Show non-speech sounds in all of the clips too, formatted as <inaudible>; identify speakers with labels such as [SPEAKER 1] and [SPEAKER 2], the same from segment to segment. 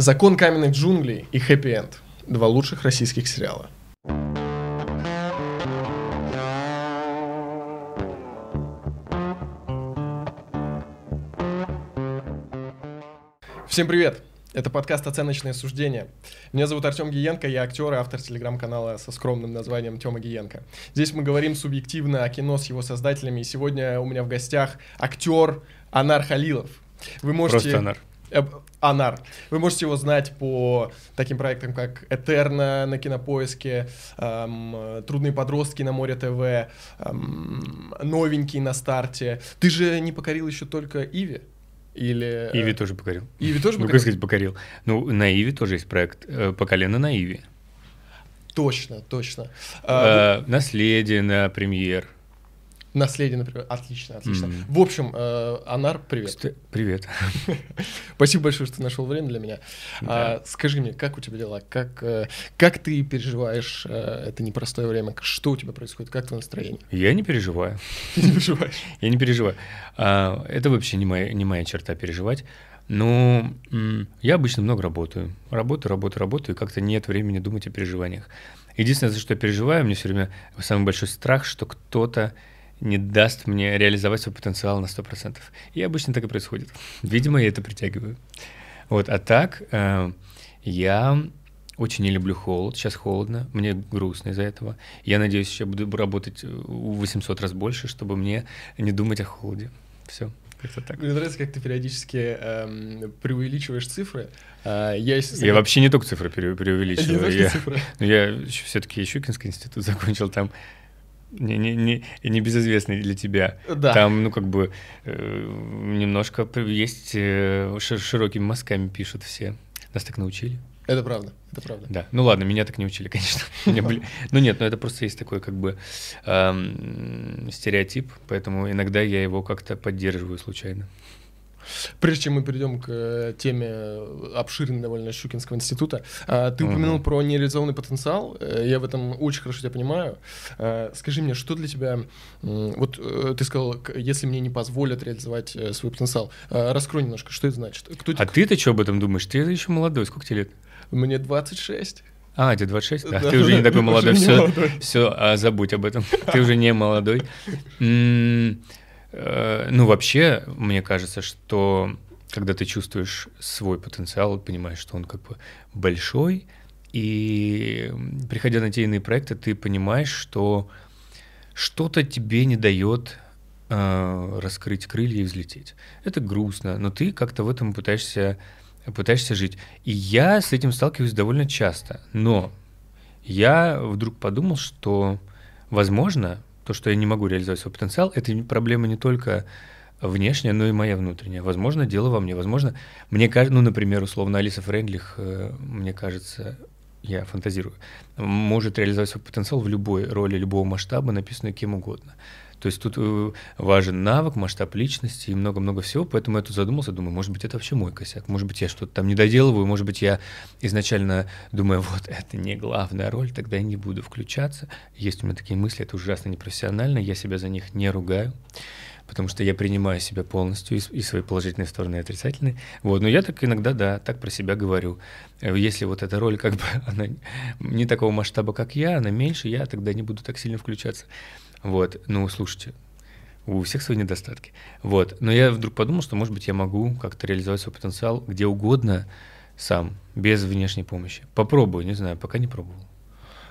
[SPEAKER 1] «Закон каменных джунглей» и «Хэппи Энд» — два лучших российских сериала. Всем привет! Это подкаст «Оценочное суждение». Меня зовут Артем Гиенко, я актер и автор телеграм-канала со скромным названием Тёма Гиенко. Здесь мы говорим субъективно о кино с его создателями, и сегодня у меня в гостях актер Анар Халилов.
[SPEAKER 2] Вы можете... Просто Анар.
[SPEAKER 1] Э, Анар. Вы можете его знать по таким проектам, как «Этерна» на Кинопоиске, эм, «Трудные подростки» на Море ТВ, эм, «Новенький» на старте. Ты же не покорил еще только Иви? Или...
[SPEAKER 2] Иви тоже покорил.
[SPEAKER 1] Иви тоже
[SPEAKER 2] покорил? Ну, как сказать, покорил. Ну, на Иви тоже есть проект э, «По колено на Иви».
[SPEAKER 1] Точно, точно.
[SPEAKER 2] Э, Наследие на премьер.
[SPEAKER 1] Наследие, например. Отлично, отлично. Mm. В общем, э, Анар, привет. Ст-
[SPEAKER 2] привет. <laughs>
[SPEAKER 1] Спасибо большое, что нашел время для меня. Да. А, скажи мне, как у тебя дела? Как, э, как ты переживаешь э, это непростое время? Что у тебя происходит? Как твое настроение?
[SPEAKER 2] Я не переживаю. <laughs>
[SPEAKER 1] Ты не переживаешь? <laughs>
[SPEAKER 2] Я не переживаю. А, это вообще не моя, не моя черта переживать. Но я обычно много работаю. Работаю, работаю, работаю, и как-то нет времени думать о переживаниях. Единственное, за что я переживаю, мне все время самый большой страх, что кто-то не даст мне реализовать свой потенциал на 100%. И обычно так и происходит. Видимо, я это притягиваю. Вот, а так, э, я очень не люблю холод. Сейчас холодно, мне грустно из-за этого. Я надеюсь, я буду работать в 800 раз больше, чтобы мне не думать о холоде. Все.
[SPEAKER 1] Как-то так. Мне нравится, как ты периодически эм, преувеличиваешь цифры.
[SPEAKER 2] А, я, я вообще не только цифры преувеличиваю. Не я, цифры. <laughs> я все-таки Щукинский институт закончил, там не, не, не, не безызвестный для тебя.
[SPEAKER 1] Да.
[SPEAKER 2] Там, ну, как бы, э, немножко есть, э, широкими мазками пишут все. Нас так научили.
[SPEAKER 1] Это правда, это правда.
[SPEAKER 2] Да. Ну ладно, меня так не учили, <laughs> конечно. Ну нет, но это просто есть такой как бы стереотип, поэтому иногда я его как-то поддерживаю случайно.
[SPEAKER 1] Прежде чем мы перейдем к э, теме обширной довольно Щукинского института, а, ты упомянул угу. про нереализованный потенциал. Э, я в этом очень хорошо тебя понимаю. А, скажи мне, что для тебя... Вот э, ты сказал, если мне не позволят реализовать свой потенциал. А, раскрой немножко, что это значит.
[SPEAKER 2] Кто а ты-то что об этом думаешь? Ты еще молодой, сколько тебе лет?
[SPEAKER 1] Мне 26.
[SPEAKER 2] А, тебе 26? Да, да ты уже не такой <laughs> молодой. Все, все, а, забудь об этом. Ты уже не молодой. Э, ну, вообще, мне кажется, что когда ты чувствуешь свой потенциал, понимаешь, что он как бы большой, и приходя на те иные проекты, ты понимаешь, что что-то тебе не дает э, раскрыть крылья и взлететь. Это грустно, но ты как-то в этом пытаешься, пытаешься жить. И я с этим сталкиваюсь довольно часто. Но я вдруг подумал, что, возможно, то, что я не могу реализовать свой потенциал, это проблема не только внешняя, но и моя внутренняя. Возможно, дело во мне. Возможно, мне кажется, ну, например, условно, Алиса Френдлих, э, мне кажется, я фантазирую, может реализовать свой потенциал в любой роли, любого масштаба, написанной кем угодно. То есть тут э, важен навык, масштаб личности и много-много всего, поэтому я тут задумался, думаю, может быть, это вообще мой косяк, может быть, я что-то там не доделываю, может быть, я изначально думаю, вот <laughs> это не главная роль, тогда я не буду включаться. Есть у меня такие мысли, это ужасно непрофессионально, я себя за них не ругаю потому что я принимаю себя полностью и, свои положительные стороны, и отрицательные. Вот, но я так иногда, да, так про себя говорю. Э, если вот эта роль как бы <laughs> она не такого масштаба, как я, она меньше, я тогда не буду так сильно включаться. Вот, ну, слушайте, у всех свои недостатки. Вот, но я вдруг подумал, что, может быть, я могу как-то реализовать свой потенциал где угодно сам, без внешней помощи. Попробую, не знаю, пока не пробовал.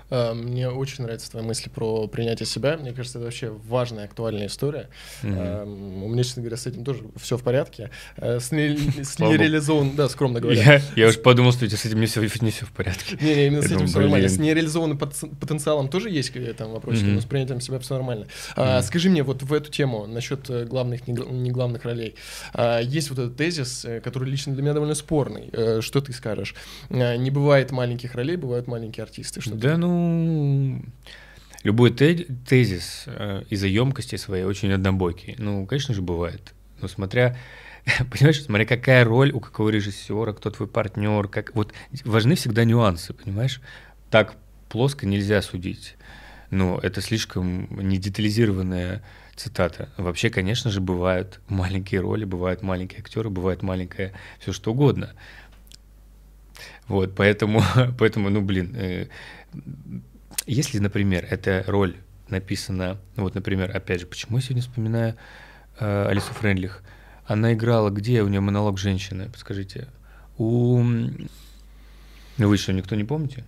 [SPEAKER 1] Э, мне очень нравятся твои мысли про принятие себя. Мне кажется, это вообще важная, актуальная история. Mm-hmm. У меня, честно говоря, с этим тоже все в порядке. Э, с, не, <laughs> с нереализованным, да, скромно говоря.
[SPEAKER 2] Я, я уж подумал, что с этим не все, не все в порядке.
[SPEAKER 1] Не, не, именно я с этим все нормально. С нереализованным потенциалом тоже есть там вопросы, mm-hmm. но с принятием себя все нормально. Mm-hmm. Скажи мне вот в эту тему насчет главных, не главных ролей. Есть вот этот тезис, который лично для меня довольно спорный. Что ты скажешь? Не бывает маленьких ролей, бывают маленькие артисты. Что
[SPEAKER 2] да, ну любой тезис э, из-за емкости своей очень однобокий. Ну, конечно же, бывает. Но смотря, <laughs> понимаешь, смотря какая роль у какого режиссера, кто твой партнер, как вот важны всегда нюансы, понимаешь? Так плоско нельзя судить. Ну, это слишком недетализированная цитата. Вообще, конечно же, бывают маленькие роли, бывают маленькие актеры, бывает маленькое все что угодно. Вот, поэтому, <laughs> поэтому, ну, блин, э, если, например, эта роль написана, ну, вот, например, опять же, почему я сегодня вспоминаю э, Алису Френдлих? Она играла где? У нее монолог женщины, подскажите. У... Вы что, никто не помните?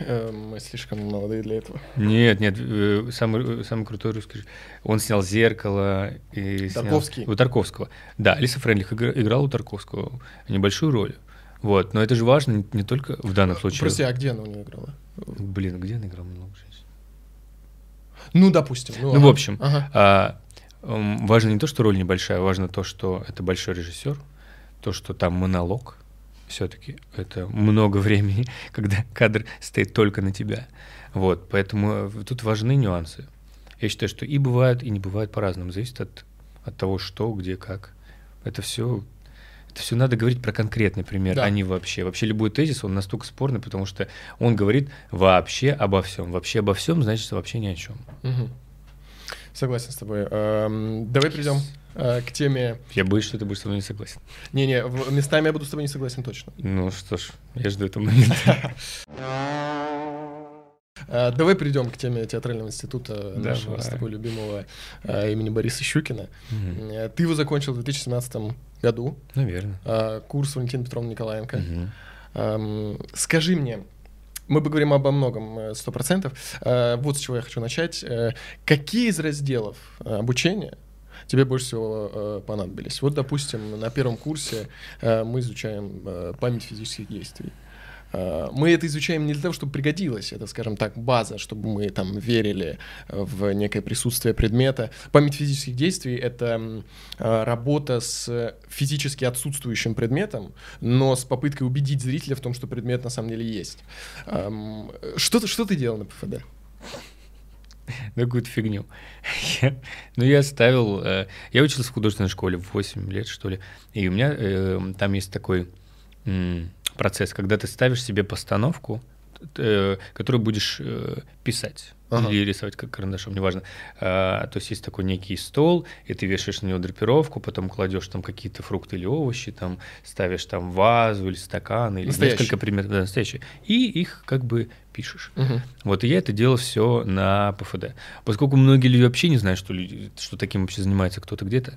[SPEAKER 1] Э, Мы слишком молодые для этого.
[SPEAKER 2] Нет, нет, э, самый, самый крутой русский. Он снял зеркало и снял-
[SPEAKER 1] Тарковский.
[SPEAKER 2] У Тарковского. Да, Алиса Френдлих игра- играла у Тарковского небольшую роль. Вот, но это же важно не, не только в данном случае.
[SPEAKER 1] Прости, а где она у нее играла?
[SPEAKER 2] Блин, где она играла много женщин?
[SPEAKER 1] Ну, допустим.
[SPEAKER 2] Ну,
[SPEAKER 1] ага.
[SPEAKER 2] в общем,
[SPEAKER 1] Ага.
[SPEAKER 2] а, важно не то, что роль небольшая, важно то, что это большой режиссер, то, что там монолог, все-таки это много <laughs> времени, когда кадр стоит только на тебя. Вот, поэтому э, тут важны нюансы. Я считаю, что и бывают, и не бывают по-разному. Зависит от, от того, что, где, как. Это все это все надо говорить про конкретный пример,
[SPEAKER 1] Да.
[SPEAKER 2] а не вообще. Вообще любой тезис, он настолько спорный, потому что он говорит вообще обо всем. Вообще обо всем, значит вообще ни о чем.
[SPEAKER 1] Мгм. Согласен с тобой. Эм, Давай перейдем э, к теме...
[SPEAKER 2] Я боюсь, что ты будешь со мной не согласен.
[SPEAKER 1] Не-не, местами я буду с тобой не согласен точно.
[SPEAKER 2] Ну что ж, я жду этого момента. <laughs>
[SPEAKER 1] Э, Давай перейдем к теме театрального института нашего
[SPEAKER 2] Давай.
[SPEAKER 1] с тобой любимого э, имени Бориса Щукина. Э, Ты его закончил в 2017 году.
[SPEAKER 2] Наверное.
[SPEAKER 1] э, Курс Валентина Петровна Николаенко. Эм, Скажи мне, мы поговорим обо многом сто процентов. Вот с чего я хочу начать. Э, Какие из разделов э, обучения тебе больше всего э, понадобились? Вот, допустим, на первом курсе э, мы изучаем э, память физических действий. Э, Мы это изучаем не для того, чтобы пригодилось, это, скажем так, база, чтобы мы там верили э, в некое присутствие предмета. Память физических действий — это э, работа с физически отсутствующим предметом, но с попыткой убедить зрителя в том, что предмет на самом деле есть. Эм, Что, ты- что ты делал на ПФД?
[SPEAKER 2] Да какую-то фигню. <laughs> Ну, я ставил... Я учился в художественной школе в 8 лет, что ли. И у меня там есть такой процесс, когда ты ставишь себе постановку, э, которую будешь э, писать.
[SPEAKER 1] Ага.
[SPEAKER 2] Или рисовать как карандашом, неважно. А, то есть есть такой некий стол, и ты вешаешь на него драпировку, потом кладешь там какие-то фрукты или овощи, там ставишь там вазу или стакан, или
[SPEAKER 1] Настоящий.
[SPEAKER 2] несколько предметов, да, настоящие, и их как бы пишешь.
[SPEAKER 1] Мгм.
[SPEAKER 2] Вот и я это делал все на ПФД. Поскольку многие люди вообще не знают, что, люди, что таким вообще занимается кто-то где-то,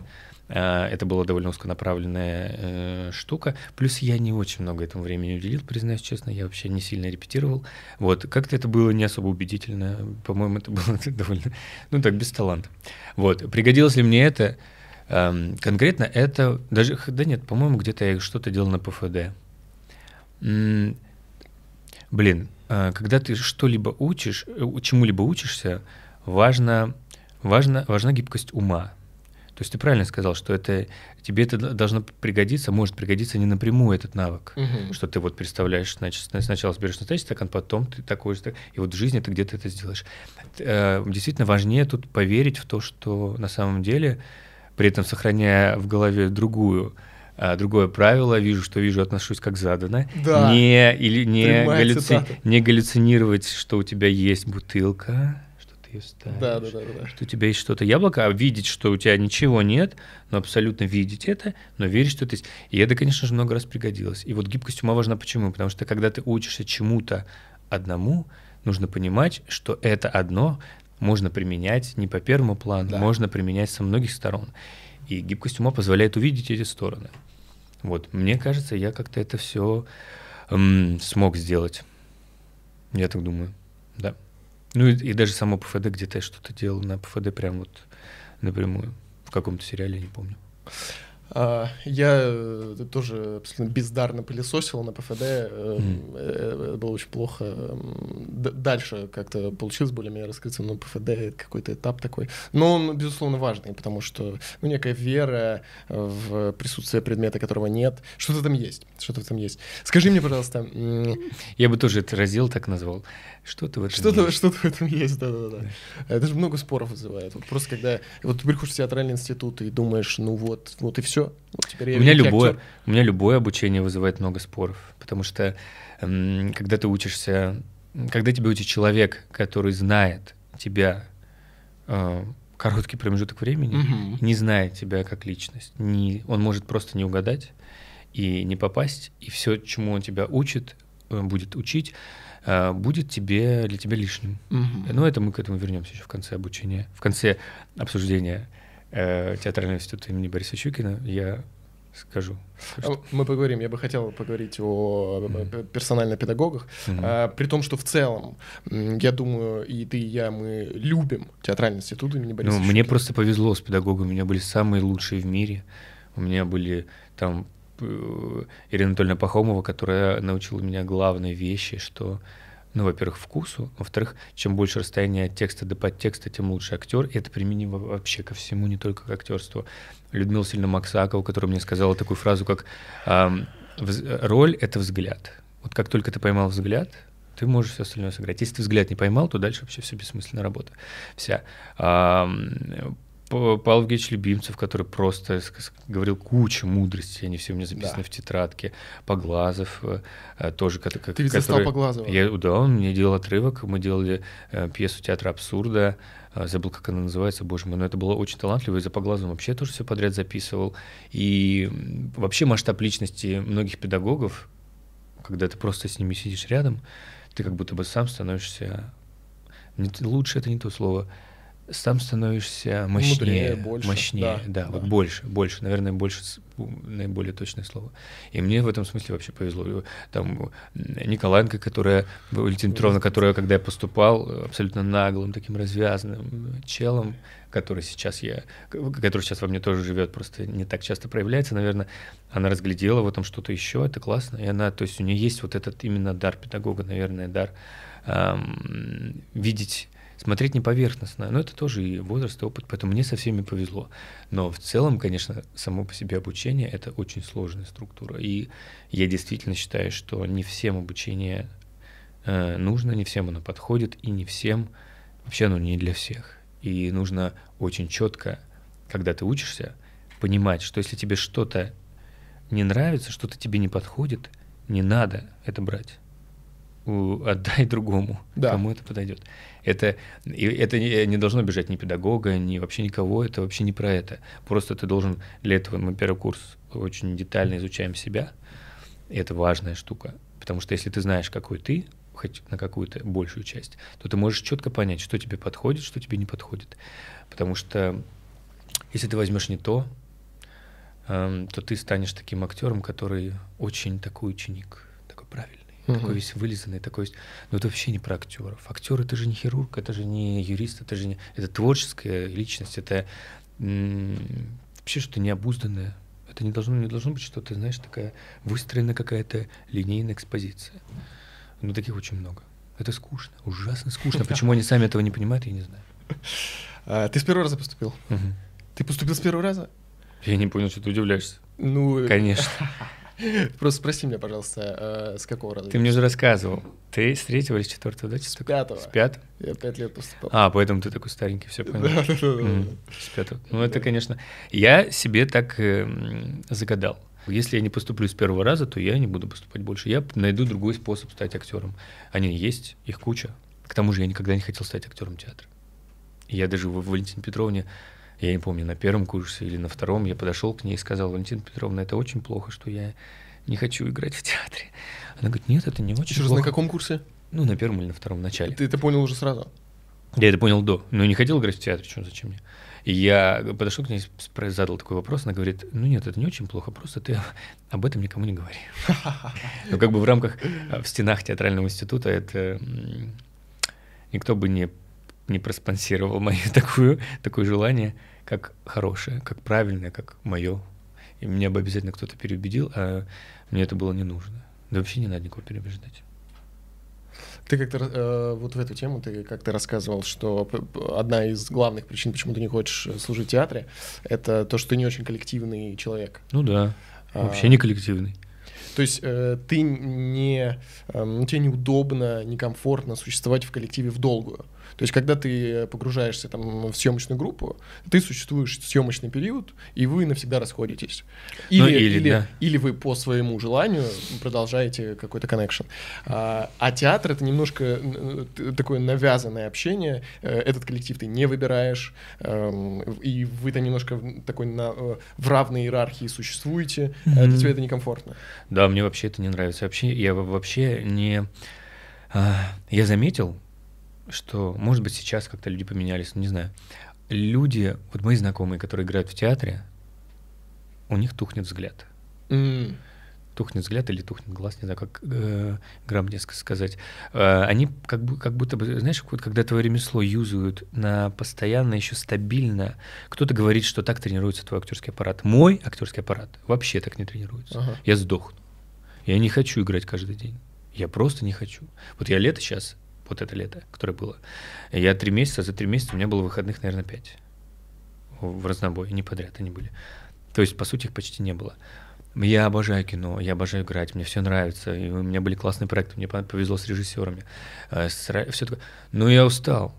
[SPEAKER 2] это была довольно узконаправленная э, штука. Плюс я не очень много этому времени уделил, признаюсь честно, я вообще не сильно репетировал. Вот, как-то это было не особо убедительно. По-моему, это было <laughs> довольно, ну так, без таланта. Вот, пригодилось ли мне это? Конкретно это, даже, да нет, по-моему, где-то я что-то делал на ПФД. Блин, а, когда ты что-либо учишь, э, чему-либо учишься, важно, важно, важна гибкость ума. То есть ты правильно сказал, что это тебе это должно пригодиться, может пригодиться не напрямую этот навык.
[SPEAKER 1] Мгм.
[SPEAKER 2] Что ты вот представляешь, значит, сна- сначала соберешь настоящий стакан, потом ты такой же, и вот в жизни ты где-то это сделаешь. Э, Действительно важнее тут поверить в то, что на самом деле, при этом сохраняя в голове другую, а, другое правило, вижу, что вижу, отношусь как задано,
[SPEAKER 1] Да.
[SPEAKER 2] не, или не, галлюци- не галлюцинировать, что у тебя есть бутылка, ты ставишь,
[SPEAKER 1] Да, да, да, да,
[SPEAKER 2] что у тебя есть что-то яблоко, а видеть, что у тебя ничего нет, но абсолютно видеть это, но верить, что это есть. И это, конечно же, много раз пригодилось. И вот гибкость ума важна почему? Потому что когда ты учишься чему-то одному, нужно понимать, что это одно можно применять не по первому плану,
[SPEAKER 1] Да.
[SPEAKER 2] можно применять со многих сторон. И гибкость ума позволяет увидеть эти стороны. Вот, мне кажется, я как-то это все смог сделать. Я так думаю, да. Ну и, и даже само ПФД, где-то я что-то делал на ПФД прям вот напрямую. В каком-то сериале, я не помню.
[SPEAKER 1] А, Я э, тоже абсолютно бездарно пылесосил на ПФД. э,
[SPEAKER 2] Мгм.
[SPEAKER 1] э, Это было очень плохо. Дальше как-то получилось более-менее раскрыться, но ПФД — это какой-то этап такой. Но он, безусловно, важный, потому что ну, некая вера в присутствие предмета, которого нет. Что-то там есть. Что-то там есть. Скажи мне, пожалуйста,
[SPEAKER 2] Я бы тоже это раздел так назвал. Что-то в этом
[SPEAKER 1] что-то
[SPEAKER 2] есть.
[SPEAKER 1] что в этом есть, да-да-да. Это же много споров вызывает. Вот просто когда вот ты приходишь в театральный институт и думаешь, ну вот, вот и все. Вот теперь я
[SPEAKER 2] У меня, любое,
[SPEAKER 1] актер.
[SPEAKER 2] у меня любое обучение вызывает много споров, потому что когда ты учишься, когда тебя учит человек, который знает тебя э, короткий промежуток времени,
[SPEAKER 1] Мгм.
[SPEAKER 2] не знает тебя как личность, не, он может просто не угадать, и не попасть, и все, чему он тебя учит, э, будет учить, будет тебе для тебя лишним.
[SPEAKER 1] Мгм.
[SPEAKER 2] Но это мы к этому вернемся еще в конце обучения, в конце обсуждения э, театрального института имени Бориса Щукина. Я скажу.
[SPEAKER 1] А, Мы поговорим. Я бы хотел поговорить о э,
[SPEAKER 2] Мгм.
[SPEAKER 1] п- персонально педагогах. А, При том, что в целом, я думаю, и ты, и я, мы любим театральный институт имени Бориса
[SPEAKER 2] Ну, мне просто повезло с педагогами. У меня были самые лучшие в мире. У меня были там э, Ирина Анатольевна Пахомова, которая научила меня главной вещи, что, ну, во-первых, вкусу, во-вторых, чем больше расстояние от текста до подтекста, тем лучше актер. И это применимо вообще ко всему, не только к актерству. Людмила Сильна Максакова, которая мне сказала такую фразу, как ам, «Вз- «роль — это взгляд». Вот как только ты поймал взгляд, ты можешь все остальное сыграть. Если ты взгляд не поймал, то дальше вообще все бессмысленная работа. Вся. Павел Евгеньевич Любимцев, который просто говорил кучу мудрости, они все у меня записаны
[SPEAKER 1] Да.
[SPEAKER 2] в тетрадке. Поглазов э, э, тоже.
[SPEAKER 1] Ты ведь застал
[SPEAKER 2] который-
[SPEAKER 1] Поглазова.
[SPEAKER 2] Я, да, он мне делал отрывок, мы делали э, пьесу театра абсурда, забыл, как она называется, боже мой, но это было очень талантливо, и за Поглазовым вообще тоже все подряд записывал. И вообще масштаб личности многих педагогов, когда ты просто с ними сидишь рядом, ты как будто бы сам становишься... лучше это не то слово. Сам становишься мощнее,
[SPEAKER 1] Мудрее, больше,
[SPEAKER 2] мощнее,
[SPEAKER 1] да,
[SPEAKER 2] да,
[SPEAKER 1] да.
[SPEAKER 2] вот больше, больше, наверное, больше наиболее точное слово. И мне в этом смысле вообще повезло. Там Николаенко, которая, Валентина Петровна, которая, когда я поступал, абсолютно наглым, таким развязанным челом, который сейчас я, который сейчас во мне тоже живет, просто не так часто проявляется, наверное, она разглядела в этом что-то еще, это классно, и она, то есть у нее есть вот этот именно дар педагога, наверное, дар ам, видеть смотреть не поверхностно, но это тоже и возраст, и опыт, поэтому мне со всеми повезло. Но в целом, конечно, само по себе обучение — это очень сложная структура, и я действительно считаю, что не всем обучение э, нужно, не всем оно подходит, и не всем, вообще оно не для всех. И нужно очень четко, когда ты учишься, понимать, что если тебе что-то не нравится, что-то тебе не подходит, не надо это брать. Отдай <laughs> другому,
[SPEAKER 1] Да.
[SPEAKER 2] кому это подойдет. Это, это не, не должно бежать ни педагога, ни вообще никого, это вообще не про это. Просто ты должен, для этого мы первый курс очень детально изучаем себя, и это важная штука. Потому что если ты знаешь, какой ты, хоть на какую-то большую часть, то ты можешь четко понять, что тебе подходит, что тебе не подходит. Потому что если ты возьмешь не то, эм, то ты станешь таким актером, который очень такой ученик, такой правильный,
[SPEAKER 1] Мгм.
[SPEAKER 2] такой весь вылизанный, такой весь... Но это вообще не про актеров. Актер это же не хирург, это же не юрист, это же не... Это творческая личность, это вообще что-то необузданное. Это не должно, не должно быть что-то, знаешь, такая выстроенная какая-то линейная экспозиция. Ну, таких очень много. Это скучно, ужасно скучно. Почему они сами этого не понимают, я не знаю.
[SPEAKER 1] А, Ты с первого раза поступил? Ты поступил с первого раза?
[SPEAKER 2] Я не понял, что ты удивляешься.
[SPEAKER 1] Ну, э,
[SPEAKER 2] Конечно. <laughs> <laughs>
[SPEAKER 1] просто спроси меня, пожалуйста, э, с какого раза?
[SPEAKER 2] Ты мне уже рассказывал. Ты с третьего или с четвертого, да?
[SPEAKER 1] С пятого.
[SPEAKER 2] С пятого?
[SPEAKER 1] Я пять лет поступал.
[SPEAKER 2] А, поэтому ты такой старенький, все понял.
[SPEAKER 1] Да-да-да-да.
[SPEAKER 2] Мгм. С пятого. Ну, это, конечно... Я себе так э, загадал. Если я не поступлю с первого раза, то я не буду поступать больше. Я найду другой способ стать актером. Они есть, их куча. К тому же я никогда не хотел стать актером театра. Я даже в Валентине Петровне, я не помню, на первом курсе или на втором, я подошел к ней и сказал, Валентина Петровна, это очень плохо, что я не хочу играть в театре. Она говорит, нет, это не очень
[SPEAKER 1] Еще раз,
[SPEAKER 2] плохо.
[SPEAKER 1] на каком курсе?
[SPEAKER 2] Ну, на первом или на втором начале.
[SPEAKER 1] Ты это понял уже сразу?
[SPEAKER 2] Я это понял до, но не хотел играть в театре, что зачем мне. И я подошел к ней, задал такой вопрос, она говорит, ну нет, это не очень плохо, просто ты <laughs> об этом никому не говори. <laughs> Ну как бы в рамках, э, в стенах театрального института это никто бы не, не проспонсировал мое <laughs> такое, такое желание, как хорошее, как правильное, как мое. И меня бы обязательно кто-то переубедил, а мне это было не нужно. Да вообще не надо никого переубеждать.
[SPEAKER 1] Ты как-то э, вот в эту тему ты как-то рассказывал, что одна из главных причин, почему ты не хочешь э, служить в театре, это то, что ты не очень коллективный человек.
[SPEAKER 2] Ну да,
[SPEAKER 1] А,
[SPEAKER 2] вообще не коллективный.
[SPEAKER 1] То есть э, ты не, э, тебе неудобно, некомфортно существовать в коллективе в долгую. То есть, когда ты погружаешься там в съемочную группу, ты существуешь съемочный период, и вы навсегда расходитесь. Или,
[SPEAKER 2] Ну, или,
[SPEAKER 1] или,
[SPEAKER 2] да.
[SPEAKER 1] или вы по своему желанию продолжаете какой-то коннекшн. А, а театр это немножко э, такое навязанное общение. Э, Этот коллектив ты не выбираешь, эм, и вы там немножко такой на, э, в равной иерархии существуете. Э, Для тебя это некомфортно.
[SPEAKER 2] Да, мне вообще это не нравится. Вообще, я во- вообще не... а, Я заметил, что, может быть, сейчас как-то люди поменялись, не знаю. Люди, вот мои знакомые, которые играют в театре, у них тухнет взгляд.
[SPEAKER 1] М.
[SPEAKER 2] тухнет взгляд или тухнет глаз, не знаю, как э, грамотнее ска- сказать. Э, они как, бы, как будто бы, знаешь, вот когда твое ремесло юзают на постоянно, еще стабильно, кто-то говорит, что так тренируется твой актерский аппарат. Мой актерский аппарат вообще так не тренируется.
[SPEAKER 1] Ага.
[SPEAKER 2] Я сдохну. Я не хочу играть каждый день. Я просто не хочу. Вот я лето сейчас, вот это лето, которое было, я три месяца, за три месяца у меня было выходных, наверное, пять. В разнобой, не подряд они были. То есть, по сути, их почти не было. Я обожаю кино, я обожаю играть, мне все нравится. И у меня были классные проекты, мне пов- повезло с режиссерами. Все такое. Но я устал.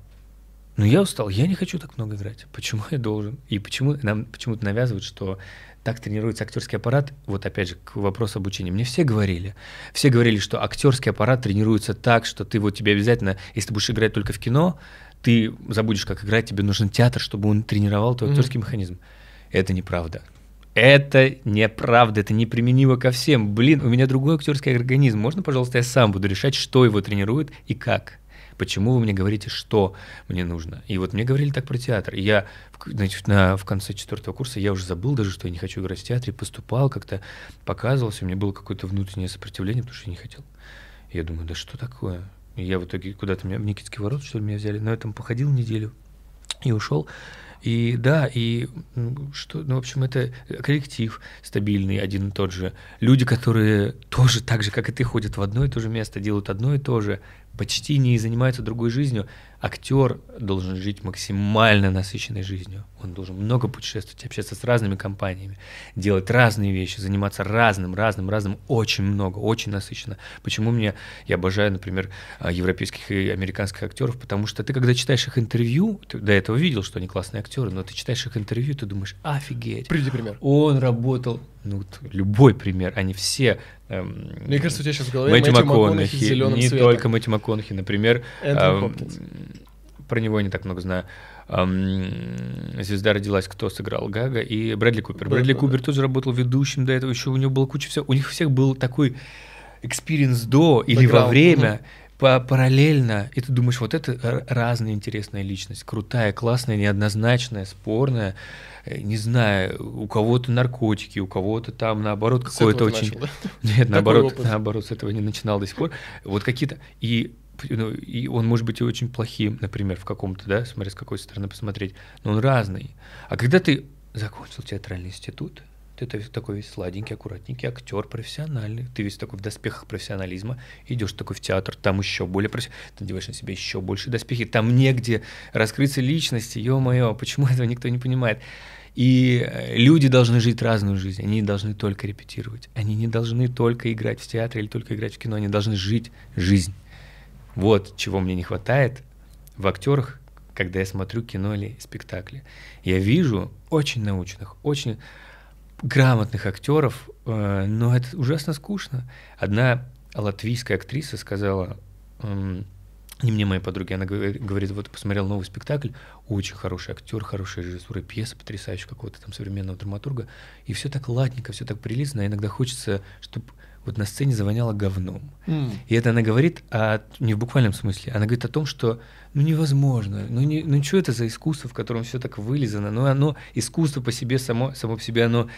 [SPEAKER 2] Но я устал, я не хочу так много играть. Почему я должен? И почему нам почему-то навязывают, что так тренируется актерский аппарат. Вот опять же, к вопросу обучения. Мне все говорили, все говорили, что актерский аппарат тренируется так, что ты вот тебе обязательно, если ты будешь играть только в кино, ты забудешь, как играть, тебе нужен театр, чтобы он тренировал твой
[SPEAKER 1] Мгм.
[SPEAKER 2] актерский механизм. Это неправда. Это неправда, это неприменимо ко всем. Блин, у меня другой актерский организм. Можно, пожалуйста, я сам буду решать, что его тренирует и как? Почему вы мне говорите, что мне нужно? И вот мне говорили так про театр. И я, значит, на, в конце четвертого курса я уже забыл даже, что я не хочу играть в театре, поступал как-то, показывался, у меня было какое-то внутреннее сопротивление, потому что я не хотел. И я думаю, да что такое? И я в итоге куда-то меня в Никитский ворот, что ли, меня взяли. На этом походил неделю и ушел. И да, и м, что, ну, в общем, это коллектив стабильный, один и тот же. Люди, которые тоже так же, как и ты, ходят в одно и то же место, делают одно и то же, почти не занимаются другой жизнью. Актер должен жить максимально насыщенной жизнью. Он должен много путешествовать, общаться с разными компаниями, делать разные вещи, заниматься разным, разным, разным, очень много, очень насыщенно. Почему мне, я обожаю, например, а, европейских и американских актеров, потому что ты, когда читаешь их интервью, ты до этого видел, что они классные актеры, но ты читаешь их интервью, ты думаешь, офигеть,
[SPEAKER 1] Приведи пример.
[SPEAKER 2] он работал, ну, любой пример, они все... эм,
[SPEAKER 1] Мне кажется, у тебя сейчас в голове
[SPEAKER 2] Мэтью
[SPEAKER 1] Мэтью МакКонахи
[SPEAKER 2] не
[SPEAKER 1] цветом.
[SPEAKER 2] только Мэтью МакКонахи, например,
[SPEAKER 1] Энтони
[SPEAKER 2] ам,
[SPEAKER 1] Хопкинс.
[SPEAKER 2] Про него я не так много знаю. Звезда родилась, кто сыграл Гага и Брэдли Купер. Брэдли
[SPEAKER 1] да,
[SPEAKER 2] Купер
[SPEAKER 1] да.
[SPEAKER 2] тоже работал ведущим до этого, еще у него была куча всего. У них всех был такой experience до или во
[SPEAKER 1] Бэкграунд,
[SPEAKER 2] время, по параллельно, и ты думаешь, вот это разная интересная личность, крутая, классная, неоднозначная, спорная, Э, не знаю, у кого-то наркотики, у кого-то там наоборот какое-то очень...
[SPEAKER 1] начал, да? <laughs>
[SPEAKER 2] Нет,
[SPEAKER 1] Такой
[SPEAKER 2] наоборот,
[SPEAKER 1] опыт.
[SPEAKER 2] наоборот, с этого не начинал до сих пор. Вот какие-то... И, и он может быть и очень плохим, например, в каком-то, да, смотря с какой стороны посмотреть, но он разный. А когда ты закончил театральный институт, ты та- такой весь сладенький, аккуратненький актер, профессиональный, ты весь такой в доспехах профессионализма, идешь такой в театр, там еще более профессиональный, ты надеваешь на себя еще больше доспехи, там негде раскрыться личности, ё-моё, почему этого никто не понимает? И э, люди должны жить разную жизнь, они не должны только репетировать, они не должны только играть в театре или только играть в кино, они должны жить жизнь. Вот чего мне не хватает в актерах, когда я смотрю кино или спектакли. Я вижу очень научных, очень грамотных актеров, э, но это ужасно скучно. Одна латвийская актриса сказала, не мне, моей подруге, она говори- говорит, вот посмотрел новый спектакль, очень хороший актер, хорошая режиссура, пьеса потрясающая какого-то там современного драматурга, и все так ладненько, все так прилично, а иногда хочется, чтобы вот на сцене завоняло говном.
[SPEAKER 1] М.
[SPEAKER 2] И это она говорит о, не в буквальном смысле, она говорит о том, что ну невозможно, ну, не, ну что это за искусство, в котором все так вылизано, ну оно, искусство по себе, само, само по себе, оно,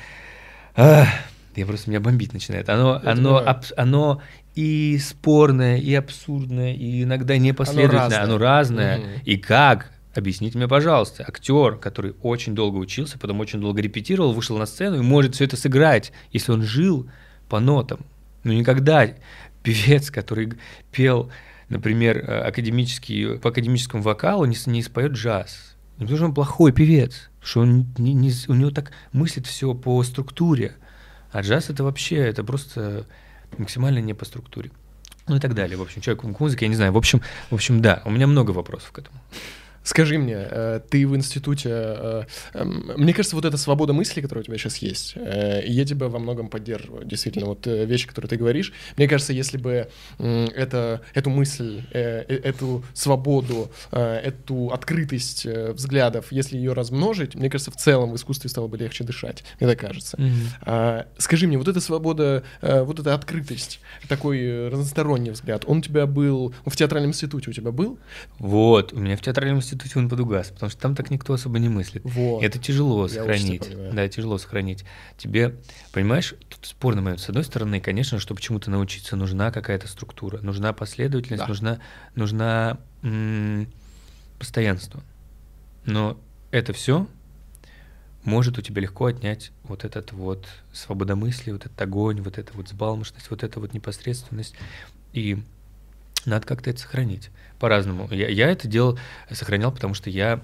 [SPEAKER 2] ах, я просто меня бомбить начинает, оно,
[SPEAKER 1] Это
[SPEAKER 2] оно,
[SPEAKER 1] бывает.
[SPEAKER 2] оно и спорное, и абсурдное, и иногда непоследовательное,
[SPEAKER 1] разное.
[SPEAKER 2] оно разное,
[SPEAKER 1] Мгм.
[SPEAKER 2] и как? Объясните мне, пожалуйста, актер, который очень долго учился, потом очень долго репетировал, вышел на сцену и может все это сыграть, если он жил по нотам. Ну никогда певец, который пел, например, э, академический, по академическому вокалу, не, не споет джаз. Не потому что он плохой певец, что он не, не у него так мыслит все по структуре. А джаз это вообще, это просто максимально не по структуре. ну и так далее. В общем, человек к музыке, я не знаю. В общем, в общем, да, у меня много вопросов к этому.
[SPEAKER 1] Скажи мне, э, ты в институте... Э, эм, мне кажется, вот эта свобода мысли, которая у тебя сейчас есть, э, и я тебя во многом поддерживаю. Действительно, вот вещи, которые ты говоришь. Мне кажется, если бы это, эту мысль, эту свободу, эту открытость взглядов, если ее размножить, мне кажется, в целом в искусстве стало бы легче дышать. Мне так кажется. Mm-hmm. Скажи мне, вот эта свобода, вот эта открытость, такой разносторонний взгляд, он у тебя был... В театральном институте у тебя был?
[SPEAKER 2] Вот, у меня в театральном институте институте он подугас, потому что там так никто особо не мыслит. Вот. Это тяжело Я сохранить. Да, тяжело сохранить. Тебе, понимаешь, тут спорный момент. С одной стороны, конечно, чтобы чему-то научиться, нужна какая-то структура, нужна последовательность, да. нужна, нужна м- постоянство. Но это все может у тебя легко отнять вот этот вот свободомыслие, вот этот огонь, вот эта вот сбалмошность, вот эта вот непосредственность. И надо как-то это сохранить по-разному. Я, я это делал, сохранял, потому что я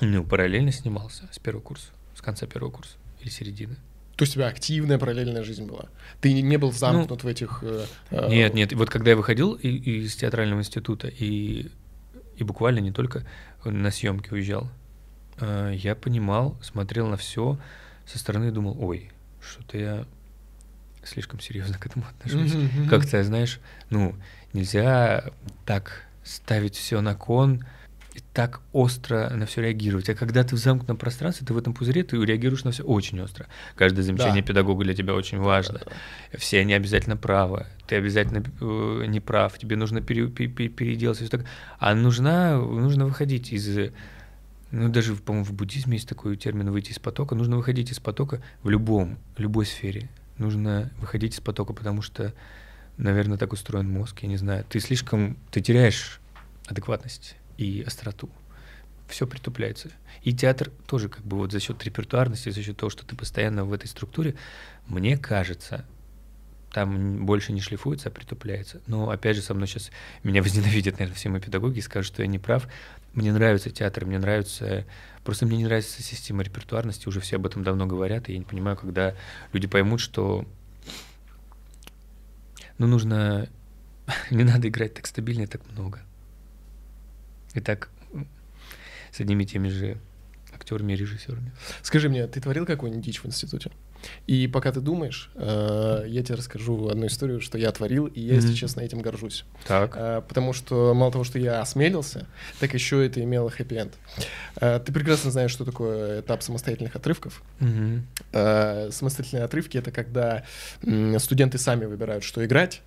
[SPEAKER 2] ну, параллельно снимался с первого курса, с конца первого курса или середины.
[SPEAKER 1] То есть у тебя активная параллельная жизнь была? Ты не был замкнут ну, в этих...
[SPEAKER 2] Э, э, нет, нет. Вот когда я выходил из театрального института и, и буквально не только на съемки уезжал, э, я понимал, смотрел на все со стороны и думал, ой, что-то я слишком серьезно к этому отношусь. Mm-hmm. Как-то, знаешь, ну, нельзя так ставить все на кон и так остро на все реагировать. А когда ты в замкнутом пространстве, ты в этом пузыре, ты реагируешь на все очень остро. Каждое замечание да. педагога для тебя очень важно. Да, да. Все они обязательно правы. Ты обязательно э, не прав. Тебе нужно пере, пере, переделать все так. А нужна, нужно выходить из ну, даже, по-моему, в буддизме есть такой термин «выйти из потока». Нужно выходить из потока в любом, любой сфере. Нужно выходить из потока, потому что наверное, так устроен мозг, я не знаю. Ты слишком, ты теряешь адекватность и остроту. Все притупляется. И театр тоже как бы вот за счет репертуарности, за счет того, что ты постоянно в этой структуре, мне кажется, там больше не шлифуется, а притупляется. Но опять же, со мной сейчас меня возненавидят, наверное, все мои педагоги и скажут, что я не прав. Мне нравится театр, мне нравится... Просто мне не нравится система репертуарности, уже все об этом давно говорят, и я не понимаю, когда люди поймут, что но нужно... <laughs> Не надо играть так стабильно и так много. И так с одними и теми же актерами и режиссерами.
[SPEAKER 1] Скажи мне, ты творил какую-нибудь дичь в институте? И пока ты думаешь, э, я тебе расскажу одну историю, что я творил, и я, mm-hmm. если честно, этим горжусь.
[SPEAKER 2] Так.
[SPEAKER 1] Э, потому что мало того, что я осмелился, так еще это имело хэппи-энд. Э, ты прекрасно знаешь, что такое этап самостоятельных отрывков. Mm-hmm. Самостоятельные отрывки — это когда студенты сами выбирают, что играть,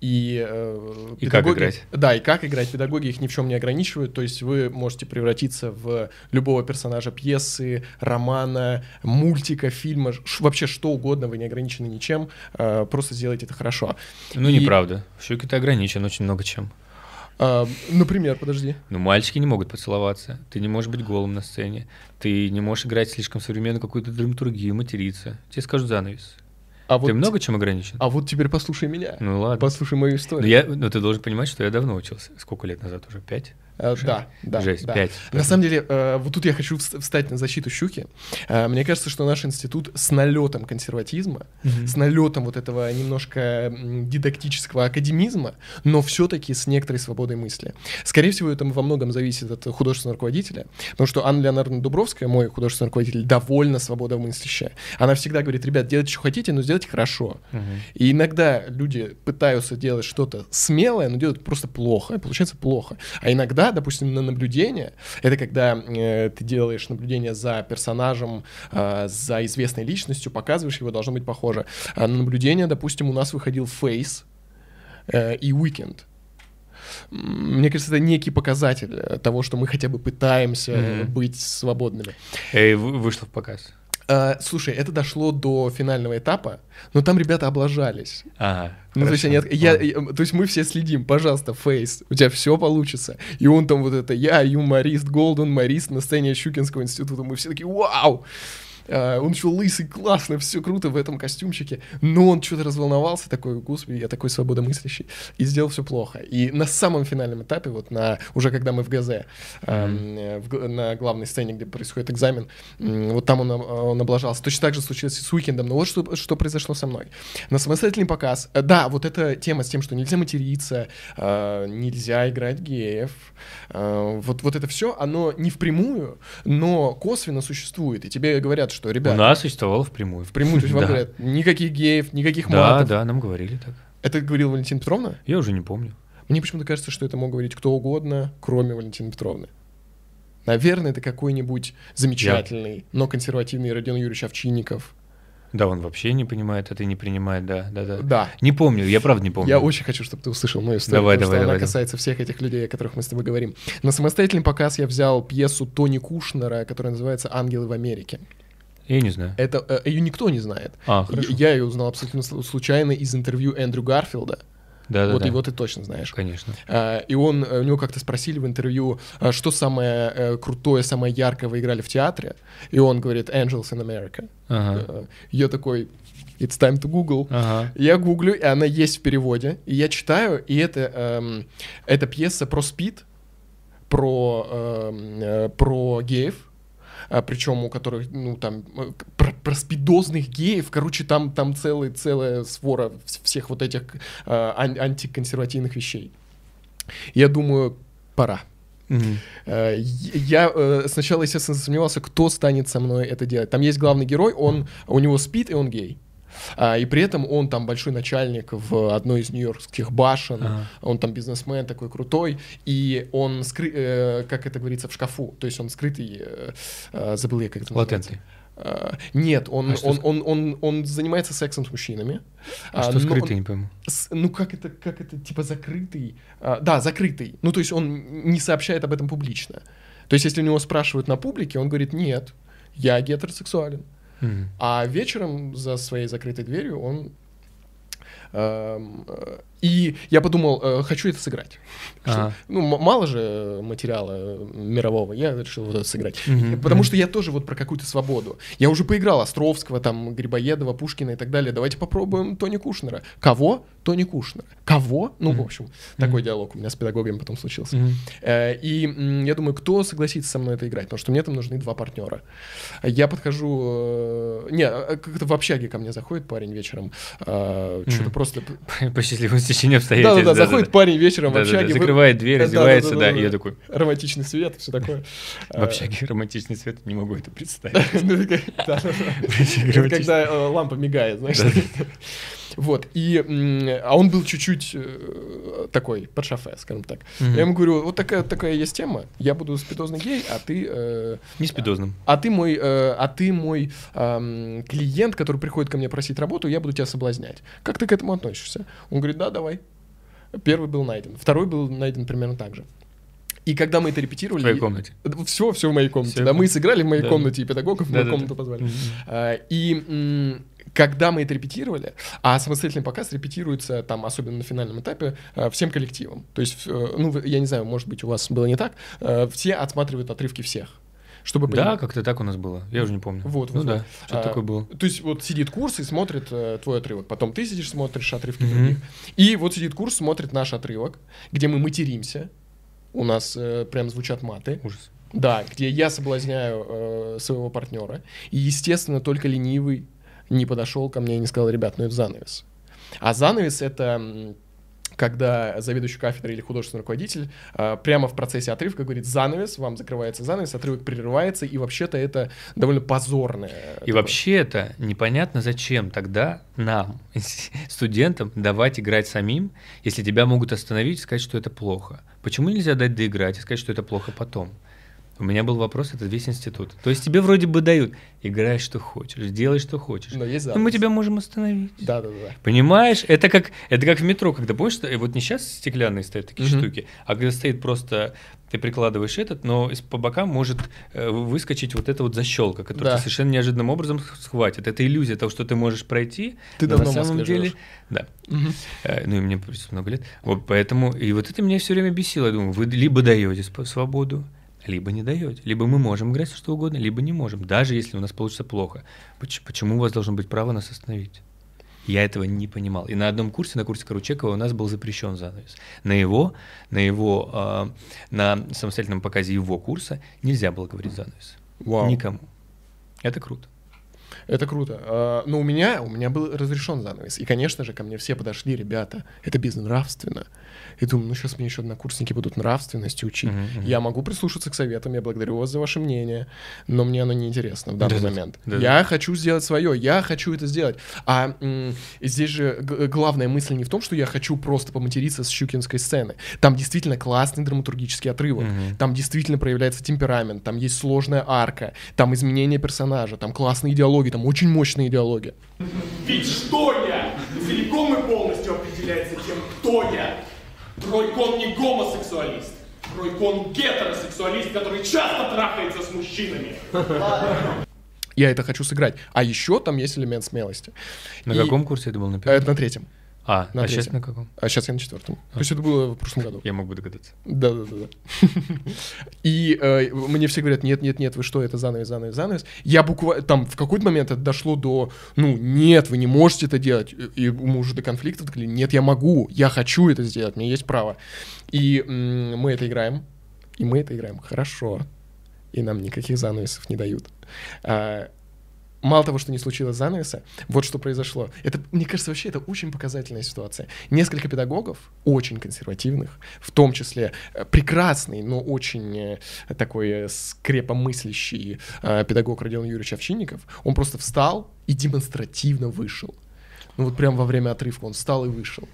[SPEAKER 1] и,
[SPEAKER 2] э, и педагоги, как играть.
[SPEAKER 1] Да, и как играть. Педагоги их ни в чем не ограничивают. То есть вы можете превратиться в любого персонажа пьесы, романа, мультика, фильма, вообще что угодно, вы не ограничены ничем. Э, просто сделайте это хорошо.
[SPEAKER 2] Ну, и... неправда. Щуки ты ограничен очень много чем.
[SPEAKER 1] А, например, подожди.
[SPEAKER 2] Ну, мальчики не могут поцеловаться. Ты не можешь быть голым на сцене. Ты не можешь играть слишком современную какую-то драматургию, материться. Тебе скажут занавес. А ты вот, много чем ограничен?
[SPEAKER 1] А вот теперь послушай меня.
[SPEAKER 2] Ну ладно.
[SPEAKER 1] Послушай мою историю.
[SPEAKER 2] Но, ну, я, но ты должен понимать, что я давно учился. Сколько лет назад уже? Пять?
[SPEAKER 1] Э, да, да.
[SPEAKER 2] Жесть,
[SPEAKER 1] да.
[SPEAKER 2] 5.
[SPEAKER 1] На самом деле, э, вот тут я хочу встать на защиту щуки. Э, мне кажется, что наш институт с налетом консерватизма, mm-hmm. с налетом вот этого немножко дидактического академизма, но все-таки с некоторой свободой мысли. Скорее всего, это во многом зависит от художественного руководителя, потому что Анна Леонардовна Дубровская, мой художественный руководитель, довольно свободомыслящая. Она всегда говорит, ребят, делайте, что хотите, но сделайте хорошо. Mm-hmm. И иногда люди пытаются делать что-то смелое, но делают просто плохо, и получается плохо. А иногда допустим, на наблюдение, это когда э, ты делаешь наблюдение за персонажем, э, за известной личностью, показываешь его, должно быть похоже. А на наблюдение, допустим, у нас выходил Face э, и Weekend. Мне кажется, это некий показатель э, того, что мы хотя бы пытаемся mm-hmm. быть свободными.
[SPEAKER 2] И вышло в показ.
[SPEAKER 1] Uh, слушай, это дошло до финального этапа, но там ребята облажались.
[SPEAKER 2] Ага.
[SPEAKER 1] Ну, то есть, они, я, я, то есть мы все следим, пожалуйста, Фейс, у тебя все получится. И он там вот это, я юморист, Голден, Марист на сцене Щукинского института, мы все такие, вау! А, он еще лысый, классно, все круто в этом костюмчике. Но он что-то разволновался, такой, господи, я такой свободомыслящий. И сделал все плохо. И на самом финальном этапе, вот на уже когда мы в ГЗ, mm-hmm. в, на главной сцене, где происходит экзамен, вот там он, он облажался. Точно так же случилось с Уикендом. Но вот что, что произошло со мной. На самостоятельный показ, э, да, вот эта тема с тем, что нельзя материться, нельзя играть геев, вот, вот это все, оно не впрямую, но косвенно существует. И тебе говорят, что, ребята...
[SPEAKER 2] У нас существовало впрямую.
[SPEAKER 1] Впрямую, то есть вам <laughs> говорят, никаких геев, никаких матов.
[SPEAKER 2] Да, да, нам говорили так.
[SPEAKER 1] Это говорила Валентина Петровна?
[SPEAKER 2] Я уже не помню.
[SPEAKER 1] Мне почему-то кажется, что это мог говорить кто угодно, кроме Валентины Петровны. Наверное, это какой-нибудь замечательный, Я... но консервативный Родион Юрьевич Овчинников.
[SPEAKER 2] Да, он вообще не понимает это и не принимает, да, да, да.
[SPEAKER 1] Да.
[SPEAKER 2] Не помню, я правда не помню.
[SPEAKER 1] Я очень хочу, чтобы ты услышал мою историю,
[SPEAKER 2] давай,
[SPEAKER 1] потому
[SPEAKER 2] давай,
[SPEAKER 1] что
[SPEAKER 2] давай,
[SPEAKER 1] она касается всех этих людей, о которых мы с тобой говорим. На самостоятельный показ я взял пьесу Тони Кушнера, которая называется «Ангелы в Америке».
[SPEAKER 2] Я не знаю.
[SPEAKER 1] Это э, ее никто не знает.
[SPEAKER 2] А, хорошо.
[SPEAKER 1] Я, ее узнал абсолютно случайно из интервью Эндрю Гарфилда.
[SPEAKER 2] Да, да,
[SPEAKER 1] вот
[SPEAKER 2] да.
[SPEAKER 1] его ты точно знаешь.
[SPEAKER 2] Конечно.
[SPEAKER 1] А, и он, у него как-то спросили в интервью, а, что самое э, крутое, самое яркое вы играли в театре. И он говорит Angels in America.
[SPEAKER 2] Ага.
[SPEAKER 1] Я такой, It's time to Google.
[SPEAKER 2] Ага.
[SPEAKER 1] Я гуглю, и она есть в переводе. И я читаю, и это, эм, это пьеса про спид, про, эм, э, про геев, а, причем у которых, ну, там, э, про, про спидозных геев, короче, там, там целый, целая свора всех вот этих э, ан- антиконсервативных вещей. Я думаю, пора.
[SPEAKER 2] Mm-hmm.
[SPEAKER 1] Я э, сначала, естественно, сомневался, кто станет со мной это делать. Там есть главный герой, он, у него спит, и он гей. А, и при этом он там большой начальник в одной из нью-йоркских башен,
[SPEAKER 2] Ага.
[SPEAKER 1] он там бизнесмен такой крутой, и он, скры... э, как это говорится, в шкафу, то есть он скрытый, э, э, забыл я, как это называется.
[SPEAKER 2] Латентный.
[SPEAKER 1] А, нет, он,
[SPEAKER 2] А что
[SPEAKER 1] он,
[SPEAKER 2] ск-
[SPEAKER 1] он, он, он занимается сексом с мужчинами.
[SPEAKER 2] А
[SPEAKER 1] А,
[SPEAKER 2] что
[SPEAKER 1] но
[SPEAKER 2] скрытый,
[SPEAKER 1] он-
[SPEAKER 2] не пойму.
[SPEAKER 1] с- ну как это, как это, типа закрытый? А, да, закрытый. Ну то есть он не сообщает об этом публично. То есть если у него спрашивают на публике, он говорит, нет, я гетеросексуален. А вечером за своей закрытой дверью он... И я подумал, э, хочу это сыграть. Что-
[SPEAKER 2] Ага.
[SPEAKER 1] Ну, мало же материала э, мирового, я решил вот это сыграть.
[SPEAKER 2] Мгм,
[SPEAKER 1] Потому что я тоже вот про какую-то свободу. Я уже поиграл Островского, там, Грибоедова, Пушкина и так далее. Давайте попробуем Тони Кушнера. Кого? Тони Кушнера. Кого? Ну, в
[SPEAKER 2] Мгм.
[SPEAKER 1] общем, такой диалог у меня с педагогами потом случился.
[SPEAKER 2] Мгм.
[SPEAKER 1] Э, И м, я думаю, кто согласится со мной это играть, потому что мне там нужны два партнера. Я подхожу... э, Не, э, как-то в общаге ко мне заходит парень вечером, э, что-то
[SPEAKER 2] Мгм.
[SPEAKER 1] просто... <laughs>
[SPEAKER 2] По счастливому стечению обстоятельств.
[SPEAKER 1] Да-да-да, заходит парень вечером в общаге,
[SPEAKER 2] Закрывает дверь, раздевается, да, и я такой,
[SPEAKER 1] романтичный свет, все такое. <laughs>
[SPEAKER 2] в общаге романтичный свет, не могу это представить. <laughs>
[SPEAKER 1] Ну, Когда э, лампа мигает, знаешь. Вот, и, а он был чуть-чуть э, такой, под шофе, скажем так.
[SPEAKER 2] Мгм.
[SPEAKER 1] Я ему говорю, вот такая, такая есть тема, я буду спидозный гей, а ты... э,
[SPEAKER 2] Не спидозным.
[SPEAKER 1] а ты мой, э, а ты мой ам, клиент, который приходит ко мне просить работу, я буду тебя соблазнять. Как ты к этому относишься? Он говорит, да, давай. Первый был найден, второй был найден примерно так же. И когда мы это репетировали...
[SPEAKER 2] В твоей комнате.
[SPEAKER 1] Все, все в моей комнате.
[SPEAKER 2] Всё,
[SPEAKER 1] да, мы сыграли в моей
[SPEAKER 2] Да.
[SPEAKER 1] комнате, и педагогов в мою
[SPEAKER 2] Да-да-да.
[SPEAKER 1] комнату позвали.
[SPEAKER 2] Мгм.
[SPEAKER 1] А, И когда мы это репетировали, а самостоятельный показ репетируется там, особенно на финальном этапе, а, всем коллективом. То есть, э, ну, я не знаю, может быть, у вас было не так, э, все отсматривают отрывки всех. Чтобы
[SPEAKER 2] Да, как-то так у нас было. Я уже не помню.
[SPEAKER 1] Вот,
[SPEAKER 2] Ну
[SPEAKER 1] вот,
[SPEAKER 2] да,
[SPEAKER 1] вот.
[SPEAKER 2] что-то
[SPEAKER 1] А,
[SPEAKER 2] такое было.
[SPEAKER 1] То есть вот сидит курс и смотрит э, твой отрывок. Потом ты сидишь, смотришь отрывки
[SPEAKER 2] Мгм.
[SPEAKER 1] других. И вот сидит курс, смотрит наш отрывок, где мы материмся. У нас э, прям звучат маты.
[SPEAKER 2] Ужас.
[SPEAKER 1] Да, где я соблазняю э, своего партнера. И, естественно, только ленивый не подошел ко мне и не сказал, ребят, ну это занавес. А занавес — это когда заведующий кафедрой или художественный руководитель э, прямо в процессе отрывка говорит занавес, вам закрывается занавес, отрывок прерывается, и вообще-то это довольно позорное.
[SPEAKER 2] И
[SPEAKER 1] такое.
[SPEAKER 2] вообще это непонятно зачем тогда нам, <laughs> студентам, давать играть самим, если тебя могут остановить и сказать, что это плохо. Почему нельзя дать доиграть и сказать, что это плохо потом? У меня был вопрос, это весь институт. То есть тебе вроде бы дают, играй что хочешь, делай что хочешь.
[SPEAKER 1] Но есть
[SPEAKER 2] Но
[SPEAKER 1] занавес.
[SPEAKER 2] мы тебя можем остановить.
[SPEAKER 1] Да, да, да.
[SPEAKER 2] Понимаешь? Это как, это как в метро, когда помнишь, что- э, вот не сейчас стеклянные стоят такие
[SPEAKER 1] Мгм.
[SPEAKER 2] штуки, а когда стоит просто, ты прикладываешь этот, но по бокам может э, выскочить вот эта вот защелка, которая
[SPEAKER 1] Да.
[SPEAKER 2] совершенно неожиданным образом схватит. Это иллюзия того, что ты можешь пройти.
[SPEAKER 1] Ты
[SPEAKER 2] но
[SPEAKER 1] давно
[SPEAKER 2] на самом деле,
[SPEAKER 1] живешь.
[SPEAKER 2] да. Э, Ну и мне много лет. Вот поэтому, и вот это меня все время бесило. Я думаю, вы либо даете свободу, либо не даете. Либо мы можем играть что угодно, либо не можем, даже если у нас получится плохо. Почему у вас должно быть право нас остановить? Я этого не понимал. И на одном курсе, на курсе Каручекова, у нас был запрещен занавес. На его, на его, э, на самостоятельном показе его курса нельзя было говорить занавес. Вау. Никому. Это круто.
[SPEAKER 1] Это круто. А, но у меня, у меня был разрешен занавес. И, конечно же, ко мне все подошли, ребята, это безнравственно. И думаю, ну сейчас мне еще однокурсники будут нравственности учить. Uh-huh, uh-huh. Я могу прислушаться к советам, я благодарю вас за ваше мнение, но мне оно неинтересно в данный да, момент. Да, я да. хочу сделать свое, я хочу это сделать. А м- здесь же г- главная мысль не в том, что я хочу просто поматериться с щукинской сцены. Там действительно классный драматургический отрывок, uh-huh. там действительно проявляется темперамент, там есть сложная арка, там изменение персонажа, там классные идеологии, там очень мощные идеологии.
[SPEAKER 3] Ведь что я целиком и полностью определяется тем, кто я. Тройкон не гомосексуалист. Тройкон гетеросексуалист, который часто трахается с мужчинами.
[SPEAKER 1] Я это хочу сыграть. А еще там есть элемент смелости.
[SPEAKER 2] На И... каком курсе это был? На первом?
[SPEAKER 1] Это на третьем.
[SPEAKER 2] А, на а сейчас на каком?
[SPEAKER 1] А сейчас я на четвертом. А. То есть это было в прошлом году.
[SPEAKER 2] Я мог бы догадаться.
[SPEAKER 1] Да, да, да, да. И э, мне все говорят, нет, нет, нет, вы что, это занавес, занавес, занавес. Я буквально, там в какой-то момент это дошло до, ну, нет, вы не можете это делать. И мы уже до конфликта говорили, нет, я могу, я хочу это сделать, мне есть право. И м- мы это играем, и мы это играем хорошо. И нам никаких занавесов не дают. А, мало того, что не случилось занавеса, вот что произошло. Это, мне кажется, вообще это очень показательная ситуация. Несколько педагогов, очень консервативных, в том числе э, прекрасный, но очень э, такой э, скрепомыслящий педагог Родион Юрьевич Овчинников, он просто встал и демонстративно вышел. Ну вот прям во время отрывка он встал и вышел.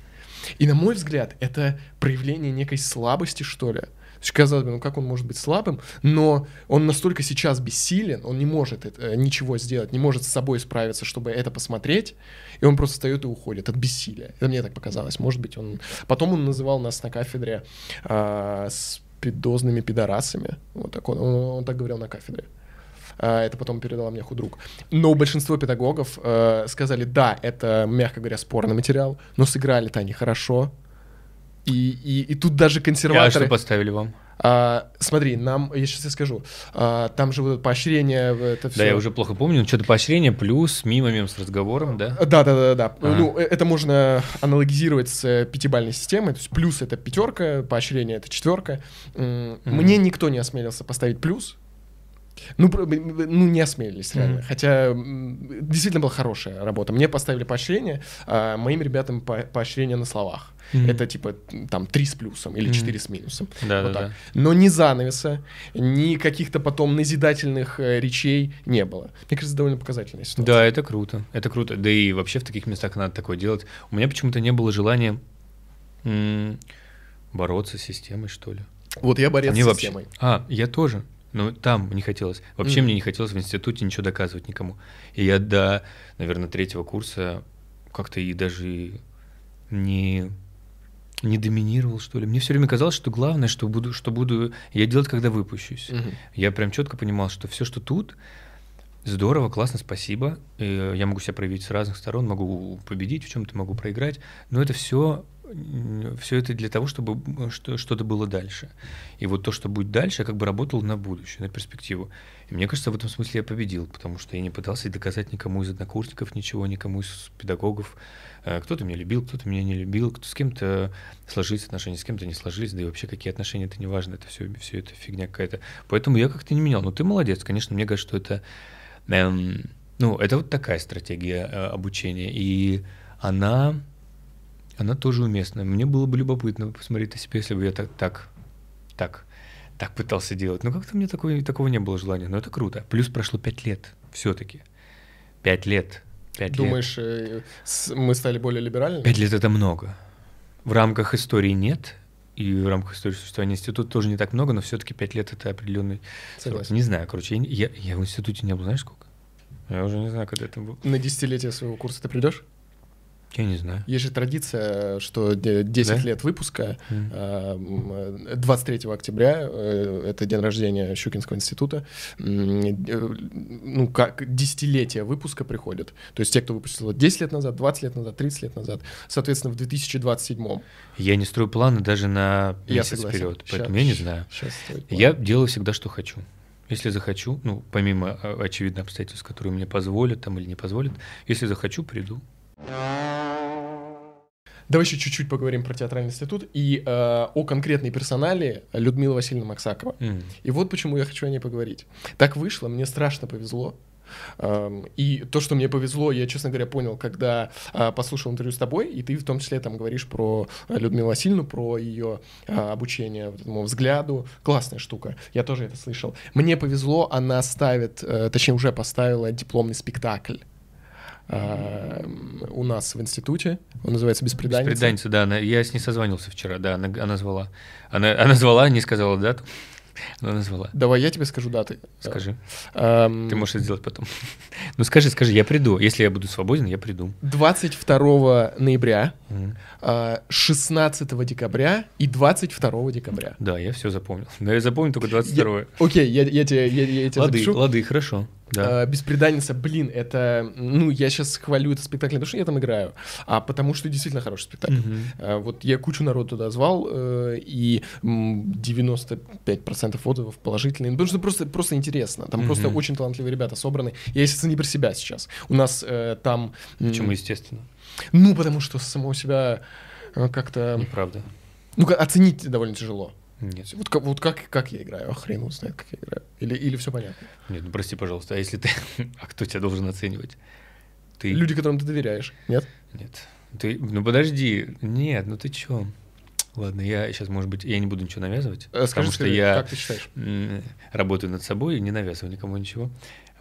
[SPEAKER 1] И на мой взгляд, это проявление некой слабости, что ли, есть, казалось бы, ну как он может быть слабым, но он настолько сейчас бессилен, он не может это, э, ничего сделать, не может с собой справиться, чтобы это посмотреть, и он просто встает и уходит от бессилия. Это мне так показалось. Может быть, он... Потом он называл нас на кафедре а, с пидозными пидорасами. Вот так он, он, он так говорил на кафедре. А, это потом передала мне худрук. Но большинство педагогов э, сказали, да, это, мягко говоря, спорный материал, но сыграли-то они хорошо, и, и, и тут даже консерваторы... А
[SPEAKER 2] что поставили вам?
[SPEAKER 1] А, смотри, нам, я сейчас тебе скажу, а, там же вот поощрение, это все.
[SPEAKER 2] Да, я уже плохо помню, но что-то поощрение плюс мимо мем с разговором, да?
[SPEAKER 1] Да, да, да, да. А. Ну, э, это можно аналогизировать с э, пятибальной системой, то есть плюс это пятерка, поощрение это четверка. Mm-hmm. Мне никто не осмелился поставить плюс, ну, ну, не осмелились, реально. Mm-hmm. Хотя действительно была хорошая работа. Мне поставили поощрение, а моим ребятам по поощрение на словах. Mm-hmm. Это типа там 3 с плюсом или 4 mm-hmm. с минусом.
[SPEAKER 2] Да, вот да, так.
[SPEAKER 1] да. Но ни занавеса, ни каких-то потом назидательных э, речей не было. Мне кажется, довольно показательная ситуация.
[SPEAKER 2] Да, это круто. Это круто. Да и вообще в таких местах надо такое делать. У меня почему-то не было желания м- бороться с системой, что ли.
[SPEAKER 1] Вот я борец
[SPEAKER 2] Мне
[SPEAKER 1] с
[SPEAKER 2] вообще...
[SPEAKER 1] системой.
[SPEAKER 2] А, я тоже. Ну, там не хотелось. Вообще mm. мне не хотелось в институте ничего доказывать никому. И я до, наверное, третьего курса как-то и даже не не доминировал, что ли. Мне все время казалось, что главное, что буду, что буду я делать, когда выпущусь. Mm-hmm. Я прям четко понимал, что все, что тут, здорово, классно, спасибо. И я могу себя проявить с разных сторон, могу победить в чем-то, могу проиграть. Но это все все это для того, чтобы что-то было дальше. И вот то, что будет дальше, я как бы работал на будущее, на перспективу. И мне кажется, в этом смысле я победил, потому что я не пытался доказать никому из однокурсников ничего, никому из педагогов. Э, кто-то меня любил, кто-то меня не любил, кто с кем-то сложились отношения, с кем-то не сложились, да и вообще какие отношения, это не важно, это все, все это фигня какая-то. Поэтому я как-то не менял. Но ты молодец, конечно, мне кажется, что это, эм, ну, это вот такая стратегия э, обучения, и она она тоже уместна. Мне было бы любопытно посмотреть на себя, если бы я так, так, так, так пытался делать. Но как-то мне такого, такого не было желания. Но это круто. Плюс прошло пять лет все-таки. Пять лет. Пять
[SPEAKER 1] Думаешь,
[SPEAKER 2] лет.
[SPEAKER 1] Э, мы стали более либеральными?
[SPEAKER 2] Пять лет — это много. В рамках истории нет, и в рамках истории существования института тоже не так много, но все-таки пять лет — это определенный...
[SPEAKER 1] Согласен.
[SPEAKER 2] Не знаю, короче, я, я в институте не был, знаешь сколько? Я уже не знаю, когда это был.
[SPEAKER 1] На десятилетие своего курса ты придешь?
[SPEAKER 2] Я не знаю.
[SPEAKER 1] Есть же традиция, что де- 10
[SPEAKER 2] Да?
[SPEAKER 1] лет выпуска,
[SPEAKER 2] Мгм.
[SPEAKER 1] а, м, 23 октября, э, это день рождения Щукинского института, э, ну, как десятилетие выпуска приходит. То есть те, кто выпустил 10 лет назад, 20 лет назад, 30 лет назад, соответственно, в 2027.
[SPEAKER 2] Я не строю планы даже на
[SPEAKER 1] Я
[SPEAKER 2] месяц
[SPEAKER 1] согласен.
[SPEAKER 2] вперед, поэтому я не знаю.
[SPEAKER 1] Сейчас
[SPEAKER 2] Я делаю всегда, что хочу. Если захочу, ну, помимо а, очевидно обстоятельств, которые мне позволят там или не позволят, если захочу, приду.
[SPEAKER 1] Давай еще чуть-чуть поговорим про театральный институт и э, о конкретной персонале Людмилы Васильевны Максакова.
[SPEAKER 2] М.
[SPEAKER 1] И вот почему я хочу о ней поговорить. Так вышло, мне страшно повезло. Эм, И то, что мне повезло, я, честно говоря, понял, когда а, послушал интервью с тобой, и ты в том числе там говоришь про а, Людмилу Васильевну, про ее а, обучение вот этому взгляду. Классная штука. Я тоже это слышал. Мне повезло, она ставит, э, точнее, уже поставила дипломный спектакль а, у нас в институте. Он называется «Беспреданница».
[SPEAKER 2] Беспреданница, да, она, я с ней созванивался вчера, да, она, она звала. Она, она звала, не сказала дату, <laughs> она звала.
[SPEAKER 1] Давай я тебе скажу даты.
[SPEAKER 2] Скажи,
[SPEAKER 1] Эм,
[SPEAKER 2] ты можешь это сделать потом. <laughs> Ну скажи, скажи, я приду. Если я буду свободен, я приду.
[SPEAKER 1] 22 ноября, а, 16 декабря и 22 декабря.
[SPEAKER 2] Да, я все запомнил. Но я запомнил только 22
[SPEAKER 1] Я- Окей, я, я тебе, я, я тебе
[SPEAKER 2] Лады,
[SPEAKER 1] запишу.
[SPEAKER 2] лады, хорошо. Да.
[SPEAKER 1] А, Беспреданница, блин, это, ну, я сейчас хвалю этот спектакль, не потому что я там играю, а потому что действительно хороший спектакль.
[SPEAKER 2] Мгм.
[SPEAKER 1] А, Вот я кучу народу туда звал, э, и м, 95% отзывов положительные, ну, потому что просто, просто интересно. Там просто
[SPEAKER 2] Мгм. очень
[SPEAKER 1] талантливые ребята собраны. Я, естественно, не про себя сейчас. У нас э, там...
[SPEAKER 2] Почему, естественно?
[SPEAKER 1] Ну, потому что самого себя э, как-то...
[SPEAKER 2] Неправда.
[SPEAKER 1] Ну, оценить довольно тяжело.
[SPEAKER 2] Нет.
[SPEAKER 1] Вот, как- вот как, как я играю, а хрен его знает, как я играю. Или, или все понятно.
[SPEAKER 2] Нет, ну прости, пожалуйста, а если ты... <laughs> А кто тебя должен оценивать? Ты...
[SPEAKER 1] Люди, которым ты доверяешь, нет?
[SPEAKER 2] Нет. Ты... Ну подожди. Нет, ну ты чё? Ладно, я сейчас, может быть, я не буду ничего навязывать,
[SPEAKER 1] Скажи,
[SPEAKER 2] потому что
[SPEAKER 1] скажи,
[SPEAKER 2] я
[SPEAKER 1] как ты считаешь?
[SPEAKER 2] работаю над собой и не навязываю никому ничего.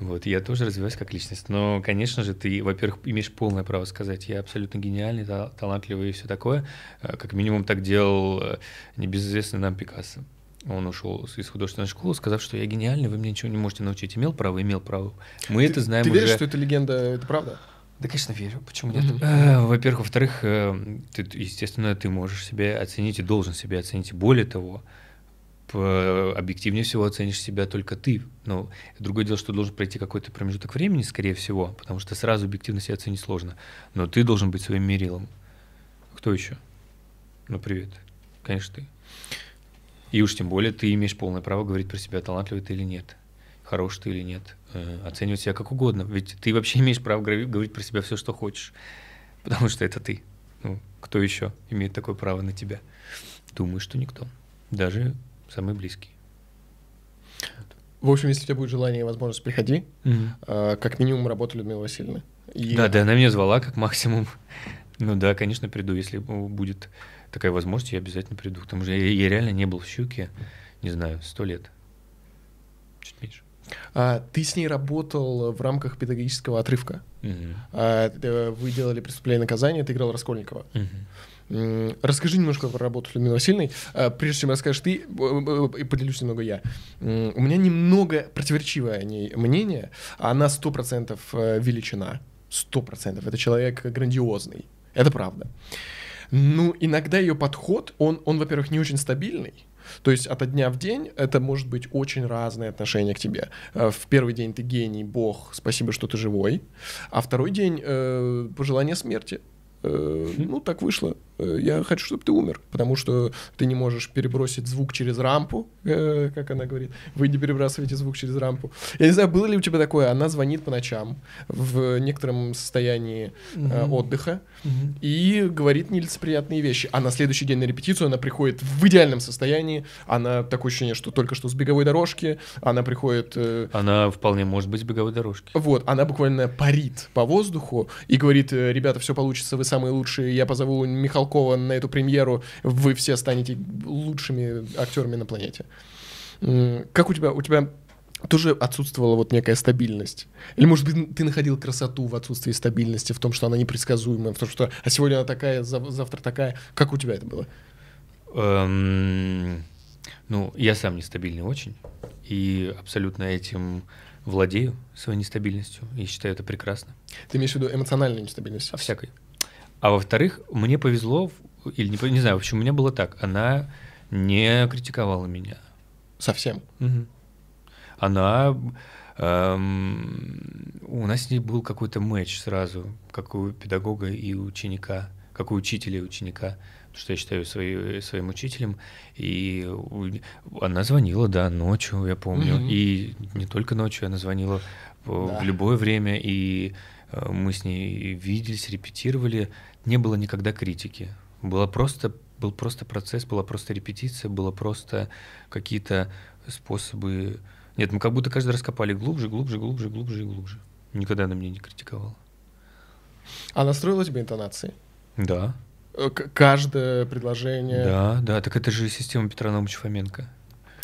[SPEAKER 2] Вот, я тоже развиваюсь как личность. Но, конечно же, ты, во-первых, имеешь полное право сказать, я абсолютно гениальный, та- талантливый и все такое. Э, Как минимум так делал э, небезызвестный нам Пикассо. Он ушел из художественной школы, сказав, что я гениальный, вы мне ничего не можете научить. Имел право, имел право. Мы это знаем
[SPEAKER 1] Ты
[SPEAKER 2] уже.
[SPEAKER 1] веришь, что это легенда, это правда?
[SPEAKER 2] Да, конечно, верю. Почему нет? Э, Во-первых, во-вторых, ты, естественно, ты можешь себя оценить и должен себя оценить. Более того, объективнее всего оценишь себя только ты. Но другое дело, что должен пройти какой-то промежуток времени, скорее всего, потому что сразу объективно себя оценить сложно. Но ты должен быть своим мерилом. Кто еще? Ну, привет. Конечно, ты. И уж тем более ты имеешь полное право говорить про себя, талантливый ты или нет, хорош ты или нет, э, оценивать себя как угодно. Ведь ты вообще <laughs> имеешь право говори- говорить про себя все, что хочешь, потому что это ты. Ну, кто еще имеет такое право на тебя? Думаю, что никто. Даже самый близкий.
[SPEAKER 1] В общем, если у тебя будет желание и возможность, приходи. А, Как минимум, работа Людмилы Васильевны. И-
[SPEAKER 2] Да, да, она меня звала как максимум. <laughs> Ну да, конечно, приду. Если бу- будет такая возможность, я обязательно приду. К тому же я, я реально не был в Щуке, не знаю, сто лет. Чуть меньше.
[SPEAKER 1] А, Ты с ней работал в рамках педагогического отрывка.
[SPEAKER 2] Мгм.
[SPEAKER 1] А, э, Вы делали «Преступление и наказание», ты играл Раскольникова.
[SPEAKER 2] Мгм.
[SPEAKER 1] Расскажи немножко про работу с Людмилой. А, Прежде чем расскажешь ты, э, э, поделюсь немного я. У меня немного противоречивое о ней мнение. Она сто процентов э, величина. Сто процентов. Это человек грандиозный. Это правда. Ну, иногда ее подход, он, он, во-первых, не очень стабильный. То есть от дня в день это может быть очень разное отношение к тебе. Э, В первый день ты гений, бог, спасибо, что ты живой. А второй день э, пожелание смерти. Э, ну, так вышло. Э, Я хочу, чтобы ты умер, потому что ты не можешь перебросить звук через рампу, э, как она говорит. Вы не перебрасываете звук через рампу. Я не знаю, было ли у тебя такое. Она звонит по ночам в некотором состоянии
[SPEAKER 2] Мгм.
[SPEAKER 1] отдыха
[SPEAKER 2] Мгм.
[SPEAKER 1] и говорит нелицеприятные вещи. А на следующий день на репетицию она приходит в идеальном состоянии. Она такое ощущение, что только что с беговой дорожки. Она приходит...
[SPEAKER 2] Она вполне может быть с беговой дорожки.
[SPEAKER 1] вот, она буквально парит по воздуху и говорит, ребята, все получится, вы самые лучшие, я позову Михалкова на эту премьеру, вы все станете лучшими актерами на планете. Как у тебя, у тебя тоже отсутствовала вот некая стабильность? Или, может быть, ты находил красоту в отсутствии стабильности, в том, что она непредсказуемая, в том, что а сегодня она такая, зав- завтра такая. Как у тебя это было?
[SPEAKER 2] Эм, ну, я сам нестабильный очень, и абсолютно этим владею, своей нестабильностью, и считаю это прекрасно.
[SPEAKER 1] Ты имеешь в виду эмоциональную нестабильность?
[SPEAKER 2] А всякой. А во-вторых, мне повезло, или не, не знаю, в общем, у меня было так. Она не критиковала меня.
[SPEAKER 1] Совсем.
[SPEAKER 2] Угу. Она... Эм, у нас с ней был какой-то матч сразу, как у педагога и ученика, как у учителя и ученика что я считаю свои, своим учителем. И она звонила, да, ночью, я помню. Mm-hmm. И не только ночью, она звонила в, да. в любое время. И э, мы с ней виделись, репетировали. Не было никогда критики. Было просто, был просто процесс, была просто репетиция, было просто какие-то способы... Нет, мы как будто каждый раз копали глубже, глубже, глубже, глубже и глубже. Никогда она меня не критиковала.
[SPEAKER 1] А настроила тебе интонации?
[SPEAKER 2] Да.
[SPEAKER 1] Э, каждое предложение.
[SPEAKER 2] Да, да, так это же система Петра Наумовича Фоменко.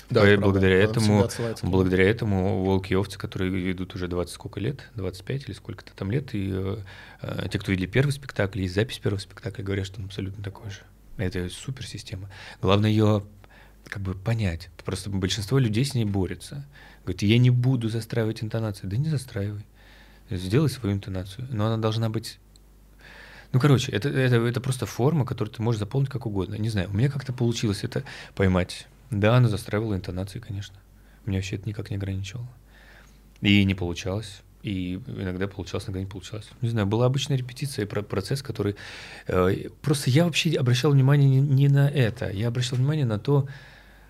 [SPEAKER 2] Да, и благодаря этому, благодаря этому волки и овцы, которые ведут уже 20 сколько лет, 25 или сколько-то там лет, и э, те, кто видели первый спектакль и запись первого спектакля, говорят, что он абсолютно такой же. Это супер система. Главное ее как бы понять. Просто большинство людей с ней борется. Говорит, я не буду застраивать интонацию. Да не застраивай. Сделай свою интонацию. Но она должна быть ну, короче, это, это, это просто форма, которую ты можешь заполнить как угодно. Не знаю, у меня как-то получилось это поймать. Да, она застраивала интонации, конечно. Меня вообще это никак не ограничивало. И не получалось. И иногда получалось, иногда не получалось. Не знаю, была обычная репетиция, процесс, который... Э, просто я вообще обращал внимание не, не на это. Я обращал внимание на то...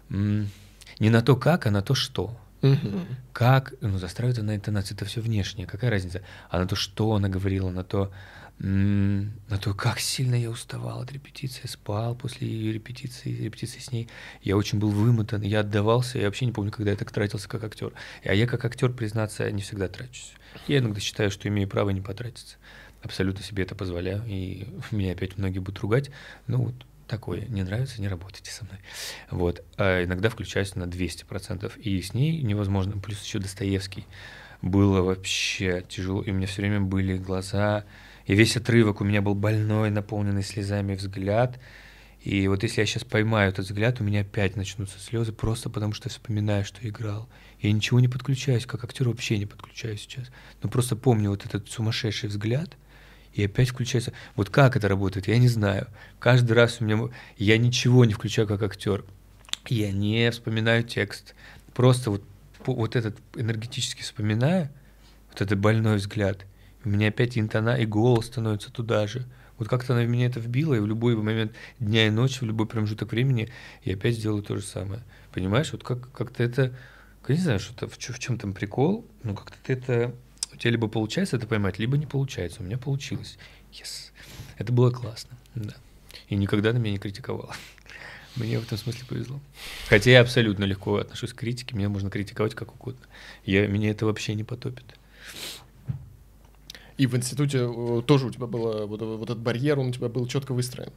[SPEAKER 2] Не на то, как, а на то, что. Угу. Как, ну, застраивать на интонации, это все внешнее, какая разница? А на то, что она говорила, на то, на то, как сильно я уставал от репетиции, спал после ее репетиции, репетиции с ней. Я очень был вымотан, я отдавался, я вообще не помню, когда я так тратился как актер. А я как актер, признаться, не всегда трачусь. Я иногда считаю, что имею право не потратиться. Абсолютно себе это позволяю, и <laughs> меня опять многие будут ругать. Ну вот, такое, не нравится, не работайте со мной. Вот. А иногда включаюсь на 200%, и с ней невозможно. Плюс еще Достоевский. Было вообще тяжело, и у меня все время были глаза и весь отрывок у меня был больной, наполненный слезами взгляд. И вот если я сейчас поймаю этот взгляд, у меня опять начнутся слезы, просто потому что вспоминаю, что играл. Я ничего не подключаюсь, как актер вообще не подключаюсь сейчас. Но просто помню вот этот сумасшедший взгляд, и опять включается. Вот как это работает, я не знаю. Каждый раз у меня... Я ничего не включаю как актер. Я не вспоминаю текст. Просто вот, вот этот энергетически вспоминаю, вот этот больной взгляд, у меня опять интона и голос становится туда же. Вот как-то она в меня это вбила, и в любой момент дня и ночи, в любой промежуток времени я опять сделаю то же самое. Понимаешь, вот как, как-то это, я не знаю, что-то, в, в чем там прикол, но как-то это, у тебя либо получается это поймать, либо не получается. У меня получилось. Yes. Это было классно, да. И никогда на меня не критиковала. Мне в этом смысле повезло. Хотя я абсолютно легко отношусь к критике, меня можно критиковать как угодно. Я, меня это вообще не потопит.
[SPEAKER 1] И в институте э, тоже у тебя было вот, вот этот барьер, он у тебя был четко выстроен.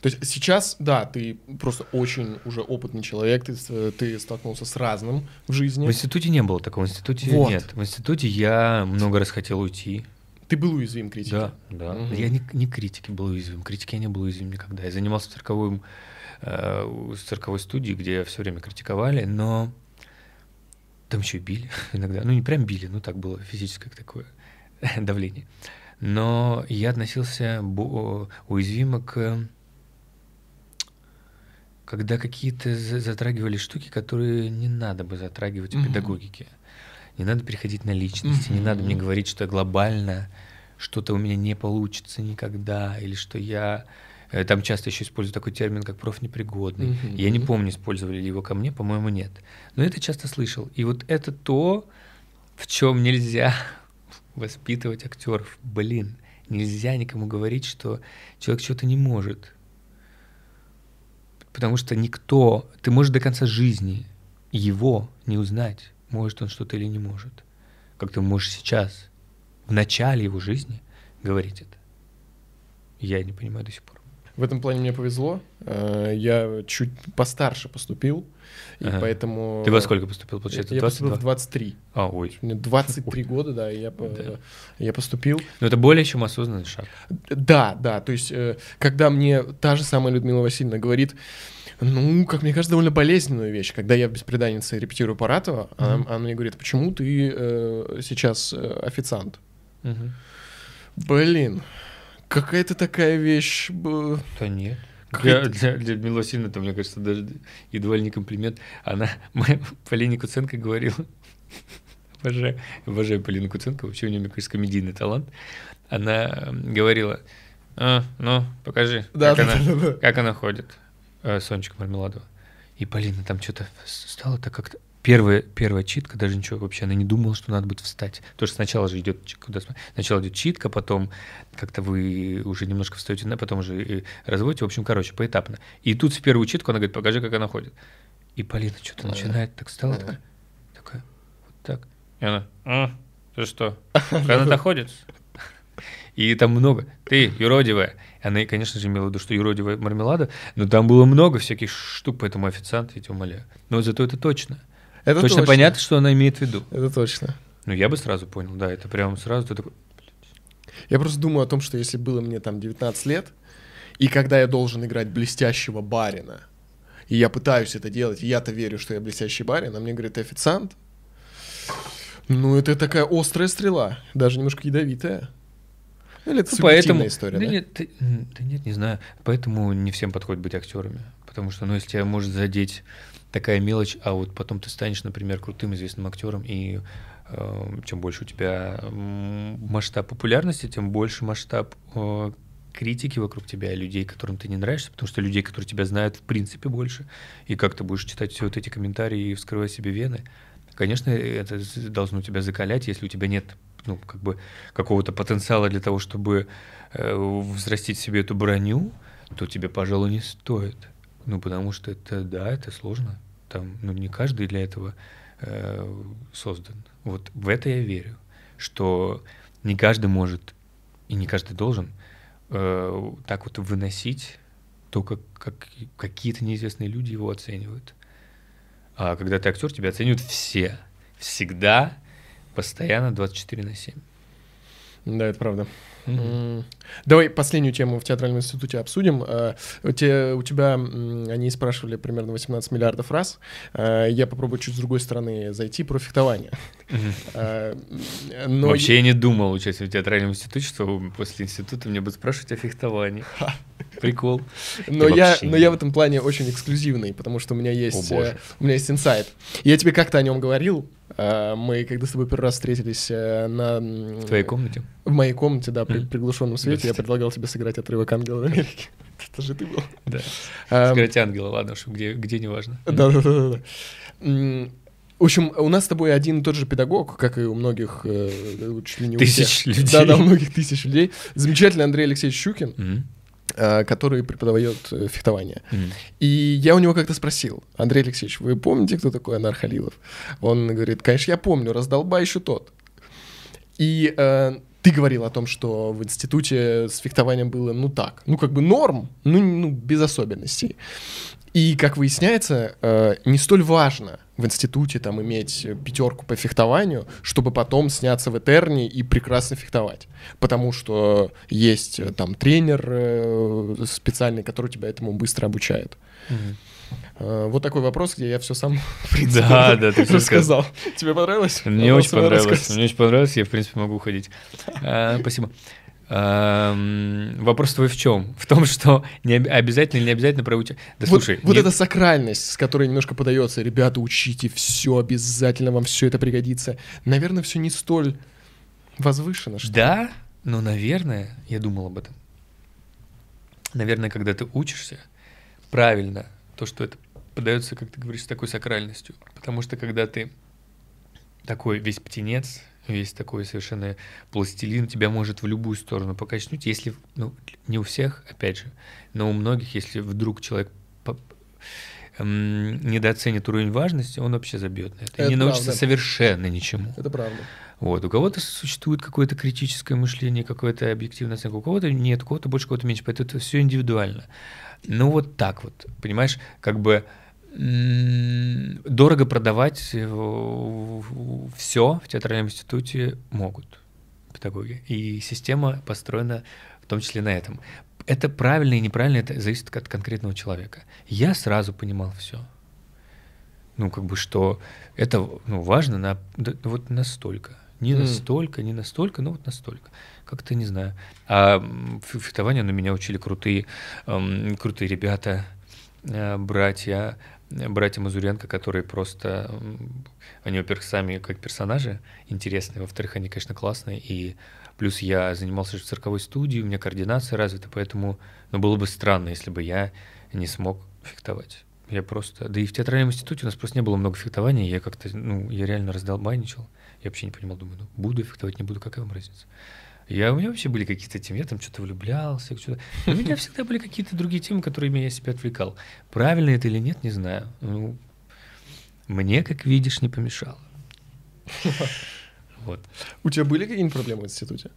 [SPEAKER 1] То есть сейчас, да, ты просто очень уже опытный человек, ты, ты столкнулся с разным в жизни.
[SPEAKER 2] В институте не было такого, в институте вот. нет. В институте я много раз хотел уйти.
[SPEAKER 1] Ты был уязвим критике?
[SPEAKER 2] Да, да. Угу. Я не, не критики был уязвим, критики я не был уязвим никогда. Я занимался цирковым, э, цирковой студией, где все время критиковали, но там еще и били <laughs> иногда. Ну, не прям били, но так было физическое такое <laughs> давление. Но я относился уязвимо к когда какие-то затрагивали штуки, которые не надо бы затрагивать в педагогике. Не надо переходить на личности, не надо мне говорить, что глобально что-то у меня не получится никогда, или что я... Э, там часто еще используют такой термин, как профнепригодный. Mm-hmm. Я не помню, использовали ли его ко мне, по-моему, нет. Но это часто слышал. И вот это то, в чем нельзя воспитывать актеров. Блин, нельзя никому говорить, что человек что-то не может. Потому что никто, ты можешь до конца жизни его не узнать, может он что-то или не может. Как ты можешь сейчас, в начале его жизни, говорить это. Я не понимаю до сих пор.
[SPEAKER 1] В этом плане мне повезло. Э, я чуть постарше поступил, и ага. поэтому...
[SPEAKER 2] Ты во сколько поступил, получается?
[SPEAKER 1] Я 22? поступил в 23.
[SPEAKER 2] А, ой.
[SPEAKER 1] Мне 23 ой. года, да, я, да. я поступил.
[SPEAKER 2] Но это более чем осознанный шаг.
[SPEAKER 1] Да, да, то есть, э, когда мне та же самая Людмила Васильевна говорит, ну, как мне кажется, довольно болезненную вещь. Когда я в «Беспреданнице» репетирую Паратова, mm-hmm. она, она мне говорит, почему ты э, сейчас э, официант? Mm-hmm. Блин, Какая-то такая вещь...
[SPEAKER 2] Да нет. Для, для, для Людмилы Васильевны, это, мне кажется, даже едва ли не комплимент. Она <laughs> моя, Полине Куценко говорила, <laughs> обожаю, обожаю Полину Куценко, вообще у нее, мне кажется, комедийный талант. Она говорила, «А, ну, покажи,
[SPEAKER 1] Да,
[SPEAKER 2] как,
[SPEAKER 1] да,
[SPEAKER 2] она,
[SPEAKER 1] да, да.
[SPEAKER 2] как она ходит, э, Сонечка Мармеладова. И Полина там что-то стала так как-то... Первая, первая читка, даже ничего вообще, она не думала, что надо будет встать. Потому что сначала же идет, куда сначала идет читка, потом как-то вы уже немножко встаете, на, потом уже разводите, в общем, короче, поэтапно. И тут в первую читку она говорит, покажи, как она ходит. И Полина что-то начинает, так стала, такая, такая, вот так. И она, а, ты что, <laughs> она доходит? <laughs> И там много. Ты юродивая. Она, конечно же, имела в виду, что юродивая мармелада, но там было много всяких штук, поэтому официант, я тебя умоляю. Но зато это точно.
[SPEAKER 1] Это
[SPEAKER 2] точно, понятно, что она имеет в виду.
[SPEAKER 1] Это точно.
[SPEAKER 2] Ну, я бы сразу понял, да, это прям сразу ты такой,
[SPEAKER 1] Я просто думаю о том, что если было мне там 19 лет, и когда я должен играть блестящего барина, и я пытаюсь это делать, и я-то верю, что я блестящий барин, а мне говорит, официант, ну это такая острая стрела, даже немножко ядовитая. Или это
[SPEAKER 2] Ну, поэтому,
[SPEAKER 1] история,
[SPEAKER 2] да,
[SPEAKER 1] да?
[SPEAKER 2] Нет, ты- да нет, не знаю. Поэтому не всем подходит быть актерами. Потому что, ну, если тебя может задеть такая мелочь, а вот потом ты станешь, например, крутым известным актером, и э, чем больше у тебя масштаб популярности, тем больше масштаб э, критики вокруг тебя, людей, которым ты не нравишься, потому что людей, которые тебя знают, в принципе, больше. И как ты будешь читать все вот эти комментарии и вскрывать себе вены, конечно, это должно тебя закалять, если у тебя нет ну, как бы какого-то потенциала для того, чтобы э, взрастить себе эту броню, то тебе, пожалуй, не стоит. Ну, потому что это, да, это сложно. Там, ну, не каждый для этого э, создан. Вот в это я верю, что не каждый может и не каждый должен э, так вот выносить то, как, как какие-то неизвестные люди его оценивают. А когда ты актер, тебя оценивают все. Всегда, постоянно 24 на 7.
[SPEAKER 1] Да, это правда. Давай последнюю тему в театральном институте обсудим. А, У тебя, они спрашивали примерно 18 миллиардов раз. А, Я попробую чуть с другой стороны зайти про фехтование. М, но
[SPEAKER 2] Вообще я не думал участвовать в театральном институте, что после института мне будут спрашивать о фехтовании. <laughs> Прикол.
[SPEAKER 1] Но
[SPEAKER 2] Я
[SPEAKER 1] но я в этом плане очень эксклюзивный, потому что у меня есть, э, у меня есть инсайт. Я тебе как-то о нем говорил. А, Мы, когда с тобой первый раз встретились э, на...
[SPEAKER 2] В твоей комнате?
[SPEAKER 1] В моей комнате, да, при приглушенном свете, я предлагал тебе сыграть отрывок «Ангела в Америке». <laughs> Это же ты был.
[SPEAKER 2] Да.
[SPEAKER 1] А,
[SPEAKER 2] Сыграть ангела, ладно, что где, где не важно.
[SPEAKER 1] Да, да, да, да. М, В общем, у нас с тобой один и тот же педагог, как и у многих, э, чуть ли не у
[SPEAKER 2] Тысяч
[SPEAKER 1] всех.
[SPEAKER 2] людей.
[SPEAKER 1] Да, да, у многих тысяч людей. Замечательный Андрей Алексеевич Щукин,
[SPEAKER 2] Мгм.
[SPEAKER 1] Э, который преподает э, фехтование.
[SPEAKER 2] Мгм.
[SPEAKER 1] И я у него как-то спросил, Андрей Алексеевич, вы помните, кто такой Анар Халилов? Он говорит, конечно, я помню, раздолбай еще тот. И э, ты говорил о том, что в институте с фехтованием было, ну так, ну как бы норм, ну, ну без особенностей. И, как выясняется, э, не столь важно в институте там иметь пятерку по фехтованию, чтобы потом сняться в Этерне и прекрасно фехтовать. Потому что есть э, там тренер э, специальный, который тебя этому быстро обучает. Э, Вот такой вопрос, где я все сам, <laughs> в принципе,
[SPEAKER 2] Да, да, ты
[SPEAKER 1] рассказал. Тебе понравилось?
[SPEAKER 2] Мне очень понравилось. Мне очень понравилось, я, в принципе, могу уходить. А, Спасибо. Ам, Вопрос твой в чем? В том, что не об- обязательно или не обязательно проучить. Да
[SPEAKER 1] вот,
[SPEAKER 2] слушай,
[SPEAKER 1] вот
[SPEAKER 2] не-
[SPEAKER 1] эта сакральность, с которой немножко подается, ребята, учите все, обязательно вам все это пригодится. Наверное, все не столь возвышено, что.
[SPEAKER 2] Да, но, наверное, я думал об этом. Наверное, когда ты учишься, правильно, то, что это подается, как ты говоришь, с такой сакральностью. Потому что когда ты такой весь птенец, весь такой совершенно пластилин, тебя может в любую сторону покачнуть, если, ну, не у всех, опять же, но у многих, если вдруг человек эм, недооценит уровень важности, он вообще забьет на это. И
[SPEAKER 1] Это
[SPEAKER 2] не научится
[SPEAKER 1] правда.
[SPEAKER 2] совершенно ничему.
[SPEAKER 1] Это правда.
[SPEAKER 2] Вот. У кого-то существует какое-то критическое мышление, какое-то объективная оценка, у кого-то нет, у кого-то больше, у кого-то меньше, поэтому это все индивидуально. Ну вот так вот, понимаешь, как бы дорого продавать все в театральном институте могут педагоги. И система построена в том числе на этом. Это правильно и неправильно, это зависит от конкретного человека. Я сразу понимал все. Ну, как бы, что это ну, важно на, да, вот настолько. Не
[SPEAKER 1] М.
[SPEAKER 2] настолько, не настолько, но вот настолько. Как-то не знаю. А фехтование, ну, меня учили крутые, эм, крутые ребята, э, братья, э, братья Мазуренко, которые просто, они, во-первых, сами как персонажи интересные, во-вторых, они, конечно, классные, и плюс я занимался в цирковой студии, у меня координация развита, поэтому, ну, было бы странно, если бы я не смог фехтовать. Я просто, да и в театральном институте у нас просто не было много фехтования, я как-то, ну, я реально раздолбайничал, я вообще не понимал, думаю, ну, буду фехтовать, не буду, какая вам разница? Я, у меня вообще были какие-то темы, я там что-то влюблялся, что-то. У меня всегда были какие-то другие темы, которыми я себя отвлекал. Правильно это или нет, не знаю. Ну, мне, как видишь, не помешало. Вот.
[SPEAKER 1] У тебя были какие-нибудь проблемы в институте?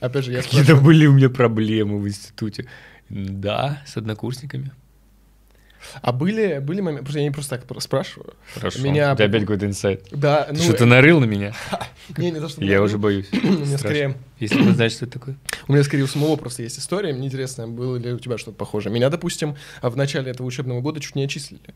[SPEAKER 1] Опять же, я
[SPEAKER 2] Какие-то были у меня проблемы в институте. Да, с однокурсниками.
[SPEAKER 1] А были, были моменты, просто я не просто так спрашиваю.
[SPEAKER 2] Хорошо.
[SPEAKER 1] Меня
[SPEAKER 2] Ты
[SPEAKER 1] по-
[SPEAKER 2] опять какой-то инсайт.
[SPEAKER 1] Да,
[SPEAKER 2] Ты
[SPEAKER 1] ну...
[SPEAKER 2] что-то нарыл на меня? <laughs>
[SPEAKER 1] Не, не то, что...
[SPEAKER 2] Я уже боюсь. <clears throat>
[SPEAKER 1] У меня скорее...
[SPEAKER 2] Если бы знаешь, что это такое.
[SPEAKER 1] У меня скорее у самого просто есть история. Мне интересно, было ли у тебя что-то похожее. Меня, допустим, в начале этого учебного года чуть не отчислили.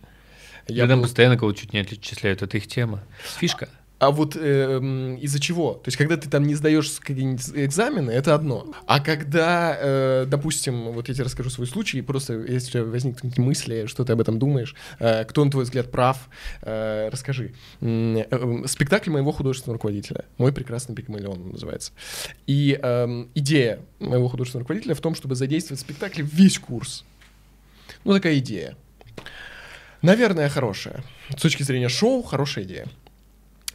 [SPEAKER 2] Я там постоянно кого-то чуть не отчисляют. Это их тема. Фишка.
[SPEAKER 1] А вот эм, из-за чего? То есть, когда ты там не сдаешь какие-нибудь экзамены, это одно. А когда, э, допустим, вот я тебе расскажу свой случай, и просто если у тебя возникнут какие мысли, что ты об этом думаешь, э, кто, на твой взгляд, прав, э, расскажи. Э, э, Спектакль моего художественного руководителя. Мой прекрасный Пигмалион он называется. И эм, идея моего художественного руководителя в том, чтобы задействовать в спектакле весь курс. Ну, такая идея. Наверное, хорошая. С точки зрения шоу, хорошая идея.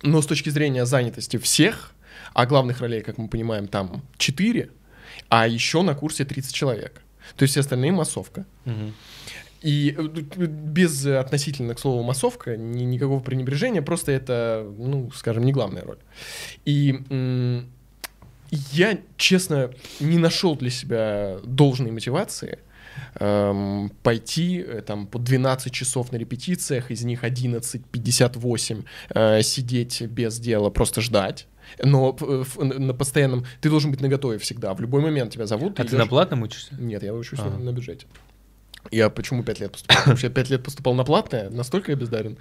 [SPEAKER 1] Но с точки зрения занятости всех, а главных ролей, как мы понимаем, там 4, а еще на курсе 30 человек. То есть все остальные массовка. И э, без относительно к слову массовка, ни- никакого пренебрежения, просто это, ну, скажем, не главная роль. И м, я, честно, не нашел для себя должной мотивации эм, пойти э, там по 12 часов на репетициях, из них 11-58 э, сидеть без дела, просто ждать. Но ф- на постоянном... Ты должен быть наготове всегда. В любой момент тебя зовут.
[SPEAKER 2] А ты на платном учишься?
[SPEAKER 1] нет, я учусь
[SPEAKER 2] Ага.
[SPEAKER 1] на, бюджете. Я почему пять лет поступал? Я пять лет поступал на платное, настолько я бездарен.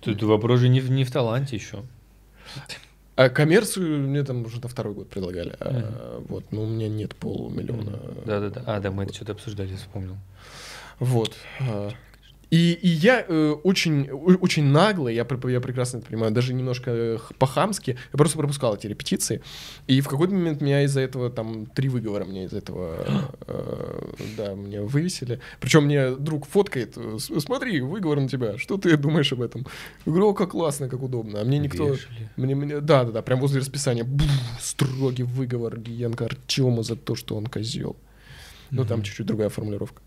[SPEAKER 2] Тут вопрос же не в, не в таланте еще.
[SPEAKER 1] А коммерцию мне там уже на второй год предлагали. А, вот, но у меня нет полмиллиона.
[SPEAKER 2] Да-да-да. А, да, мы это что-то обсуждали, вспомнил.
[SPEAKER 1] Вот. И, и я э, очень, очень нагло, я, я прекрасно это понимаю, даже немножко э, по-хамски, я просто пропускал эти репетиции. И в какой-то момент меня из-за этого, там, три выговора мне из-за этого, <gasps> э, да, мне вывесили. Причем мне друг фоткает, э, смотри, выговор на тебя, что ты думаешь об этом? Я говорю, о, как классно, как удобно. А мне никто...
[SPEAKER 2] Вешали.
[SPEAKER 1] Мне, мне, да, да, да, прям возле расписания. Бу, строгий выговор Гиенко Артему за то, что он козел. Ну, там
[SPEAKER 2] Мгм.
[SPEAKER 1] чуть-чуть другая формулировка.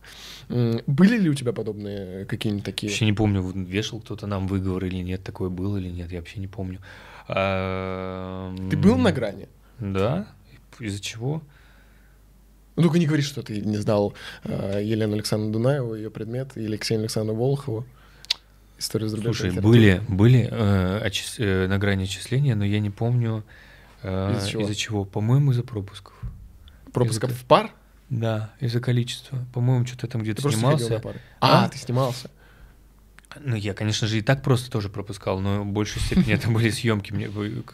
[SPEAKER 1] Были ли у тебя подобные какие-нибудь такие?
[SPEAKER 2] Вообще не помню, вешал кто-то нам выговор или нет, такое было или нет, я вообще не помню.
[SPEAKER 1] Ты был на грани?
[SPEAKER 2] Да. Из-за чего?
[SPEAKER 1] Ну, только не говори, что ты не знал э, Елену Александровну Дунаеву, ее предмет, или Ксению Александровну Волхову. Историю зарубежной
[SPEAKER 2] Слушай, были, были э, отчис- э, на грани отчисления, но я не помню э,
[SPEAKER 1] Из-за чего?
[SPEAKER 2] из-за чего. По-моему, из-за пропусков.
[SPEAKER 1] Пропусков
[SPEAKER 2] из-за-
[SPEAKER 1] в пар?
[SPEAKER 2] Да, из-за количества. По-моему, что-то там где-то снимался.
[SPEAKER 1] А,
[SPEAKER 2] А?
[SPEAKER 1] ты снимался.
[SPEAKER 2] Ну, я, конечно же, и так просто тоже пропускал, но в большей степени это были съемки, мне,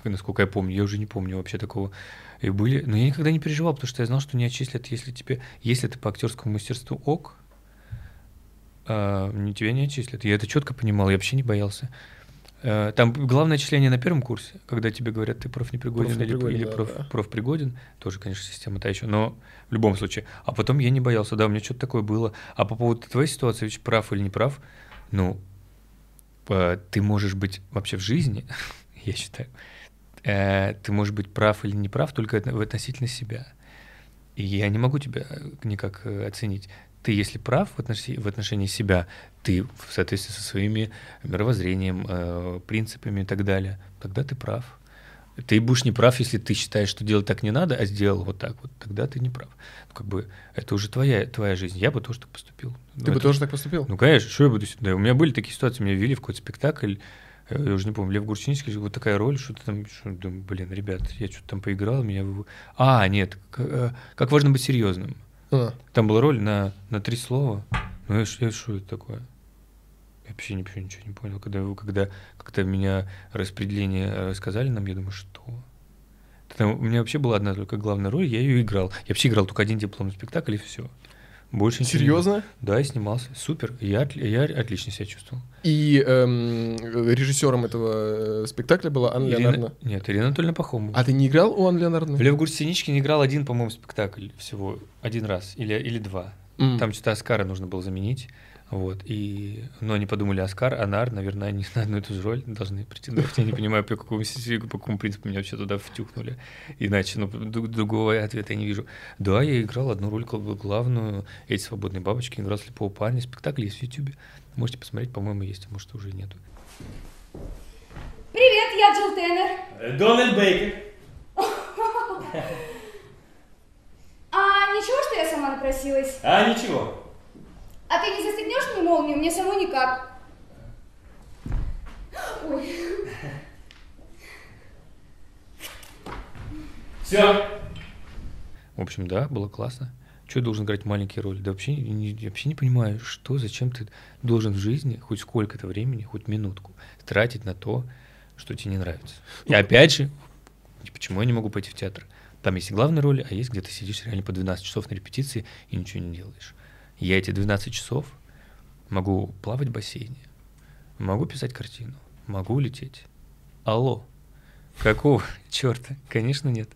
[SPEAKER 2] насколько я помню. Я уже не помню вообще такого. И были. Но я никогда не переживал, потому что я знал, что не отчислят, если тебе, если ты по актерскому мастерству ок, не- тебя не отчислят. Я это четко понимал, я вообще не боялся. Э, Там главное отчисление на первом курсе, когда тебе говорят, ты профнепригоден или,
[SPEAKER 1] Профнепригоден,
[SPEAKER 2] или
[SPEAKER 1] да,
[SPEAKER 2] проф,
[SPEAKER 1] да.
[SPEAKER 2] профпригоден, тоже, конечно, система та еще, но в любом случае. А потом я не боялся, да, у меня что-то такое было. А по поводу твоей ситуации, ведь прав или не прав, ну, ты можешь быть вообще в жизни, <laughs> я считаю, э, ты можешь быть прав или не прав только относительно себя. И я не могу тебя э, никак э, оценить. Ты, если прав в отношении, в отношении себя, ты в соответствии со своими мировоззрением, принципами и так далее, тогда ты прав. Ты будешь не прав, если ты считаешь, что делать так не надо, а сделал вот так вот, тогда ты не прав. Ну, как бы это уже твоя, твоя жизнь. Я бы тоже так поступил. Ну,
[SPEAKER 1] Ты бы
[SPEAKER 2] это-
[SPEAKER 1] тоже так поступил?
[SPEAKER 2] ну, конечно, что я буду сюда? У меня были такие ситуации, меня ввели в какой-то спектакль, э, я уже не помню, Лев Гурчинский, вот такая роль, что-то там, что, думаю, блин, ребят, я что-то там поиграл, меня... А, нет, к- э, как важно быть серьезным.
[SPEAKER 1] А,
[SPEAKER 2] Там была роль на, на три слова. Ну, я, я что это такое? Я вообще ничего, ничего не понял. Когда, когда, когда меня распределение рассказали нам, я думаю, что? Там, у меня вообще была одна только главная роль, я ее играл. Я вообще играл только один дипломный спектакль, и все. Больше
[SPEAKER 1] Серьезно?
[SPEAKER 2] Да, я снимался. Супер. Я, я отлично себя чувствовал.
[SPEAKER 1] И эм, режиссером этого э, спектакля была Анна
[SPEAKER 2] Ирина-
[SPEAKER 1] Леонардовна.
[SPEAKER 2] Нет, Ирина Анатольевна Пахомова.
[SPEAKER 1] А ты не играл у Анны
[SPEAKER 2] В
[SPEAKER 1] Леонардовны?
[SPEAKER 2] Лев Синичкин играл один, по-моему, спектакль всего. Один раз. Или, или два.
[SPEAKER 1] М.
[SPEAKER 2] Там что-то Оскара нужно было заменить. Вот. И... Но они подумали, Оскар, Анар, наверное, они <laughs> на одну и ту же роль должны претендовать. Я не понимаю, по какому, по какому принципу меня вообще туда втюхнули. Иначе, ну, другого ответа я не вижу. Да, я играл одну роль гла- главную. Эти свободные бабочки, играл слепого парня. Спектакль есть в Ютубе. Можете посмотреть, по-моему, есть, а может, уже нету.
[SPEAKER 4] Привет, я Джилл Теннер.
[SPEAKER 5] Дональд Бейкер. <laughs>
[SPEAKER 4] А ничего, что я сама напросилась?
[SPEAKER 5] А ничего.
[SPEAKER 4] А ты не застегнешь мне молнию? Мне самой никак. Ой,
[SPEAKER 5] Все.
[SPEAKER 2] В общем, да, было классно. Я должен играть маленькие роли? Да вообще не, вообще не понимаю, что, зачем ты должен в жизни хоть сколько-то времени, хоть минутку тратить на то, что тебе не нравится. И опять же, почему я не могу пойти в театр? Там есть и главные роли, а есть где ты сидишь реально по 12 часов на репетиции и ничего не делаешь. Я эти 12 часов могу плавать в бассейне, могу писать картину, могу лететь. Алло, какого <laughs> черта? Конечно, нет.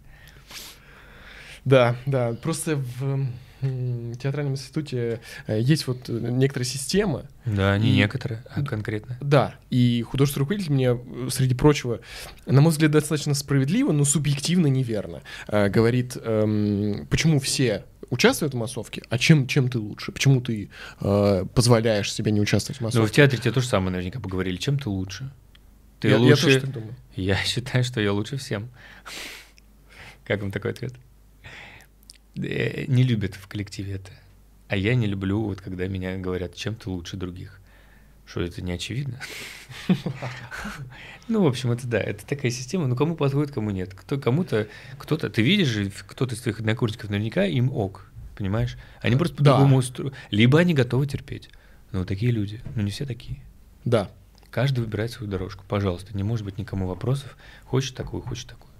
[SPEAKER 1] Да, да. Просто в театральном институте э, есть вот э, некоторая система.
[SPEAKER 2] Да, не
[SPEAKER 1] И-
[SPEAKER 2] некоторые, а конкретно.
[SPEAKER 1] Да, и художественный руководитель мне, э, среди прочего, на мой взгляд, достаточно справедливо, но субъективно неверно, говорит, эм, почему все участвуют в массовке, а чем, чем ты лучше? Почему ты э, позволяешь себе не участвовать в
[SPEAKER 2] Ну, в
[SPEAKER 1] массовке?
[SPEAKER 2] театре тебе то же самое наверняка поговорили. Чем ты лучше? Ты
[SPEAKER 1] я, я
[SPEAKER 2] лучше...
[SPEAKER 1] тоже так думаю.
[SPEAKER 2] Я <laughs> считаю, что я лучше всем. Как вам такой ответ? Э, Не любят в коллективе это. А я не люблю, вот когда меня говорят, чем ты лучше других. Что это не очевидно? Ну, в общем, это да, это такая система. Ну, кому подходит, кому нет. Кто, кому-то, кто-то, ты видишь же, кто-то из твоих однокурсников наверняка им ок, понимаешь? Они просто по-другому устроены. Либо они готовы терпеть. Ну, такие люди. Ну, не все такие.
[SPEAKER 1] Да.
[SPEAKER 2] Каждый выбирает свою дорожку. Пожалуйста, не может быть никому вопросов. Хочешь такую, хочешь такую.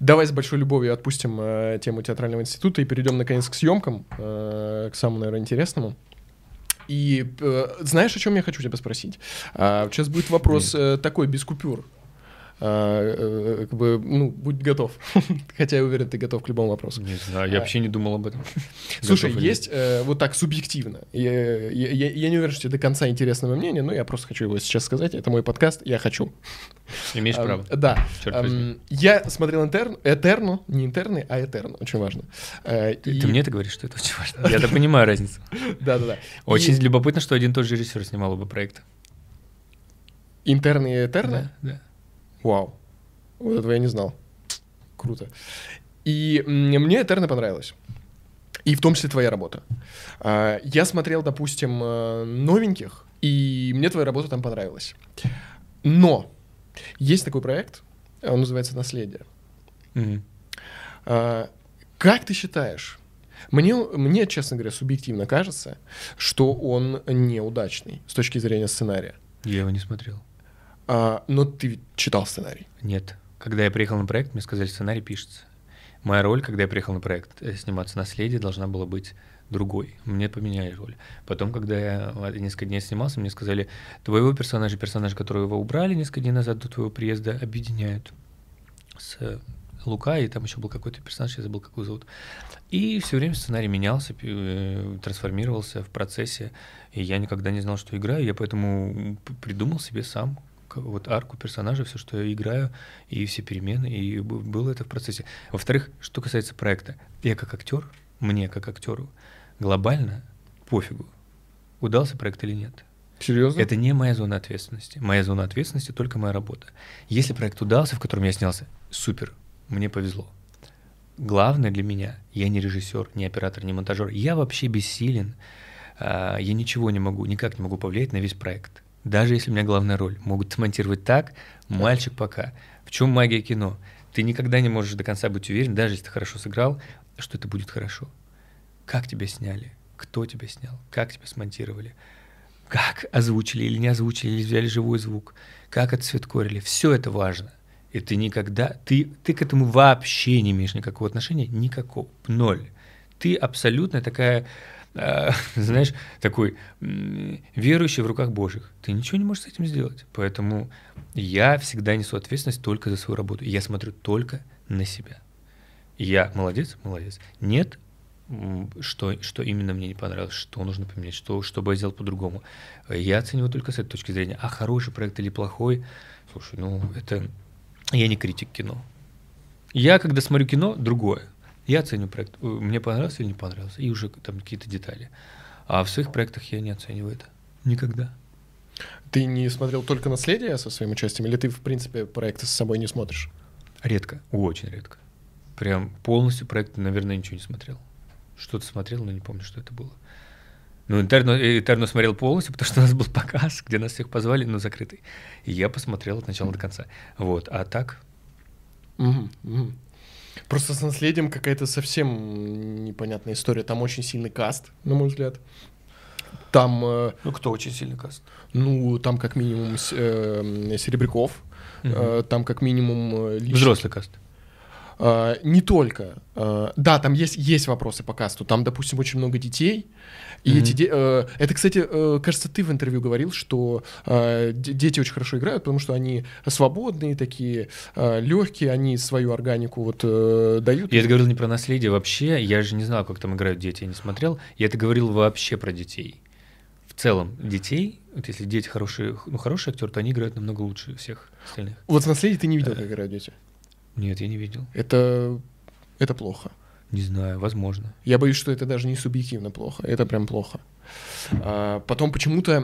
[SPEAKER 1] Давай с большой любовью отпустим э, тему театрального института и перейдем наконец к съемкам, э, к самому, наверное, интересному. И э, знаешь, о чем я хочу тебя спросить? А, сейчас будет вопрос э, такой, без купюр. А, э, как бы, ну, будь готов. <laughs> Хотя я уверен, ты готов к любому вопросу.
[SPEAKER 2] Не знаю, я
[SPEAKER 1] А.
[SPEAKER 2] вообще не думал об этом. <laughs>
[SPEAKER 1] Слушай,
[SPEAKER 2] Готов
[SPEAKER 1] есть э, вот так субъективно. Я, я- я- я не уверен, что тебе до конца интересно мое мнение, но я просто хочу его сейчас сказать. Это мой подкаст, я хочу.
[SPEAKER 2] Имеешь право.
[SPEAKER 1] Да.
[SPEAKER 2] Черт.
[SPEAKER 1] Я смотрел интерн, Этерну, не интерны, а Этерну, очень важно. Э,
[SPEAKER 2] Ты,
[SPEAKER 1] и-
[SPEAKER 2] ты мне это говоришь, что это очень важно. Я-то понимаю разницу. <laughs>
[SPEAKER 1] Да-да-да.
[SPEAKER 2] Очень любопытно, что один и тот же режиссер снимал оба проекта.
[SPEAKER 1] Интерны и Этерна?
[SPEAKER 2] Да, да.
[SPEAKER 1] Вау. Вот этого я не знал. Круто. И мне Этерна понравилось. И в том числе твоя работа. А, Я смотрел, допустим, э, новеньких, и мне твоя работа там понравилась. Но есть такой проект, он называется «Наследие». А, Как ты считаешь? Мне, мне, честно говоря, субъективно кажется, что он неудачный с точки зрения сценария.
[SPEAKER 2] Я его не смотрел.
[SPEAKER 1] А, но ты читал сценарий.
[SPEAKER 2] Нет. Когда я приехал на проект, мне сказали, сценарий пишется. Моя роль, когда я приехал на проект э, сниматься «Наследие», должна была быть другой. Мне поменяли роль. Потом, когда я э, несколько дней снимался, мне сказали, твоего персонажа, персонажа, которого его убрали несколько дней назад до твоего приезда, объединяют с э, Лука, и там еще был какой-то персонаж, я забыл, как его зовут. И все время сценарий менялся, э, трансформировался в процессе, и я никогда не знал, что играю, я поэтому придумал себе сам вот арку персонажа, все, что я играю, и все перемены, и было это в процессе. Во-вторых, что касается проекта, я как актер, мне как актеру, глобально пофигу, удался проект или нет.
[SPEAKER 1] Серьезно?
[SPEAKER 2] Это не моя зона ответственности. Моя зона ответственности только моя работа. Если проект удался, в котором я снялся, супер, мне повезло. Главное для меня, я не режиссер, не оператор, не монтажер. Я вообще бессилен. А, Я ничего не могу, никак не могу повлиять на весь проект. Даже если у меня главная роль. Могут смонтировать так, мальчик пока. В чем магия кино? Ты никогда не можешь до конца быть уверен, даже если ты хорошо сыграл, что это будет хорошо. Как тебя сняли? кто тебя снял, как тебя смонтировали, как озвучили или не озвучили, или взяли живой звук, как отцветкорили. Все это важно. И ты никогда, ты, ты к этому вообще не имеешь никакого отношения, никакого, ноль. Ты абсолютно такая, э, <laughs> знаешь, такой м, верующий в руках Божьих. Ты ничего не можешь с этим сделать. Поэтому я всегда несу ответственность только за свою работу. Я смотрю только на себя. Я молодец, молодец. Нет, что, что именно мне не понравилось, что нужно поменять, что, что бы я сделал по-другому. Я оцениваю только с этой точки зрения. А хороший проект или плохой, слушай, ну это... Я не критик кино. Я, когда смотрю кино, другое. Я оцениваю проект. э, Мне понравился или не понравился. И уже там какие-то детали. А в своих проектах я не оцениваю это. Никогда.
[SPEAKER 1] Ты не смотрел только «Наследие» со своим участием, или ты, в принципе, проекты с собой не смотришь?
[SPEAKER 2] Редко. Очень редко. Прям полностью проект, наверное, ничего не смотрел. Что-то смотрел, но не помню, что это было. Ну, Интерно, Интерно смотрел полностью, потому что у нас был показ, где нас всех позвали, но закрытый. И я посмотрел от начала до конца. Вот. А так,
[SPEAKER 1] Мгм, мгм. Просто с наследием какая-то совсем непонятная история. Там очень сильный каст, на мой взгляд. Там, э,
[SPEAKER 2] ну кто очень сильный каст?
[SPEAKER 1] ну, там как минимум э, Серебряков, э, там как минимум э, лич-
[SPEAKER 2] Взрослый каст.
[SPEAKER 1] А, не только. А, да, там есть, есть вопросы по касту. Там, допустим, очень много детей. И
[SPEAKER 2] Мгм.
[SPEAKER 1] эти де- э, это, кстати, э, кажется, ты в интервью говорил, что э, де- дети очень хорошо играют, потому что они свободные такие, легкие, они свою органику вот э, дают.
[SPEAKER 2] Я это говорил не про наследие вообще, я же не знал, как там играют дети, я не смотрел. Я это говорил вообще про детей. В целом, детей, вот если дети хорошие, ну, хороший актер, то они играют намного лучше всех остальных.
[SPEAKER 1] Вот в наследии ты не видел, как играют дети.
[SPEAKER 2] Нет, я не видел.
[SPEAKER 1] Это, это плохо.
[SPEAKER 2] Не знаю, возможно.
[SPEAKER 1] Я боюсь, что это даже не субъективно плохо. Это прям плохо. А, потом почему-то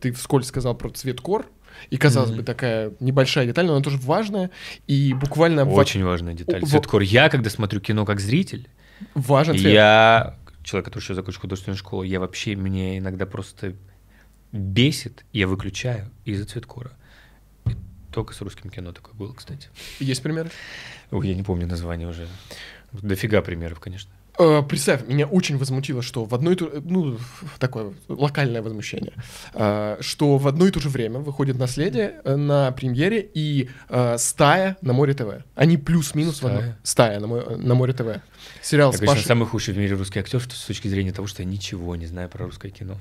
[SPEAKER 1] ты вскользь сказал про цвет кор. И, казалось
[SPEAKER 2] Мгм.
[SPEAKER 1] бы, такая небольшая деталь, но она тоже важная. И буквально
[SPEAKER 2] Очень важная деталь.
[SPEAKER 1] во-
[SPEAKER 2] Цветкор. Я, когда смотрю кино как зритель,
[SPEAKER 1] важен цвет.
[SPEAKER 2] я, человек, который еще закончил художественную школу, я вообще, мне иногда просто бесит, я выключаю из-за цветкора. И только с русским кино такое было, кстати.
[SPEAKER 1] Есть примеры?
[SPEAKER 2] Ой, я не помню название уже. Дофига примеров, конечно.
[SPEAKER 1] Э, Представь, меня очень возмутило, что в одно и то ну, такое локальное возмущение, э, что в одно и то же время выходит «Наследие» на премьере и э, «Стая» на Море ТВ. Они плюс-минус в одно.
[SPEAKER 2] «Стая»?
[SPEAKER 1] На, Мо- на Море ТВ. Сериал
[SPEAKER 2] Я,
[SPEAKER 1] с
[SPEAKER 2] конечно,
[SPEAKER 1] Пашей-
[SPEAKER 2] самый худший в мире русский актер с точки зрения того, что я ничего не знаю про русское кино.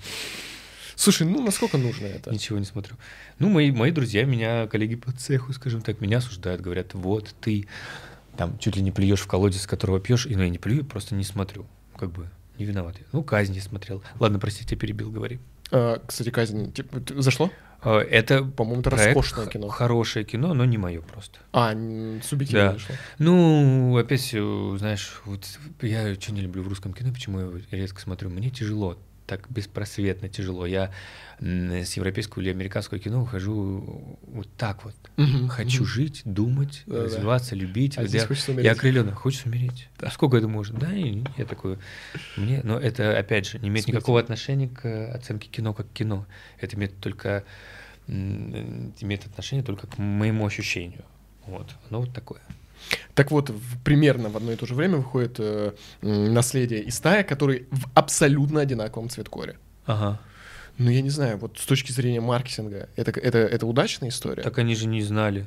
[SPEAKER 1] Слушай, ну насколько нужно это?
[SPEAKER 2] Ничего не смотрю. Ну, мои, мои друзья, меня, коллеги по цеху, скажем так, меня осуждают, говорят, вот ты там чуть ли не плюешь в колодец, с которого пьешь, и ну, я не плюю, просто не смотрю. Как бы не виноват. я. Ну, казнь не смотрел. Ладно, прости, тебя перебил, говори.
[SPEAKER 1] Э, Кстати, «Казнь» типа, зашло?
[SPEAKER 2] А, Это
[SPEAKER 1] По-моему, это роскошное кино.
[SPEAKER 2] Хорошее кино, но не мое просто.
[SPEAKER 1] А, субъективно
[SPEAKER 2] Да.
[SPEAKER 1] зашло.
[SPEAKER 2] Ну, опять, знаешь, вот я что не люблю в русском кино, почему я его редко смотрю. Мне тяжело, так беспросветно тяжело. Я с европейского или американского кино ухожу вот так вот.
[SPEAKER 1] Мгм,
[SPEAKER 2] Хочу
[SPEAKER 1] мгм.
[SPEAKER 2] жить, думать,
[SPEAKER 1] Да-да.
[SPEAKER 2] развиваться, любить.
[SPEAKER 1] А
[SPEAKER 2] я,
[SPEAKER 1] хочется
[SPEAKER 2] я
[SPEAKER 1] умереть.
[SPEAKER 2] окрыленно, хочешь умереть? Да. Сколько это может? Да, и я такой. Мне, но это, опять же, не имеет никакого отношения к э, оценке кино как кино. Это имеет только имеет отношение только к моему ощущению. Вот. Ну, вот такое.
[SPEAKER 1] Так вот, в- примерно в одно и то же время выходит э, «Наследие» и «Стая», которые в абсолютно одинаковом цветкоре.
[SPEAKER 2] Ага.
[SPEAKER 1] Ну, я не знаю, вот с точки зрения маркетинга, это, это, это удачная история?
[SPEAKER 2] Так они же не знали.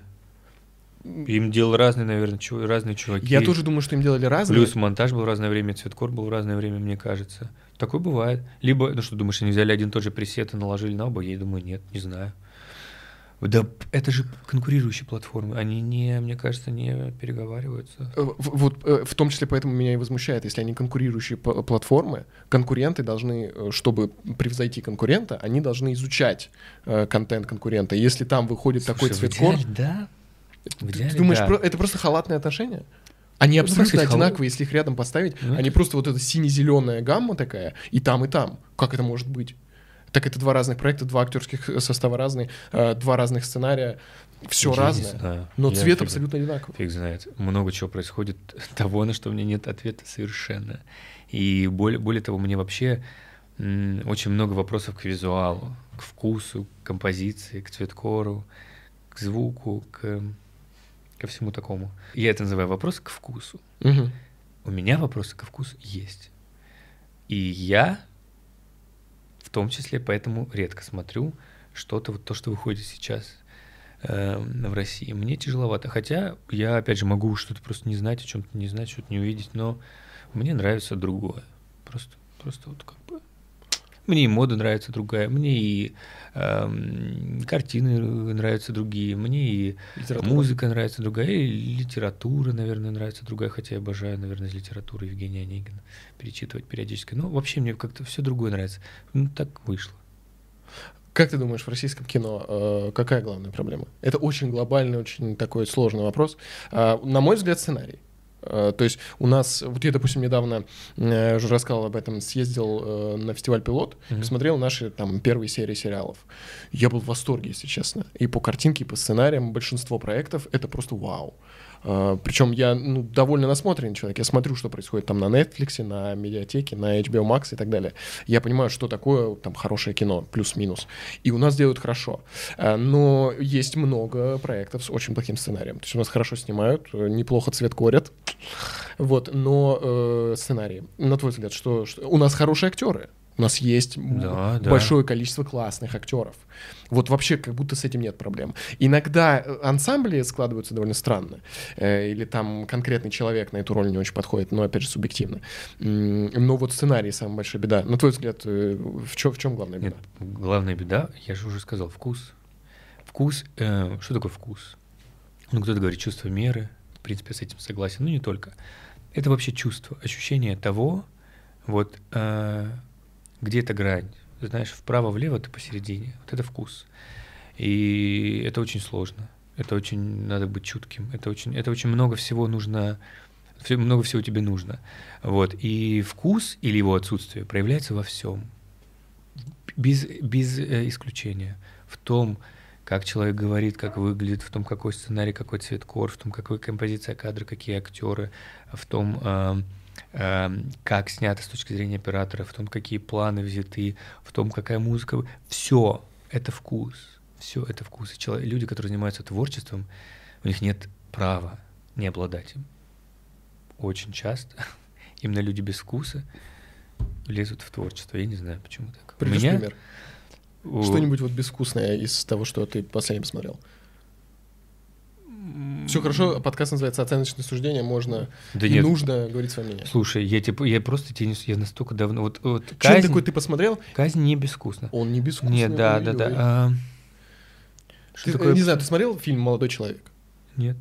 [SPEAKER 2] Им делал разные, наверное, чу- разные чуваки.
[SPEAKER 1] Я тоже думаю, что им делали разные.
[SPEAKER 2] Плюс монтаж был в разное время, цветкор был в разное время, мне кажется. Такое бывает. Либо, ну что, думаешь, они взяли один и тот же пресет и наложили на оба? Я думаю, нет, не знаю. Да это же конкурирующие платформы. Они не, мне кажется, не переговариваются.
[SPEAKER 1] Э, Вот э, в том числе поэтому меня и возмущает, если они конкурирующие платформы, конкуренты должны, э, чтобы превзойти конкурента, они должны изучать контент конкурента. Если там выходит такой
[SPEAKER 2] Слушай, в
[SPEAKER 1] цветкор,
[SPEAKER 2] идеале, да. В идеале,
[SPEAKER 1] ты думаешь,
[SPEAKER 2] да.
[SPEAKER 1] про- это просто халатные отношения? Они
[SPEAKER 2] Ну,
[SPEAKER 1] абсолютно
[SPEAKER 2] халат.
[SPEAKER 1] одинаковые, если их рядом поставить.
[SPEAKER 2] Ну,
[SPEAKER 1] они просто вот эта сине-зеленая гамма такая, и там, и там. Как это может быть? Так это два разных проекта, два актерских э, состава разные, э, два разных сценария, все
[SPEAKER 2] Я не
[SPEAKER 1] разное.
[SPEAKER 2] знаю.
[SPEAKER 1] Но
[SPEAKER 2] Я
[SPEAKER 1] цвет
[SPEAKER 2] фиг-
[SPEAKER 1] абсолютно одинаковый.
[SPEAKER 2] Фиг знает. Много чего происходит <laughs> того, на что у меня нет ответа совершенно. И более, более того, мне вообще очень много вопросов к визуалу, к вкусу, к композиции, к цветкору, к звуку, к, ко всему такому. Я это называю вопрос к вкусу.
[SPEAKER 1] Мгм.
[SPEAKER 2] У меня вопросы ко вкусу есть. И я в том числе поэтому редко смотрю что-то, вот то, что выходит сейчас э, в России. Мне тяжеловато. Хотя я, опять же, могу что-то просто не знать, о чем-то не знать, что-то не увидеть, но мне нравится другое. Просто, просто вот как бы мне и мода нравится другая, мне и э, картины нравятся другие, мне и
[SPEAKER 1] Литература.
[SPEAKER 2] музыка нравится другая, и литература, наверное, нравится другая, хотя я обожаю, наверное, из литературы Евгения Онегина перечитывать периодически. Но вообще мне как-то все другое нравится. Ну, так вышло.
[SPEAKER 1] Как ты думаешь, в российском кино э, какая главная проблема? Это очень глобальный, очень такой сложный вопрос. А, на мой взгляд, сценарий. Э, То есть у нас, вот я, допустим, недавно э, уже рассказал об этом, съездил э, на фестиваль «Пилот»,
[SPEAKER 2] Мгм.
[SPEAKER 1] посмотрел наши там первые серии сериалов. Я был в восторге, если честно. И по картинке, и по сценариям большинство проектов — это просто вау. Причем я ну, довольно насмотренный человек. Я смотрю, что происходит там на Netflix, на медиатеке, на HBO Max и так далее. Я понимаю, что такое там хорошее кино, плюс-минус. И у нас делают хорошо. Но есть много проектов с очень плохим сценарием. То есть у нас хорошо снимают, неплохо цвет корят. Вот, но э, сценарий. На твой взгляд, что, что- у нас хорошие актеры? У нас есть
[SPEAKER 2] Да, да.
[SPEAKER 1] большое количество классных актеров. Вот вообще как будто с этим нет проблем. Иногда э, ансамбли складываются довольно странно. Э, Или там конкретный человек на эту роль не очень подходит, но опять же субъективно. Но вот сценарий самая большая беда. На твой взгляд, э, в чем, в чем главная беда?
[SPEAKER 2] Нет, главная беда, я же уже сказал, вкус. Вкус, э, что такое вкус? Ну, кто-то говорит чувство меры, принципе, с этим согласен, но не только. Это вообще чувство, ощущение того, вот э, где эта грань, знаешь, вправо-влево, ты посередине. Вот это вкус. И это очень сложно. Это очень надо быть чутким. Это очень, это очень много всего нужно, много всего тебе нужно. Вот. И вкус или его отсутствие проявляется во всем без, без э, исключения. В том, как человек говорит, как выглядит, в том, какой сценарий, какой цвет кор, в том, какая композиция кадра, какие актеры, в том, эм, эм, как снято с точки зрения оператора, в том, какие планы взяты, в том, какая музыка. Все это вкус. Все это вкус. И чело- люди, которые занимаются творчеством, у них нет права не обладать им. Очень часто <laughs> именно люди без вкуса лезут в творчество. Я не знаю, почему так. У
[SPEAKER 1] Приведешь
[SPEAKER 2] меня-
[SPEAKER 1] пример? Что-нибудь вот безвкусное из того, что ты последним посмотрел. Все хорошо, подкаст называется «Оценочное суждение», можно
[SPEAKER 2] Да
[SPEAKER 1] и
[SPEAKER 2] нет.
[SPEAKER 1] нужно говорить свое мнение.
[SPEAKER 2] Слушай, я типа, я просто тебе не я настолько давно, вот, вот
[SPEAKER 1] Что
[SPEAKER 2] казнь,
[SPEAKER 1] такое ты посмотрел?
[SPEAKER 2] казнь не безвкусна.
[SPEAKER 1] Он не безвкусный.
[SPEAKER 2] Нет, да, да, да. а,
[SPEAKER 1] Ты,
[SPEAKER 2] Что такое?
[SPEAKER 1] Не знаю, ты смотрел фильм «Молодой человек»?
[SPEAKER 2] Нет.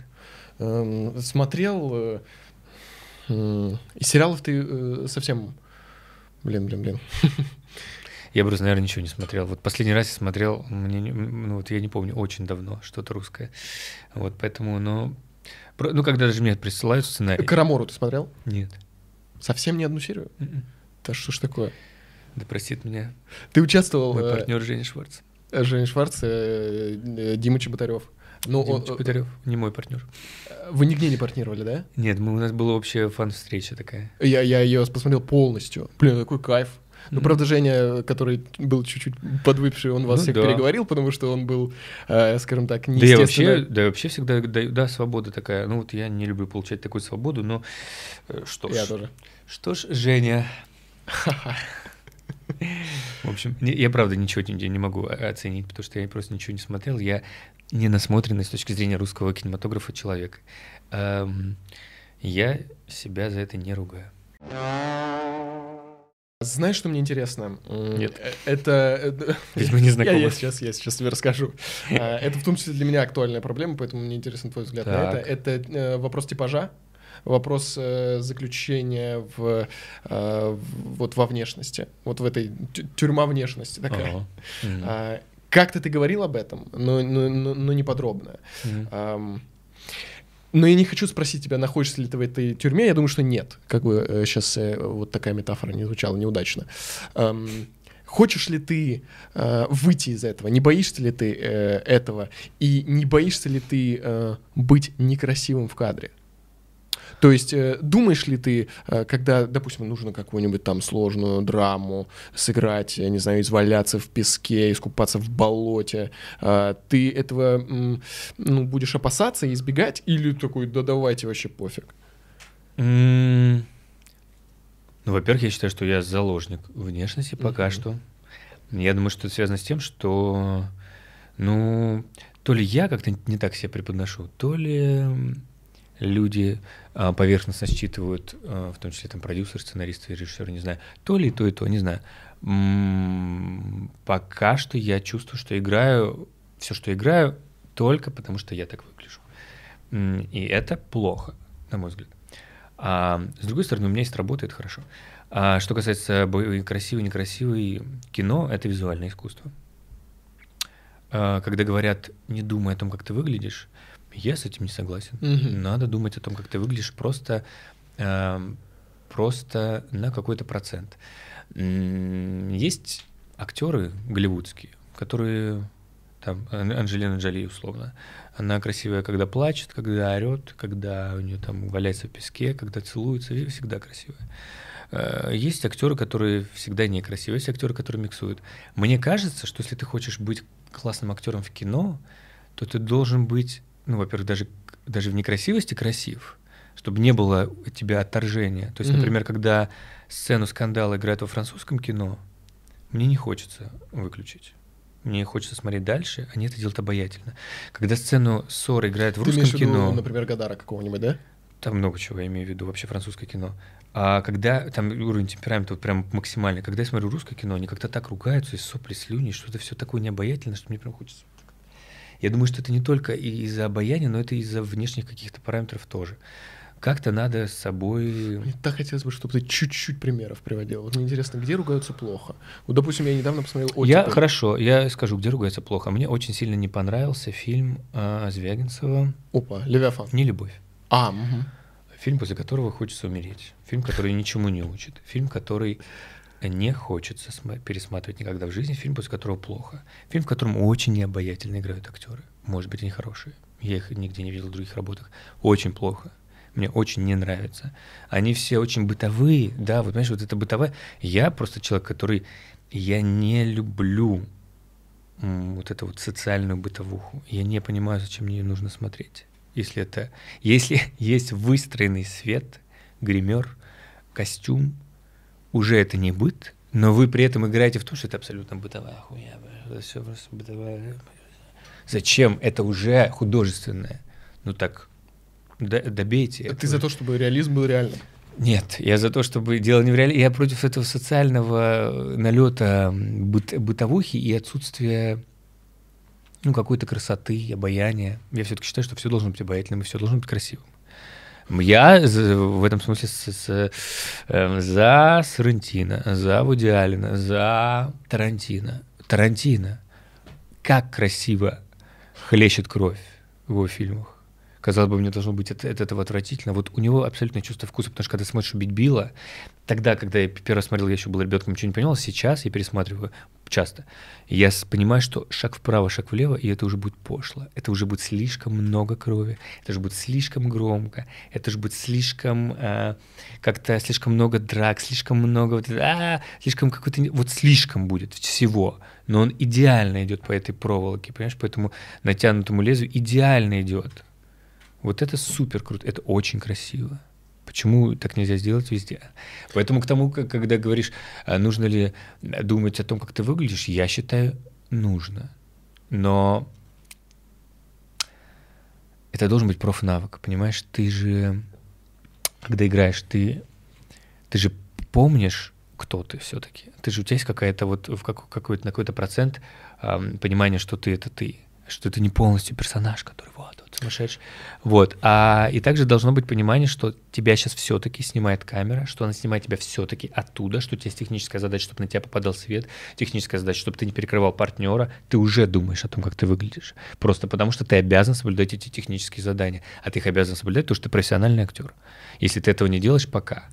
[SPEAKER 1] Эм, смотрел... э, Из сериалов ты э, совсем... Блин, блин, блин. <laughs>
[SPEAKER 2] Я просто, наверное, ничего не смотрел. Вот последний раз я смотрел, мне, не- ну вот я не помню, очень давно, что-то русское. Вот поэтому, ну, про- ну когда даже мне присылают сценарий.
[SPEAKER 1] «Карамору» ты смотрел?
[SPEAKER 2] Нет.
[SPEAKER 1] Совсем не одну серию?
[SPEAKER 2] Мгм.
[SPEAKER 1] Да что ж такое?
[SPEAKER 2] Да простит меня
[SPEAKER 1] Ты участвовал...
[SPEAKER 2] мой
[SPEAKER 1] э,
[SPEAKER 2] партнер Женя Шварц.
[SPEAKER 1] э, Женя Шварц, э, Дима Чеботарев. Ну,
[SPEAKER 2] Дима
[SPEAKER 1] он-
[SPEAKER 2] Чеботарев, не мой партнер.
[SPEAKER 1] вы нигде не партнировали, да?
[SPEAKER 2] Нет, мы, у нас была общая фан-встреча такая.
[SPEAKER 1] Я, я ее посмотрел полностью. Блин, какой кайф. Ну,
[SPEAKER 2] Мгм.
[SPEAKER 1] правда, Женя, который был чуть-чуть подвыпивший, он вас
[SPEAKER 2] Ну
[SPEAKER 1] всех
[SPEAKER 2] да.
[SPEAKER 1] переговорил, потому что он был, э, скажем так,
[SPEAKER 2] Да я
[SPEAKER 1] неестественно...
[SPEAKER 2] вообще, да я вообще всегда даю, да, свобода такая. Ну вот я не люблю получать такую свободу, но э, что ж,
[SPEAKER 1] Я тоже.
[SPEAKER 2] что ж, Женя. <laughs> В общем, не- я правда ничего не, не могу оценить, потому что я просто ничего не смотрел. Я не насмотренный с точки зрения русского кинематографа человек. Эм, я себя за это не ругаю.
[SPEAKER 1] Знаешь, что мне интересно?
[SPEAKER 2] Нет.
[SPEAKER 1] э, Это... это-
[SPEAKER 2] Ведь мы не <laughs> знакомы.
[SPEAKER 1] я сейчас, я сейчас тебе расскажу. <laughs> А, Это в том числе для меня актуальная проблема, поэтому мне интересен твой взгляд на это. Это э, вопрос типажа, вопрос э, заключения в, э, в- вот во внешности, вот в этой тю- тюрьма внешности такая.
[SPEAKER 2] Мгм.
[SPEAKER 1] А, Как-то ты говорил об этом, но, но, но- но не подробно. Ам, Но я не хочу спросить тебя, находишься ли ты в этой тюрьме. Я думаю, что нет. Как бы сейчас вот такая метафора не звучала неудачно. Ам, Хочешь ли ты э, выйти из этого? Не боишься ли ты э, этого? И не боишься ли ты э, быть некрасивым в кадре? То есть э, думаешь ли ты, э, когда, допустим, нужно какую-нибудь там сложную драму сыграть, я не знаю, изваляться в песке, искупаться в болоте, э, ты этого ну, будешь опасаться и избегать, или такой, да давайте вообще пофиг?
[SPEAKER 2] Ну, во-первых, я считаю, что я заложник внешности пока что. Я думаю, что это связано с тем, что, ну, то ли я как-то не так себя преподношу, то ли люди а, поверхностно считывают, а, в том числе там продюсеры, сценаристы, режиссеры, не знаю, то ли то, и то, не знаю. Пока что я чувствую, что играю, все, что играю, только потому что я так выгляжу. И это плохо, на мой взгляд. А с другой стороны, у меня есть работа, это хорошо. А что касается красивый, некрасивый, кино — это визуальное искусство. А, Когда говорят, не думай о том, как ты выглядишь, я с этим не согласен.
[SPEAKER 1] Мгм.
[SPEAKER 2] Надо думать о том, как ты выглядишь, просто, эм, просто на какой-то процент. Есть актеры голливудские, которые там Ан- Анджелина Джоли условно. Она красивая, когда плачет, когда орет, когда у нее там валяется в песке, когда целуется, и всегда красивая. Э, Есть актеры, которые всегда некрасивые, есть актеры, которые миксуют. Мне кажется, что если ты хочешь быть классным актером в кино, то ты должен быть, ну, во-первых, даже, даже в некрасивости красив, чтобы не было у тебя отторжения. То есть,
[SPEAKER 1] Мгм.
[SPEAKER 2] например, когда сцену скандала играют во французском кино, мне не хочется выключить. Мне хочется смотреть дальше, они это делают обаятельно. Когда сцену ссоры играют в
[SPEAKER 1] Ты
[SPEAKER 2] русском
[SPEAKER 1] в виду,
[SPEAKER 2] кино,
[SPEAKER 1] например, Гадара какого-нибудь, да?
[SPEAKER 2] там много чего я имею в виду, вообще французское кино. А когда там уровень темперамента вот прям максимальный, когда я смотрю русское кино, они как-то так ругаются, и сопли, слюни, что-то все такое необаятельное, что мне прям хочется. Я думаю, что это не только из-за обаяния, но это из-за внешних каких-то параметров тоже. Как-то надо с собой...
[SPEAKER 1] Мне так хотелось бы, чтобы ты чуть-чуть примеров приводил. Вот мне интересно, где ругаются плохо? Вот, допустим, я недавно посмотрел
[SPEAKER 2] Я
[SPEAKER 1] «Оттепель».
[SPEAKER 2] хорошо, я скажу, где ругается плохо. Мне очень сильно не понравился фильм а, Звягинцева
[SPEAKER 1] Опа, Левиафан.
[SPEAKER 2] «Не любовь».
[SPEAKER 1] А, мгм.
[SPEAKER 2] Фильм, после которого хочется умереть. Фильм, который ничему не учит. Фильм, который не хочется сма- пересматривать никогда в жизни. Фильм, после которого плохо. Фильм, в котором очень необаятельно играют актеры. Может быть, они хорошие. Я их нигде не видел в других работах. Очень плохо. Мне очень не нравится. Они все очень бытовые, да, вот понимаешь, вот это бытовое. Я просто человек, который... Я не люблю вот эту вот социальную бытовуху. Я не понимаю, зачем мне ее нужно смотреть. Если это... Если <laughs> есть выстроенный свет, гример, костюм, уже это не быт, но вы при этом играете в то, что это абсолютно бытовая хуйня. Это все просто бытовая. Зачем? Это уже художественное. Ну так, д- добейте.
[SPEAKER 1] Ты
[SPEAKER 2] этого.
[SPEAKER 1] за то, чтобы реализм был реальным.
[SPEAKER 2] Нет, я за то, чтобы дело не в реале. Я против этого социального налета быт- бытовухи и отсутствия ну, какой-то красоты, обаяния. Я все-таки считаю, что все должно быть обаятельным и все должно быть красивым. Я в этом смысле с- с- э, за Сарантино, за Вуди Аллена, за Тарантино. Тарантино. Как красиво хлещет кровь в его фильмах. Казалось бы, мне должно быть от, от этого отвратительно. Вот у него абсолютное чувство вкуса, потому что когда смотришь «Убить Билла», тогда, когда я первый раз смотрел, я еще был ребенком, ничего не понимал, сейчас я пересматриваю часто. Я понимаю, что шаг вправо, шаг влево, и это уже будет пошло. Это уже будет слишком много крови, это же будет слишком громко, это же будет слишком а, как-то слишком много драк, слишком много вот, а, слишком какой-то вот слишком будет всего. Но он идеально идет по этой проволоке, понимаешь, по этому натянутому лезвию идеально идет. Вот это супер круто, это очень красиво. Почему так нельзя сделать везде? Поэтому к тому, как- когда говоришь, а нужно ли думать о том, как ты выглядишь, я считаю, нужно. Но это должен быть профнавык, понимаешь? Ты же, когда играешь, ты, ты же помнишь, кто ты все-таки. Ты же у тебя есть какая-то вот в как- какой-то на какой-то процент ам, понимания, что ты это ты, что ты не полностью персонаж, который сумасшедший. Вот. А, и также должно быть понимание, что тебя сейчас все-таки снимает камера, что она снимает тебя все-таки оттуда, что у тебя есть техническая задача, чтобы на тебя попадал свет, техническая задача, чтобы ты не перекрывал партнера. Ты уже думаешь о том, как ты выглядишь. Просто потому, что ты обязан соблюдать эти технические задания. А ты их обязан соблюдать, потому что ты профессиональный актер. Если ты этого не делаешь, пока.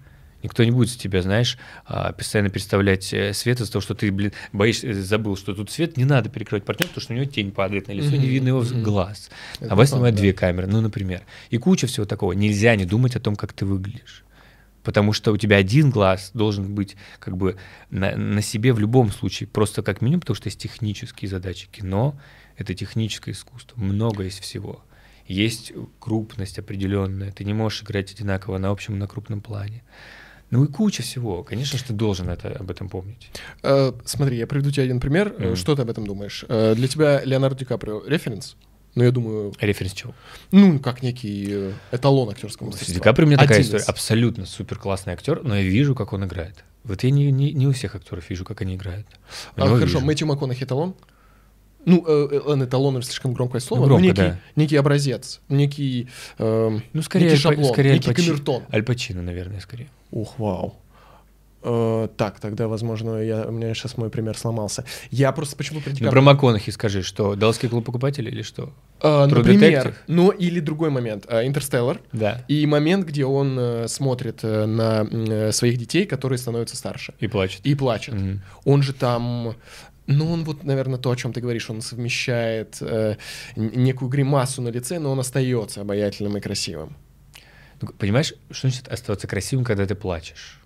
[SPEAKER 2] Никто не будет тебя, знаешь, а, постоянно представлять э, свет из-за того, что ты, блин, боишься, э, забыл, что тут свет, не надо перекрывать партнера, потому что у него тень падает на лицо, не
[SPEAKER 1] Мгм,
[SPEAKER 2] видно его
[SPEAKER 1] мгм.
[SPEAKER 2] глаз.
[SPEAKER 1] Это
[SPEAKER 2] а вас снимают
[SPEAKER 1] да.
[SPEAKER 2] две камеры, ну, например. И куча всего такого. Нельзя не думать о том, как ты выглядишь. Потому что у тебя один глаз должен быть как бы на, на себе в любом случае. Просто как минимум, потому что есть технические задачи. Кино — это техническое искусство. Много есть всего. Есть крупность определенная. Ты не можешь играть одинаково на общем и на крупном плане. Ну и куча всего. Конечно же, ты должен это, об этом помнить.
[SPEAKER 1] Э, смотри, я приведу тебе один пример. Э,
[SPEAKER 2] Мгм.
[SPEAKER 1] Что ты об этом думаешь? Э, для тебя Леонардо Ди Каприо референс? Ну, я думаю,
[SPEAKER 2] Референс чего?
[SPEAKER 1] ну, как некий э, эталон актерского мастерства.
[SPEAKER 2] Ди Каприо у меня такая история. Абсолютно супер классный актер, но я вижу, как он играет. Вот я не, не, не у всех актеров вижу, как они играют. У
[SPEAKER 1] А, хорошо,
[SPEAKER 2] вижу.
[SPEAKER 1] Мэтью МакКонахи эталон? Ну, э, э, эталон слишком громкое слово,
[SPEAKER 2] громко,
[SPEAKER 1] но некий,
[SPEAKER 2] да.
[SPEAKER 1] некий образец, некий, эм,
[SPEAKER 2] Ну, скорее,
[SPEAKER 1] некий шаблон,
[SPEAKER 2] скорее
[SPEAKER 1] некий камертон.
[SPEAKER 2] Аль Пачино, наверное, скорее.
[SPEAKER 1] Ух, вау. Э, так, тогда, возможно, я, у меня сейчас мой пример сломался. Я просто почему Ди
[SPEAKER 2] Ну, про МакКонахи скажи, что Далласский клуб покупателей или что?
[SPEAKER 1] Э,
[SPEAKER 2] True
[SPEAKER 1] например,
[SPEAKER 2] Detective?
[SPEAKER 1] ну или другой момент. э, Интерстеллар.
[SPEAKER 2] Да.
[SPEAKER 1] И момент, где он э, смотрит э, на э, своих детей, которые становятся старше.
[SPEAKER 2] И плачет.
[SPEAKER 1] И плачет.
[SPEAKER 2] Мгм.
[SPEAKER 1] Он же там... Ну, он вот, наверное, то, о чем ты говоришь, он совмещает э, некую гримасу на лице, но он остается обаятельным и красивым.
[SPEAKER 2] Ну, понимаешь, что значит оставаться красивым, когда ты плачешь?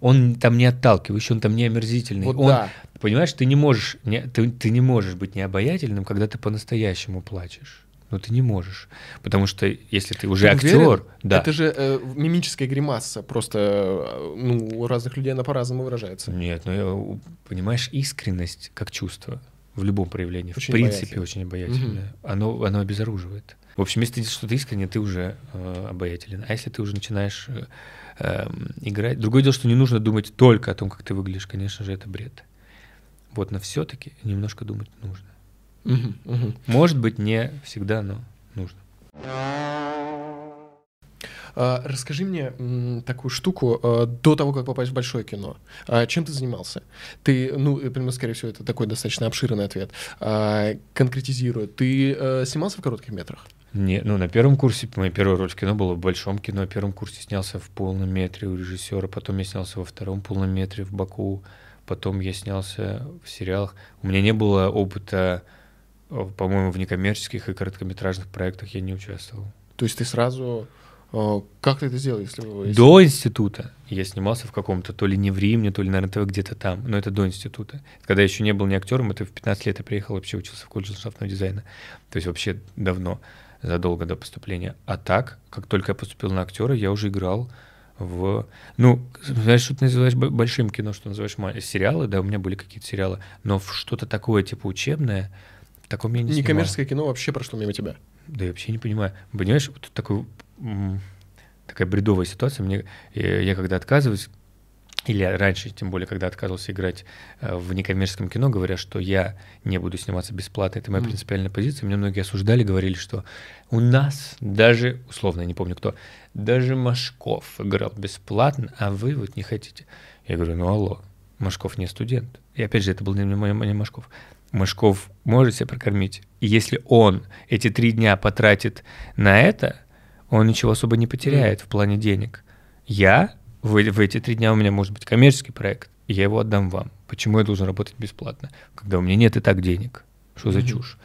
[SPEAKER 2] Он там не отталкивающий, он там не омерзительный.
[SPEAKER 1] Вот
[SPEAKER 2] он,
[SPEAKER 1] да.
[SPEAKER 2] Понимаешь, ты не можешь, не, ты, ты не можешь быть необаятельным, когда ты по-настоящему плачешь. Ну, ты не можешь. Потому что если ты уже
[SPEAKER 1] Ты
[SPEAKER 2] актер,
[SPEAKER 1] уверен?
[SPEAKER 2] да.
[SPEAKER 1] Это же э, мимическая гримаса, просто э, ну, у разных людей она по-разному выражается.
[SPEAKER 2] Нет, ну, понимаешь, искренность как чувство в любом проявлении,
[SPEAKER 1] Очень
[SPEAKER 2] в принципе,
[SPEAKER 1] обаятельно.
[SPEAKER 2] очень обаятельное. Оно, оно обезоруживает. В общем, если ты что-то искренне, ты уже э, обаятелен. А если ты уже начинаешь э, эм, играть... Другое дело, что не нужно думать только о том, как ты выглядишь. Конечно же, это бред. Вот, но все-таки немножко думать нужно. Может быть, не всегда, но нужно.
[SPEAKER 1] А, расскажи мне такую штуку а, до того, как попасть в большое кино. А, чем ты занимался? Ты, ну, прямо, скорее всего, это такой достаточно обширный ответ. Конкретизируя, ты э, снимался в коротких метрах?
[SPEAKER 2] Не, ну, на первом курсе, моя первая роль в кино была в большом кино. На первом курсе снялся в полном метре у режиссера, потом я снялся во втором полном метре в Баку, потом я снялся в сериалах. У меня не было опыта, э, по-моему, в некоммерческих и короткометражных проектах я не участвовал.
[SPEAKER 1] То есть ты сразу... э, как ты это сделал, если... вы-
[SPEAKER 2] До института я снимался в каком-то, то ли не в Риме, то ли на РНТВ где-то там, но это до института. Когда я еще не был ни актером, это в 15 лет я приехал, вообще учился в колледже ландшафтного дизайна. То есть вообще давно, задолго до поступления. А так, как только я поступил на актера, я уже играл в... Ну, знаешь, что ты называешь большим кино, что называешь сериалы, да, у меня были какие-то сериалы, но в что-то такое, типа учебное, в таком я не снимал.
[SPEAKER 1] Некоммерческое кино вообще прошло мимо тебя.
[SPEAKER 2] Да я вообще не понимаю. Понимаешь, вот такой, такая бредовая ситуация. Мне, э, я когда отказываюсь, или раньше, тем более, когда отказывался играть э, в некоммерческом кино, говоря, что я не буду сниматься бесплатно, это моя
[SPEAKER 1] Мгм.
[SPEAKER 2] принципиальная позиция. Меня многие осуждали, говорили, что у нас даже, условно, я не помню кто, даже Машков играл бесплатно, а вы вот не хотите. Я говорю, ну алло, Машков не студент. И опять же, это был не, не Машков. Машков может себя прокормить. И если он эти три дня потратит на это, он ничего особо не потеряет в плане денег. Я в, в эти три дня у меня может быть коммерческий проект, и я его отдам вам. Почему я должен работать бесплатно, когда у меня нет и так денег? Что за
[SPEAKER 1] Мгм.
[SPEAKER 2] чушь?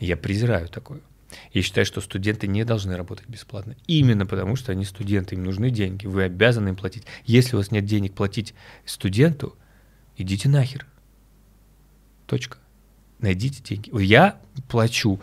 [SPEAKER 2] Я презираю такое. Я считаю, что студенты не должны работать бесплатно. Именно потому, что они студенты, им нужны деньги. Вы обязаны им платить. Если у вас нет денег платить студенту, идите нахер. Точка. Найдите деньги. Я плачу,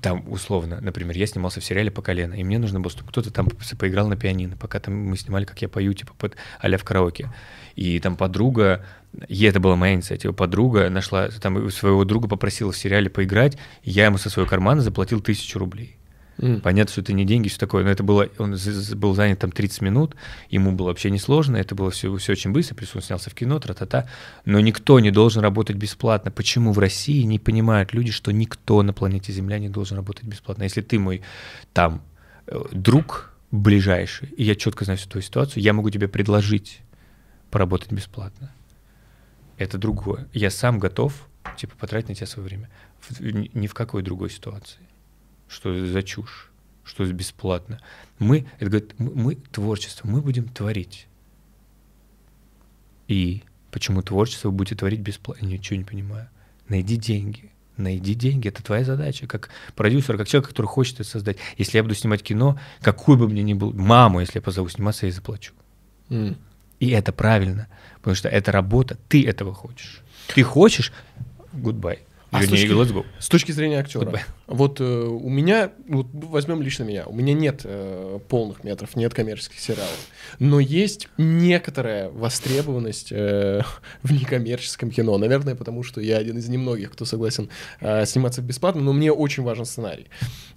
[SPEAKER 2] там, условно, например, я снимался в сериале «По колено», и мне нужно было, чтобы кто-то там по- поиграл на пианино, пока там мы снимали, как я пою, типа, под а в караоке. И там подруга, и это была моя инициатива, подруга нашла, там своего друга попросила в сериале поиграть, я ему со своего кармана заплатил тысячу рублей.
[SPEAKER 1] М.
[SPEAKER 2] Понятно, что это не деньги, все такое, но это было, он был занят там 30 минут, ему было вообще несложно, это было все, все очень быстро, плюс он снялся в кино, тра-та-та, но никто не должен работать бесплатно. Почему в России не понимают люди, что никто на планете Земля не должен работать бесплатно? Если ты мой там э, друг ближайший, и я четко знаю всю твою ситуацию, я могу тебе предложить поработать бесплатно. Это другое. Я сам готов, типа, потратить на тебя свое время. В- ни в какой другой ситуации что за чушь, что это бесплатно. Мы, это говорит, мы, мы творчество, мы будем творить. И почему творчество вы будете творить бесплатно? Я ничего не понимаю. Найди деньги. Найди деньги, это твоя задача, как продюсер, как человек, который хочет это создать. Если я буду снимать кино, какой бы мне ни был, маму, если я позову сниматься, я заплачу.
[SPEAKER 1] М.
[SPEAKER 2] И это правильно, потому что это работа, ты этого хочешь. Ты хочешь, goodbye.
[SPEAKER 1] А с
[SPEAKER 2] Вернее,
[SPEAKER 1] точки-
[SPEAKER 2] let's go.
[SPEAKER 1] С точки зрения актера,
[SPEAKER 2] Goodbye.
[SPEAKER 1] Вот э, у меня, вот возьмем лично меня, у меня нет э, полных метров, нет коммерческих сериалов, но есть некоторая востребованность э, <laughs> в некоммерческом кино. Наверное, потому что я один из немногих, кто согласен э, сниматься бесплатно, но мне очень важен сценарий.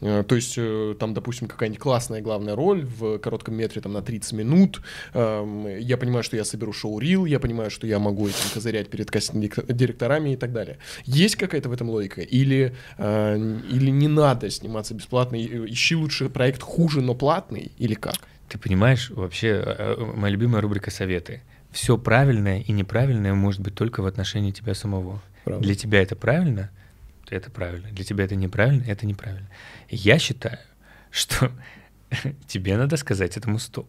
[SPEAKER 1] Э, то есть э, там, допустим, какая-нибудь классная главная роль в коротком метре там на 30 минут. Э, я понимаю, что я соберу шоу-рил, я понимаю, что я могу этим козырять перед кастинг-директорами и так далее. Есть какая-то в этом логика? Или, э, или не надо сниматься бесплатно? Ищи лучше проект хуже, но платный? Или как?
[SPEAKER 2] Ты понимаешь, вообще, э, э, моя любимая рубрика «Советы». Все правильное и неправильное может быть только в отношении тебя самого. Правда. Для тебя это правильно, это правильно. Для тебя это неправильно, это неправильно. Я считаю, что <laughs> тебе надо сказать этому стоп.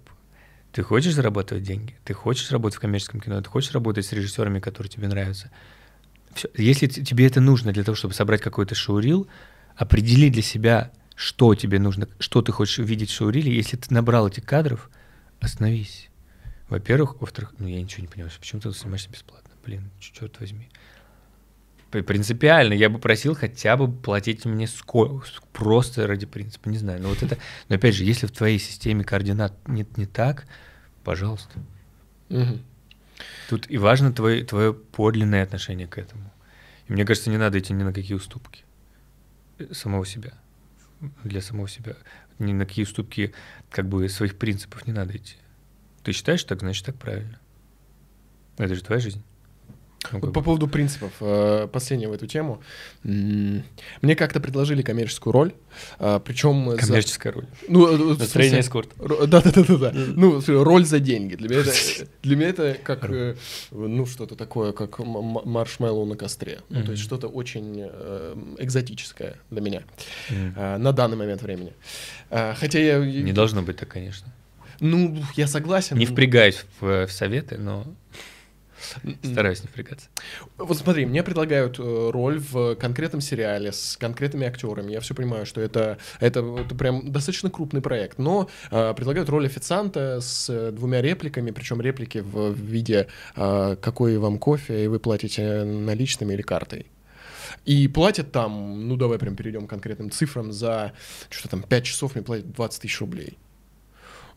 [SPEAKER 2] Ты хочешь зарабатывать деньги, ты хочешь работать в коммерческом кино, ты хочешь работать с режиссерами, которые тебе нравятся. Все. Если тебе это нужно для того, чтобы собрать какой-то шоурил, определи для себя, что тебе нужно, что ты хочешь увидеть в шоуриле. Если ты набрал этих кадров, остановись. Во-первых. Во-вторых, ну я ничего не понимаю, почему ты снимаешься бесплатно? Блин, черт возьми. Принципиально, я бы просил хотя бы платить мне сколько, просто ради принципа, не знаю. Но вот это, но опять же, если в твоей системе координат нет не так, пожалуйста. Угу. Тут и важно твое, твое подлинное отношение к этому. И мне кажется, не надо идти ни на какие уступки самого себя, для самого себя. Ни на какие уступки как бы своих принципов не надо идти. Ты считаешь так, значит так правильно. Это же твоя жизнь.
[SPEAKER 1] Ну, по поводу принципов, э, последнего эту тему. Мне как-то предложили коммерческую роль, э, причем...
[SPEAKER 2] Коммерческая за... роль.
[SPEAKER 1] Ну, э,
[SPEAKER 2] Настроение эскорт.
[SPEAKER 1] Да-да-да. <laughs> Ну, роль за деньги. Для меня это, <laughs> для меня это как, ну, что-то такое, как маршмеллоу на костре. Ну, то есть что-то очень экзотическое для меня на данный момент времени. Хотя я...
[SPEAKER 2] Не должно быть так, конечно.
[SPEAKER 1] Ну, я согласен.
[SPEAKER 2] Не впрягаюсь в советы, но... Стараюсь не впрягаться.
[SPEAKER 1] Вот смотри, мне предлагают э, роль в конкретном сериале с конкретными актерами. Я все понимаю, что это, это, это прям достаточно крупный проект. Но э, предлагают роль официанта с двумя репликами, причем реплики в виде э, «какой вам кофе?» и вы платите наличными или картой. И платят там, ну давай прям перейдем к конкретным цифрам, за что там 5 часов мне платят 20 тысяч рублей.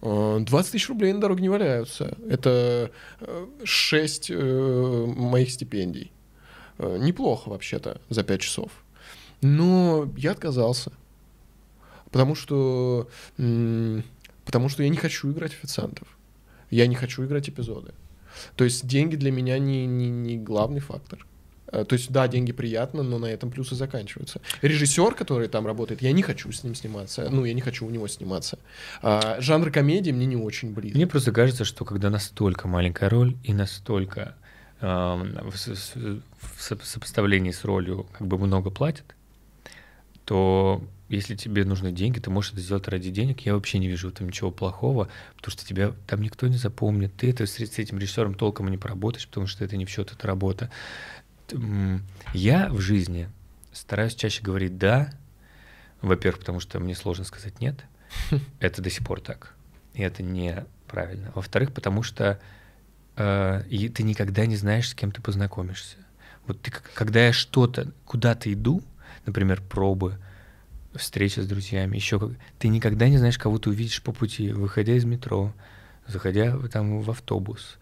[SPEAKER 1] 20 э, тысяч рублей на дороге не валяются. Это 6 э, э, моих стипендий. Неплохо вообще-то за 5 часов. Но я отказался. Потому что, потому что я не хочу играть официантов. Я не хочу играть эпизоды. То есть деньги для меня не, не, не главный фактор. Э, то есть, да, деньги приятно, но на этом плюсы заканчиваются. Режиссер, который там работает, я не хочу с ним сниматься. Ну, я не хочу у него сниматься. А, жанр комедии мне не очень близок.
[SPEAKER 2] Мне просто кажется, что когда настолько маленькая роль и настолько э, в, сопоставлении с ролью как бы много платят, то если тебе нужны деньги, ты можешь это сделать ради денег. Я вообще не вижу этом ничего плохого, потому что тебя там никто не запомнит. Ты это с, с этим режиссером толком не поработаешь, потому что это не в счет, это работа я в жизни стараюсь чаще говорить «да», во-первых, потому что мне сложно сказать «нет», <laughs> это до сих пор так, и это неправильно. Во-вторых, потому что э, и ты никогда не знаешь, с кем ты познакомишься. Вот ты, когда я что-то, куда-то иду, например, пробы, встреча с друзьями, еще как... Ты никогда не знаешь, кого ты увидишь по пути, выходя из метро, заходя там в автобус,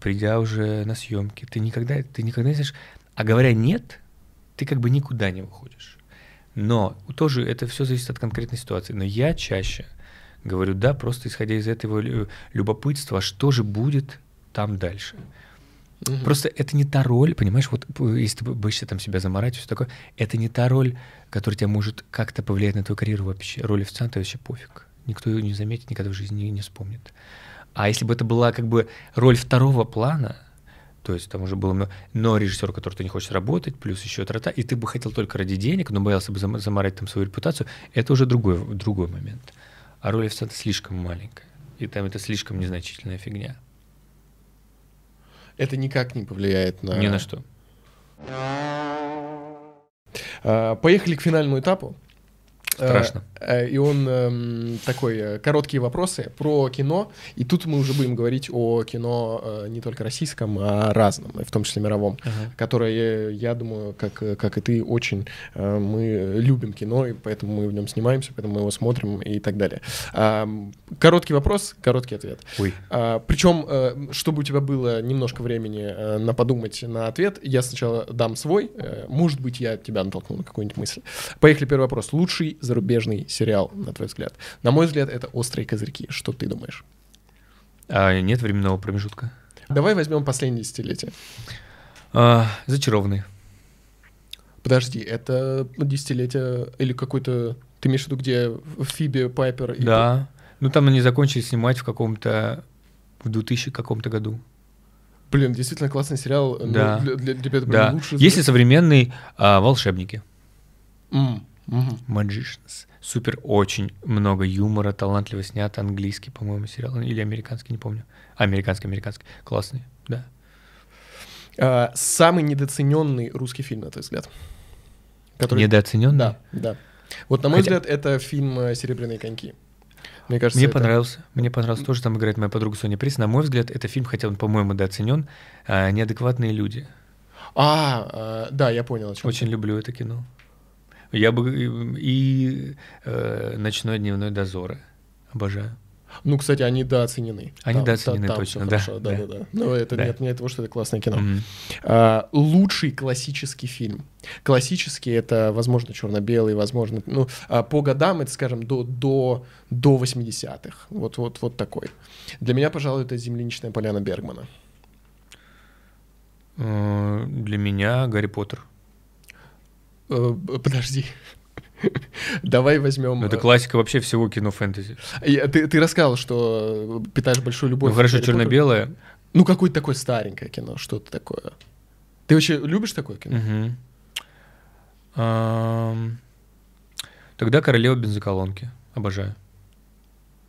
[SPEAKER 2] придя уже на съемки, ты никогда, ты никогда не знаешь, а говоря нет, ты как бы никуда не выходишь. Но тоже это все зависит от конкретной ситуации. Но я чаще говорю да, просто исходя из этого любопытства, что же будет там дальше. Угу. Просто это не та роль, понимаешь, вот если ты боишься там себя заморать, все такое, это не та роль, которая тебя может как-то повлиять на твою карьеру вообще. Роль официанта вообще пофиг. Никто ее не заметит, никогда в жизни не, не вспомнит. А если бы это была как бы роль второго плана, то есть там уже было, но режиссер, который ты не хочешь работать, плюс еще трата, и ты бы хотел только ради денег, но боялся бы заморать там свою репутацию, это уже другой, другой момент. А роль официанта слишком маленькая, и там это слишком незначительная фигня.
[SPEAKER 1] Это никак не повлияет на...
[SPEAKER 2] Ни на что.
[SPEAKER 1] А, поехали к финальному этапу.
[SPEAKER 2] Страшно.
[SPEAKER 1] Э, э, И он эм, такой, э, короткие вопросы про кино. И тут мы уже будем говорить о кино э, не только российском, а разном, в том числе мировом,
[SPEAKER 2] Ага.
[SPEAKER 1] которое, я думаю, как, э, как и ты, очень э, мы любим кино, и поэтому мы в нем снимаемся, поэтому мы его смотрим и так далее. Короткий вопрос, короткий ответ.
[SPEAKER 2] Ой.
[SPEAKER 1] А, причем, э, чтобы у тебя было немножко времени э, на подумать на ответ, я сначала дам свой. э, может быть, я тебя натолкну на какую-нибудь мысль. Поехали, первый вопрос. Лучший зарубежный сериал, на твой взгляд? На мой взгляд, это «Острые козырьки». Что ты думаешь?
[SPEAKER 2] А нет временного промежутка.
[SPEAKER 1] Давай возьмем последнее десятилетие.
[SPEAKER 2] А, зачарованный.
[SPEAKER 1] Подожди, это десятилетие или какой-то... Ты имеешь в виду, где Фиби, Пайпер и...
[SPEAKER 2] Да. Ну там они закончили снимать в каком-то в 2000 каком-то году.
[SPEAKER 1] Блин, действительно классный сериал.
[SPEAKER 2] Да.
[SPEAKER 1] Для, для тебя это
[SPEAKER 2] Да.
[SPEAKER 1] прям лучший
[SPEAKER 2] Есть и
[SPEAKER 1] зарубеж-
[SPEAKER 2] современный а, волшебники.
[SPEAKER 1] М, мгм.
[SPEAKER 2] Magicians. Супер, очень много юмора, талантливо снят, английский, по-моему, сериал, или американский, не помню. А, американский, американский. Классный, да.
[SPEAKER 1] А, самый недооцененный русский фильм, на твой взгляд? Который...
[SPEAKER 2] Недооцененный?
[SPEAKER 1] Да, да. Вот, на мой
[SPEAKER 2] Хотя-
[SPEAKER 1] взгляд, это фильм э, «Серебряные коньки». Мне кажется,
[SPEAKER 2] Мне
[SPEAKER 1] это-
[SPEAKER 2] понравился. Мне понравился тоже, там играет моя подруга Соня Прис. На мой взгляд, это фильм, хотя он, по-моему, недооценен, а, «Неадекватные люди».
[SPEAKER 1] А, а, да, я понял, о чем.
[SPEAKER 2] Очень люблю это кино. Я бы и, и, э, «Ночной дневной дозоры». Обожаю.
[SPEAKER 1] Ну, кстати, они недооценены.
[SPEAKER 2] Они
[SPEAKER 1] Там-
[SPEAKER 2] недооценены,
[SPEAKER 1] там
[SPEAKER 2] точно,
[SPEAKER 1] всё
[SPEAKER 2] да,
[SPEAKER 1] хорошо, да, да,
[SPEAKER 2] да.
[SPEAKER 1] да. Но это
[SPEAKER 2] Да.
[SPEAKER 1] не отменяет того, что это классное кино.
[SPEAKER 2] Мгм.
[SPEAKER 1] А, лучший классический фильм. Классический это, возможно, черно-белый, возможно, ну, а, по годам это, скажем, до, до, до 80-х. Вот, вот, вот такой. Для меня, пожалуй, это «Земляничная поляна» Бергмана.
[SPEAKER 2] Э, Для меня «Гарри Поттер».
[SPEAKER 1] Э, подожди. Давай возьмем...
[SPEAKER 2] Это
[SPEAKER 1] э,
[SPEAKER 2] классика вообще всего кино фэнтези.
[SPEAKER 1] ты, ты рассказал, что питаешь большую любовь.
[SPEAKER 2] Ну хорошо, черно-белое.
[SPEAKER 1] Ну, какое-то такое старенькое кино, что-то такое. Ты вообще любишь такое кино?
[SPEAKER 2] Ам, Тогда «Королева бензоколонки». Обожаю.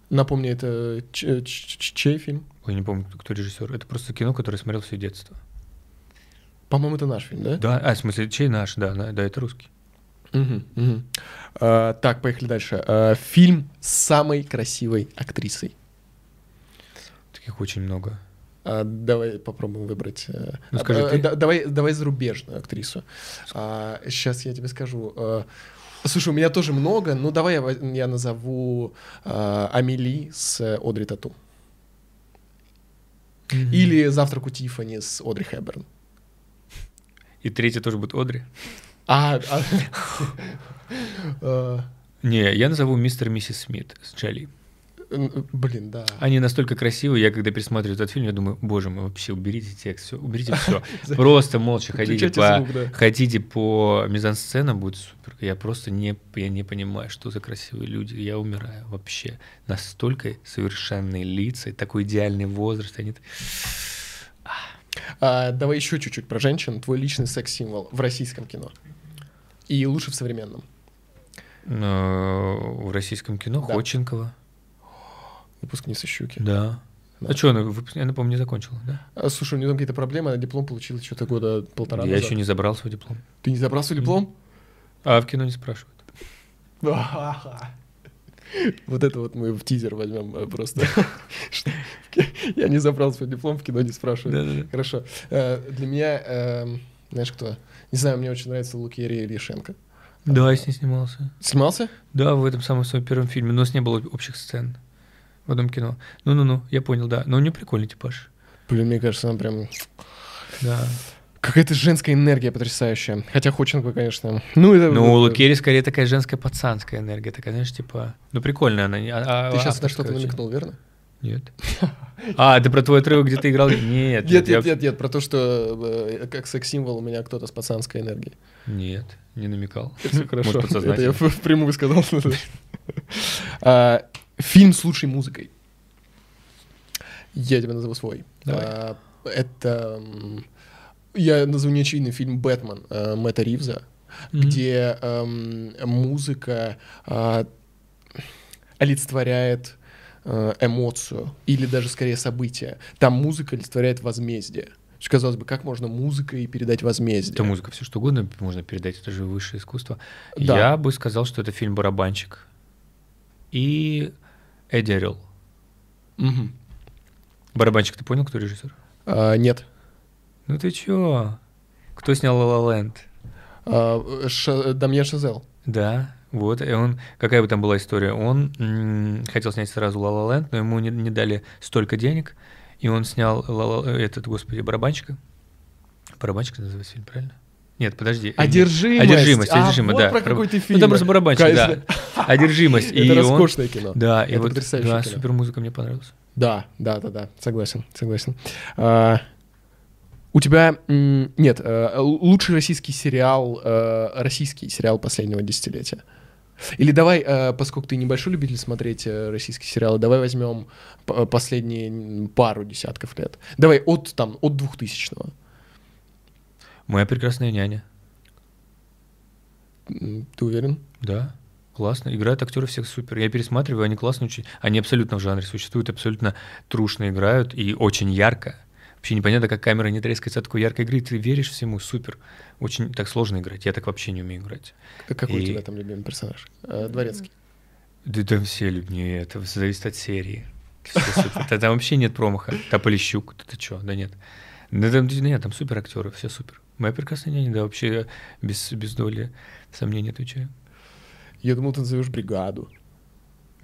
[SPEAKER 1] Напомни, это чей фильм?
[SPEAKER 2] Ой, не помню, кто, кто режиссер. Это просто кино, которое смотрел все детство.
[SPEAKER 1] По-моему, это наш фильм, да?
[SPEAKER 2] Да, а, в смысле, чей наш? Да, да, да, это русский.
[SPEAKER 1] Мгм, мгм. А, так, поехали дальше. А, фильм с самой красивой актрисой.
[SPEAKER 2] Таких очень много.
[SPEAKER 1] А, давай попробуем выбрать. э,
[SPEAKER 2] Ну,
[SPEAKER 1] а,
[SPEAKER 2] скажи
[SPEAKER 1] а,
[SPEAKER 2] ты.
[SPEAKER 1] да- давай, давай зарубежную актрису. сейчас я тебе скажу. А, слушай, у меня тоже много, но давай я, я назову а, Амели с Одри Тату. Или «Завтрак у Тиффани» с Одри Хэбберн.
[SPEAKER 2] И третий тоже будет Одри.
[SPEAKER 1] А, а, а, <laughs>
[SPEAKER 2] Не, я назову мистер и миссис Смит с Джоли.
[SPEAKER 1] блин, да.
[SPEAKER 2] Они настолько красивые, я когда пересматриваю этот фильм, я думаю, боже мой, вообще уберите текст, все, уберите все. <laughs> Просто молча ходите по, ходите по мизансценам, будет супер. Я просто не, я не понимаю, что за красивые люди. Я умираю вообще. Настолько совершенные лица, такой идеальный возраст. Они...
[SPEAKER 1] А, давай еще чуть-чуть про женщин. Твой личный секс-символ в российском кино. И лучше в современном.
[SPEAKER 2] э, В российском кино
[SPEAKER 1] Да.
[SPEAKER 2] Ходченкова.
[SPEAKER 1] Выпускница «Щуки».
[SPEAKER 2] Да.
[SPEAKER 1] Да.
[SPEAKER 2] А что, она, выпуск- она, по-моему, не закончила, да?
[SPEAKER 1] А, слушай, у нее там какие-то проблемы, она диплом получила что-то года полтора
[SPEAKER 2] я
[SPEAKER 1] назад.
[SPEAKER 2] еще не забрал свой диплом.
[SPEAKER 1] Ты не забрал свой диплом?
[SPEAKER 2] А в кино не спрашивают. <laughs>
[SPEAKER 1] Вот это вот мы в тизер возьмем э, просто. Я не забрал свой диплом, в кино не спрашивают.
[SPEAKER 2] Да-да-да.
[SPEAKER 1] Хорошо. Э, Для меня, эм, знаешь кто? Не знаю, мне очень нравится Лукерия Ильяшенко.
[SPEAKER 2] Да, я с ней снимался.
[SPEAKER 1] Снимался?
[SPEAKER 2] Да, в этом самом своем первом фильме, но у нас не было общих сцен в одном кино. Ну-ну-ну, я понял, да. Но у нее прикольный типаж.
[SPEAKER 1] Блин, мне кажется, она прям...
[SPEAKER 2] Да.
[SPEAKER 1] Какая-то женская энергия потрясающая. Хотя Ходченко, конечно... Ну, это...
[SPEAKER 2] Ну, у Лукери скорее такая женская пацанская энергия, такая, знаешь, типа... Ну, прикольная она. а- а-
[SPEAKER 1] Ты сейчас на что-то намекнул, верно?
[SPEAKER 2] Нет. <laughs> А, ты про твой отрывок, где ты играл? Нет,
[SPEAKER 1] Нет, нет, нет, нет, про то, что э, как секс-символ у меня кто-то с пацанской энергией.
[SPEAKER 2] Нет, не намекал. <laughs>
[SPEAKER 1] Всё хорошо. Это я впрямую сказал. <laughs> А, Фильм с лучшей музыкой. Я тебе назову свой. А, Это... Я назову неочевидный фильм «Бэтмен» э, Мэтта Ривза,
[SPEAKER 2] Мгм.
[SPEAKER 1] где эм, музыка а, олицетворяет э, эмоцию или даже скорее событие. Там музыка олицетворяет возмездие. То есть, казалось бы, как можно музыкой передать возмездие?
[SPEAKER 2] Это музыка, все что угодно можно передать, это же высшее искусство.
[SPEAKER 1] Да.
[SPEAKER 2] Я бы сказал, что это фильм «Барабанщик» и Эдди Орел.
[SPEAKER 1] Мгм.
[SPEAKER 2] «Барабанщик» ты понял, кто режиссер?
[SPEAKER 1] А, нет.
[SPEAKER 2] Ну ты чё? Кто снял «Ла Ла Ленд»?
[SPEAKER 1] А, Дамьен Шазел.
[SPEAKER 2] Да, вот, и он, какая бы там была история, он м, хотел снять сразу «Ла Ла Ленд», но ему не, не дали столько денег, и он снял «Ла Ла- этот, господи, «Барабанщика». «Барабанщик» называется фильм, правильно? Нет, подожди. э,
[SPEAKER 1] Одержимость.
[SPEAKER 2] Одержимость,
[SPEAKER 1] А,
[SPEAKER 2] одержимость,
[SPEAKER 1] вот
[SPEAKER 2] да.
[SPEAKER 1] про какой ты фильм.
[SPEAKER 2] Ну, там просто барабанщик, да.
[SPEAKER 1] Конечно. <laughs>
[SPEAKER 2] Одержимость.
[SPEAKER 1] Это
[SPEAKER 2] и он-
[SPEAKER 1] роскошное кино.
[SPEAKER 2] Да, и
[SPEAKER 1] Это
[SPEAKER 2] вот, да,
[SPEAKER 1] кино.
[SPEAKER 2] супер музыка мне понравилась.
[SPEAKER 1] Да, да, да, да, согласен, согласен. А, у тебя нет э, лучший российский сериал, э, российский сериал последнего десятилетия. Или давай, э, поскольку ты небольшой любитель смотреть российские сериалы, давай возьмем последние пару десятков лет. Давай от там от двухтысячного.
[SPEAKER 2] Моя прекрасная няня.
[SPEAKER 1] Ты уверен?
[SPEAKER 2] Да, классно. Играют актеры всех супер. Я пересматриваю, они классно очень. Они абсолютно в жанре существуют, абсолютно трушно играют и очень ярко. Вообще непонятно, как камера не трескается от такой яркой игры. Ты веришь всему, супер. Очень так сложно играть. Я так вообще не умею играть.
[SPEAKER 1] Какой у
[SPEAKER 2] И-
[SPEAKER 1] тебя там любимый персонаж? Э, Дворецкий.
[SPEAKER 2] Да там все люди, не, это зависит от серии. Там вообще нет промаха. Тополищук, ты чё? Да нет. Да там, нет, там супер актеры, все супер. Моя прекрасная няня, да, вообще без, без доли сомнений отвечаю.
[SPEAKER 1] Я думал, ты назовешь бригаду.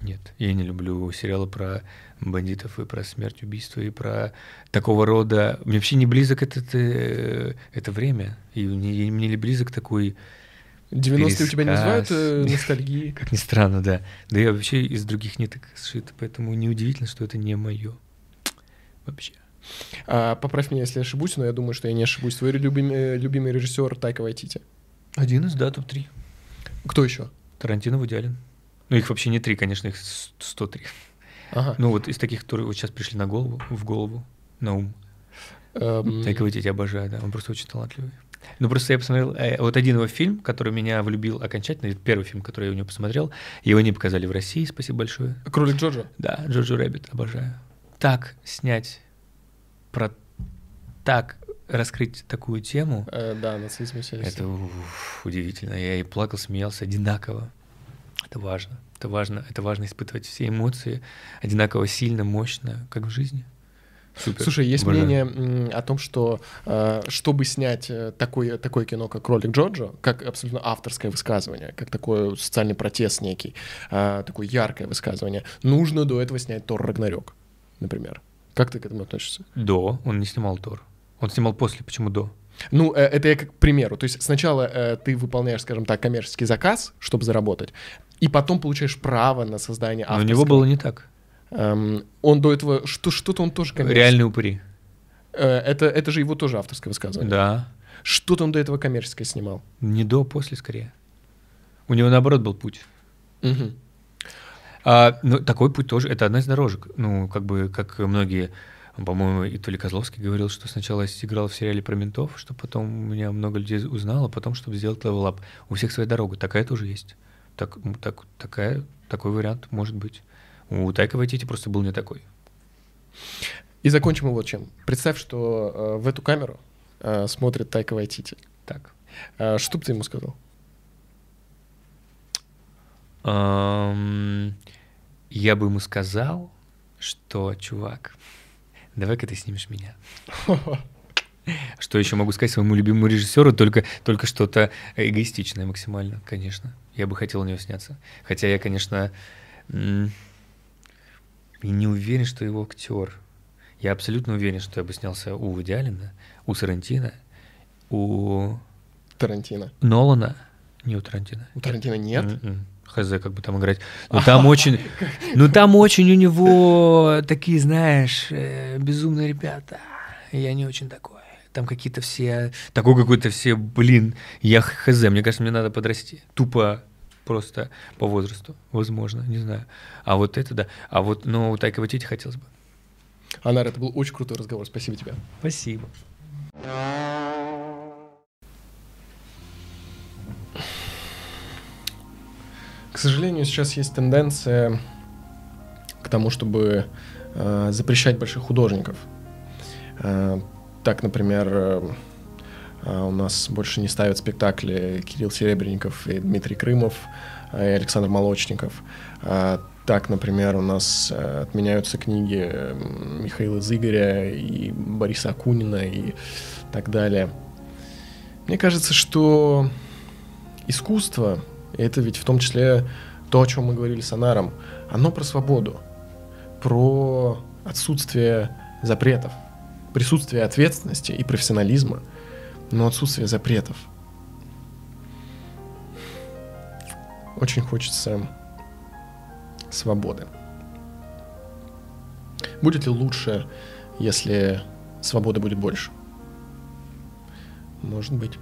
[SPEAKER 2] Нет, я не люблю сериалы про бандитов и про смерть, убийство и про такого рода. Мне вообще не близок этот, э, это время. И мне, мне не близок такой,
[SPEAKER 1] 90-е у тебя не вызывают э,
[SPEAKER 2] Пересказ. <laughs>
[SPEAKER 1] ностальгии?
[SPEAKER 2] как ни странно, да. Да я вообще из других ниток сшит, поэтому неудивительно, что это не мое. Вообще.
[SPEAKER 1] А, поправь меня, если я ошибусь, но я думаю, что я не ошибусь. Твой любимый, э, любимый режиссер Тайка Вайтити.
[SPEAKER 2] Один из, да, топ-3.
[SPEAKER 1] Кто еще?
[SPEAKER 2] Тарантино, Вуди Аллен. Ну, их вообще не три, конечно, их с- 103.
[SPEAKER 1] Ага.
[SPEAKER 2] Ну, вот из таких, которые вот сейчас пришли на голову, в голову, на ум.
[SPEAKER 1] Эм,
[SPEAKER 2] Тайка Вайтити обожаю, да, он просто очень талантливый. Ну, просто я посмотрел, э, вот один его фильм, который меня влюбил окончательно, это первый фильм, который я у него посмотрел, его не показали в России, спасибо большое.
[SPEAKER 1] Кролик Джоджо.
[SPEAKER 2] Да, Jojo Rabbit, обожаю. Так снять про... Так раскрыть такую тему,
[SPEAKER 1] Э, да, нацизм и
[SPEAKER 2] это уф, удивительно. Я и плакал, смеялся одинаково. Это важно. Это важно. Это важно испытывать все эмоции одинаково сильно, мощно, как в жизни. Супер.
[SPEAKER 1] Слушай, есть
[SPEAKER 2] Обожаю.
[SPEAKER 1] мнение о том, что э, чтобы снять э, такое, такое кино, как «Кролик Джоджо», как абсолютно авторское высказывание, как такой социальный протест некий, э, такое яркое высказывание, нужно до этого снять «Тор Рагнарёк», например. Как ты к этому относишься?
[SPEAKER 2] До. Он не снимал Тор. Он снимал после. Почему до?
[SPEAKER 1] Ну, э, это я как к примеру. То есть сначала э, ты выполняешь, скажем так, коммерческий заказ, чтобы заработать, и потом получаешь право на создание
[SPEAKER 2] Но у
[SPEAKER 1] авторского.
[SPEAKER 2] него было не так.
[SPEAKER 1] Эм, он до этого... Что, что-то он тоже коммерческий.
[SPEAKER 2] Реальные упыри.
[SPEAKER 1] Э, это, это же его тоже авторское высказывание.
[SPEAKER 2] Да.
[SPEAKER 1] Что-то он до этого коммерческое снимал.
[SPEAKER 2] Не до, после скорее. У него наоборот был путь.
[SPEAKER 1] Мгм.
[SPEAKER 2] А, ну, такой путь тоже, это одна из дорожек. Ну, как бы, как многие, по-моему, и то ли Козловский говорил, что сначала играл в сериале про ментов, что потом меня много людей узнало, а потом, чтобы сделать up. У всех своя дорога, такая тоже есть. Так, так, такая, такой вариант может быть. У Тайка Вайтити просто был не такой.
[SPEAKER 1] И закончим его чем. Представь, что э, в эту камеру э, смотрит Тайка Вайтити.
[SPEAKER 2] Так.
[SPEAKER 1] Э, что бы ты ему сказал?
[SPEAKER 2] Ам, я бы ему сказал, что, чувак, давай-ка ты снимешь меня. Что еще могу сказать своему любимому режиссеру? Только, только что-то эгоистичное максимально, конечно. Я бы хотел у него сняться. Хотя я, конечно, не уверен, что его актер. Я абсолютно уверен, что я бы снялся у Вуди у Сарантино, у
[SPEAKER 1] Тарантино.
[SPEAKER 2] Нолана, не у Тарантино.
[SPEAKER 1] У Тарантино нет?
[SPEAKER 2] М-м. Хз, как бы там играть. Ну там очень, <laughs> ну там очень у него <laughs> такие, знаешь, э, безумные ребята. Я не очень такой. Там какие-то все, такой какой-то все, блин, я хз, мне кажется, мне надо подрасти. Тупо просто по возрасту, возможно, не знаю. А вот это да. А вот, ну, у Тайка Вайтити хотелось бы.
[SPEAKER 1] Анар, это был очень крутой разговор. Спасибо тебе.
[SPEAKER 2] Спасибо.
[SPEAKER 1] К сожалению, сейчас есть тенденция к тому, чтобы э, запрещать больших художников. Э, так, например, э, у нас больше не ставят спектакли Кирилл Серебренников и Дмитрий Крымов, и Александр Молочников. Так, например, у нас отменяются книги Михаила Зыгоря и Бориса Акунина и так далее. Мне кажется, что искусство, это ведь в том числе то, о чем мы говорили с Анаром, оно про свободу, про отсутствие запретов, присутствие ответственности и профессионализма, но отсутствие запретов. Очень хочется свободы. Будет ли лучше, если свободы будет больше? Может быть.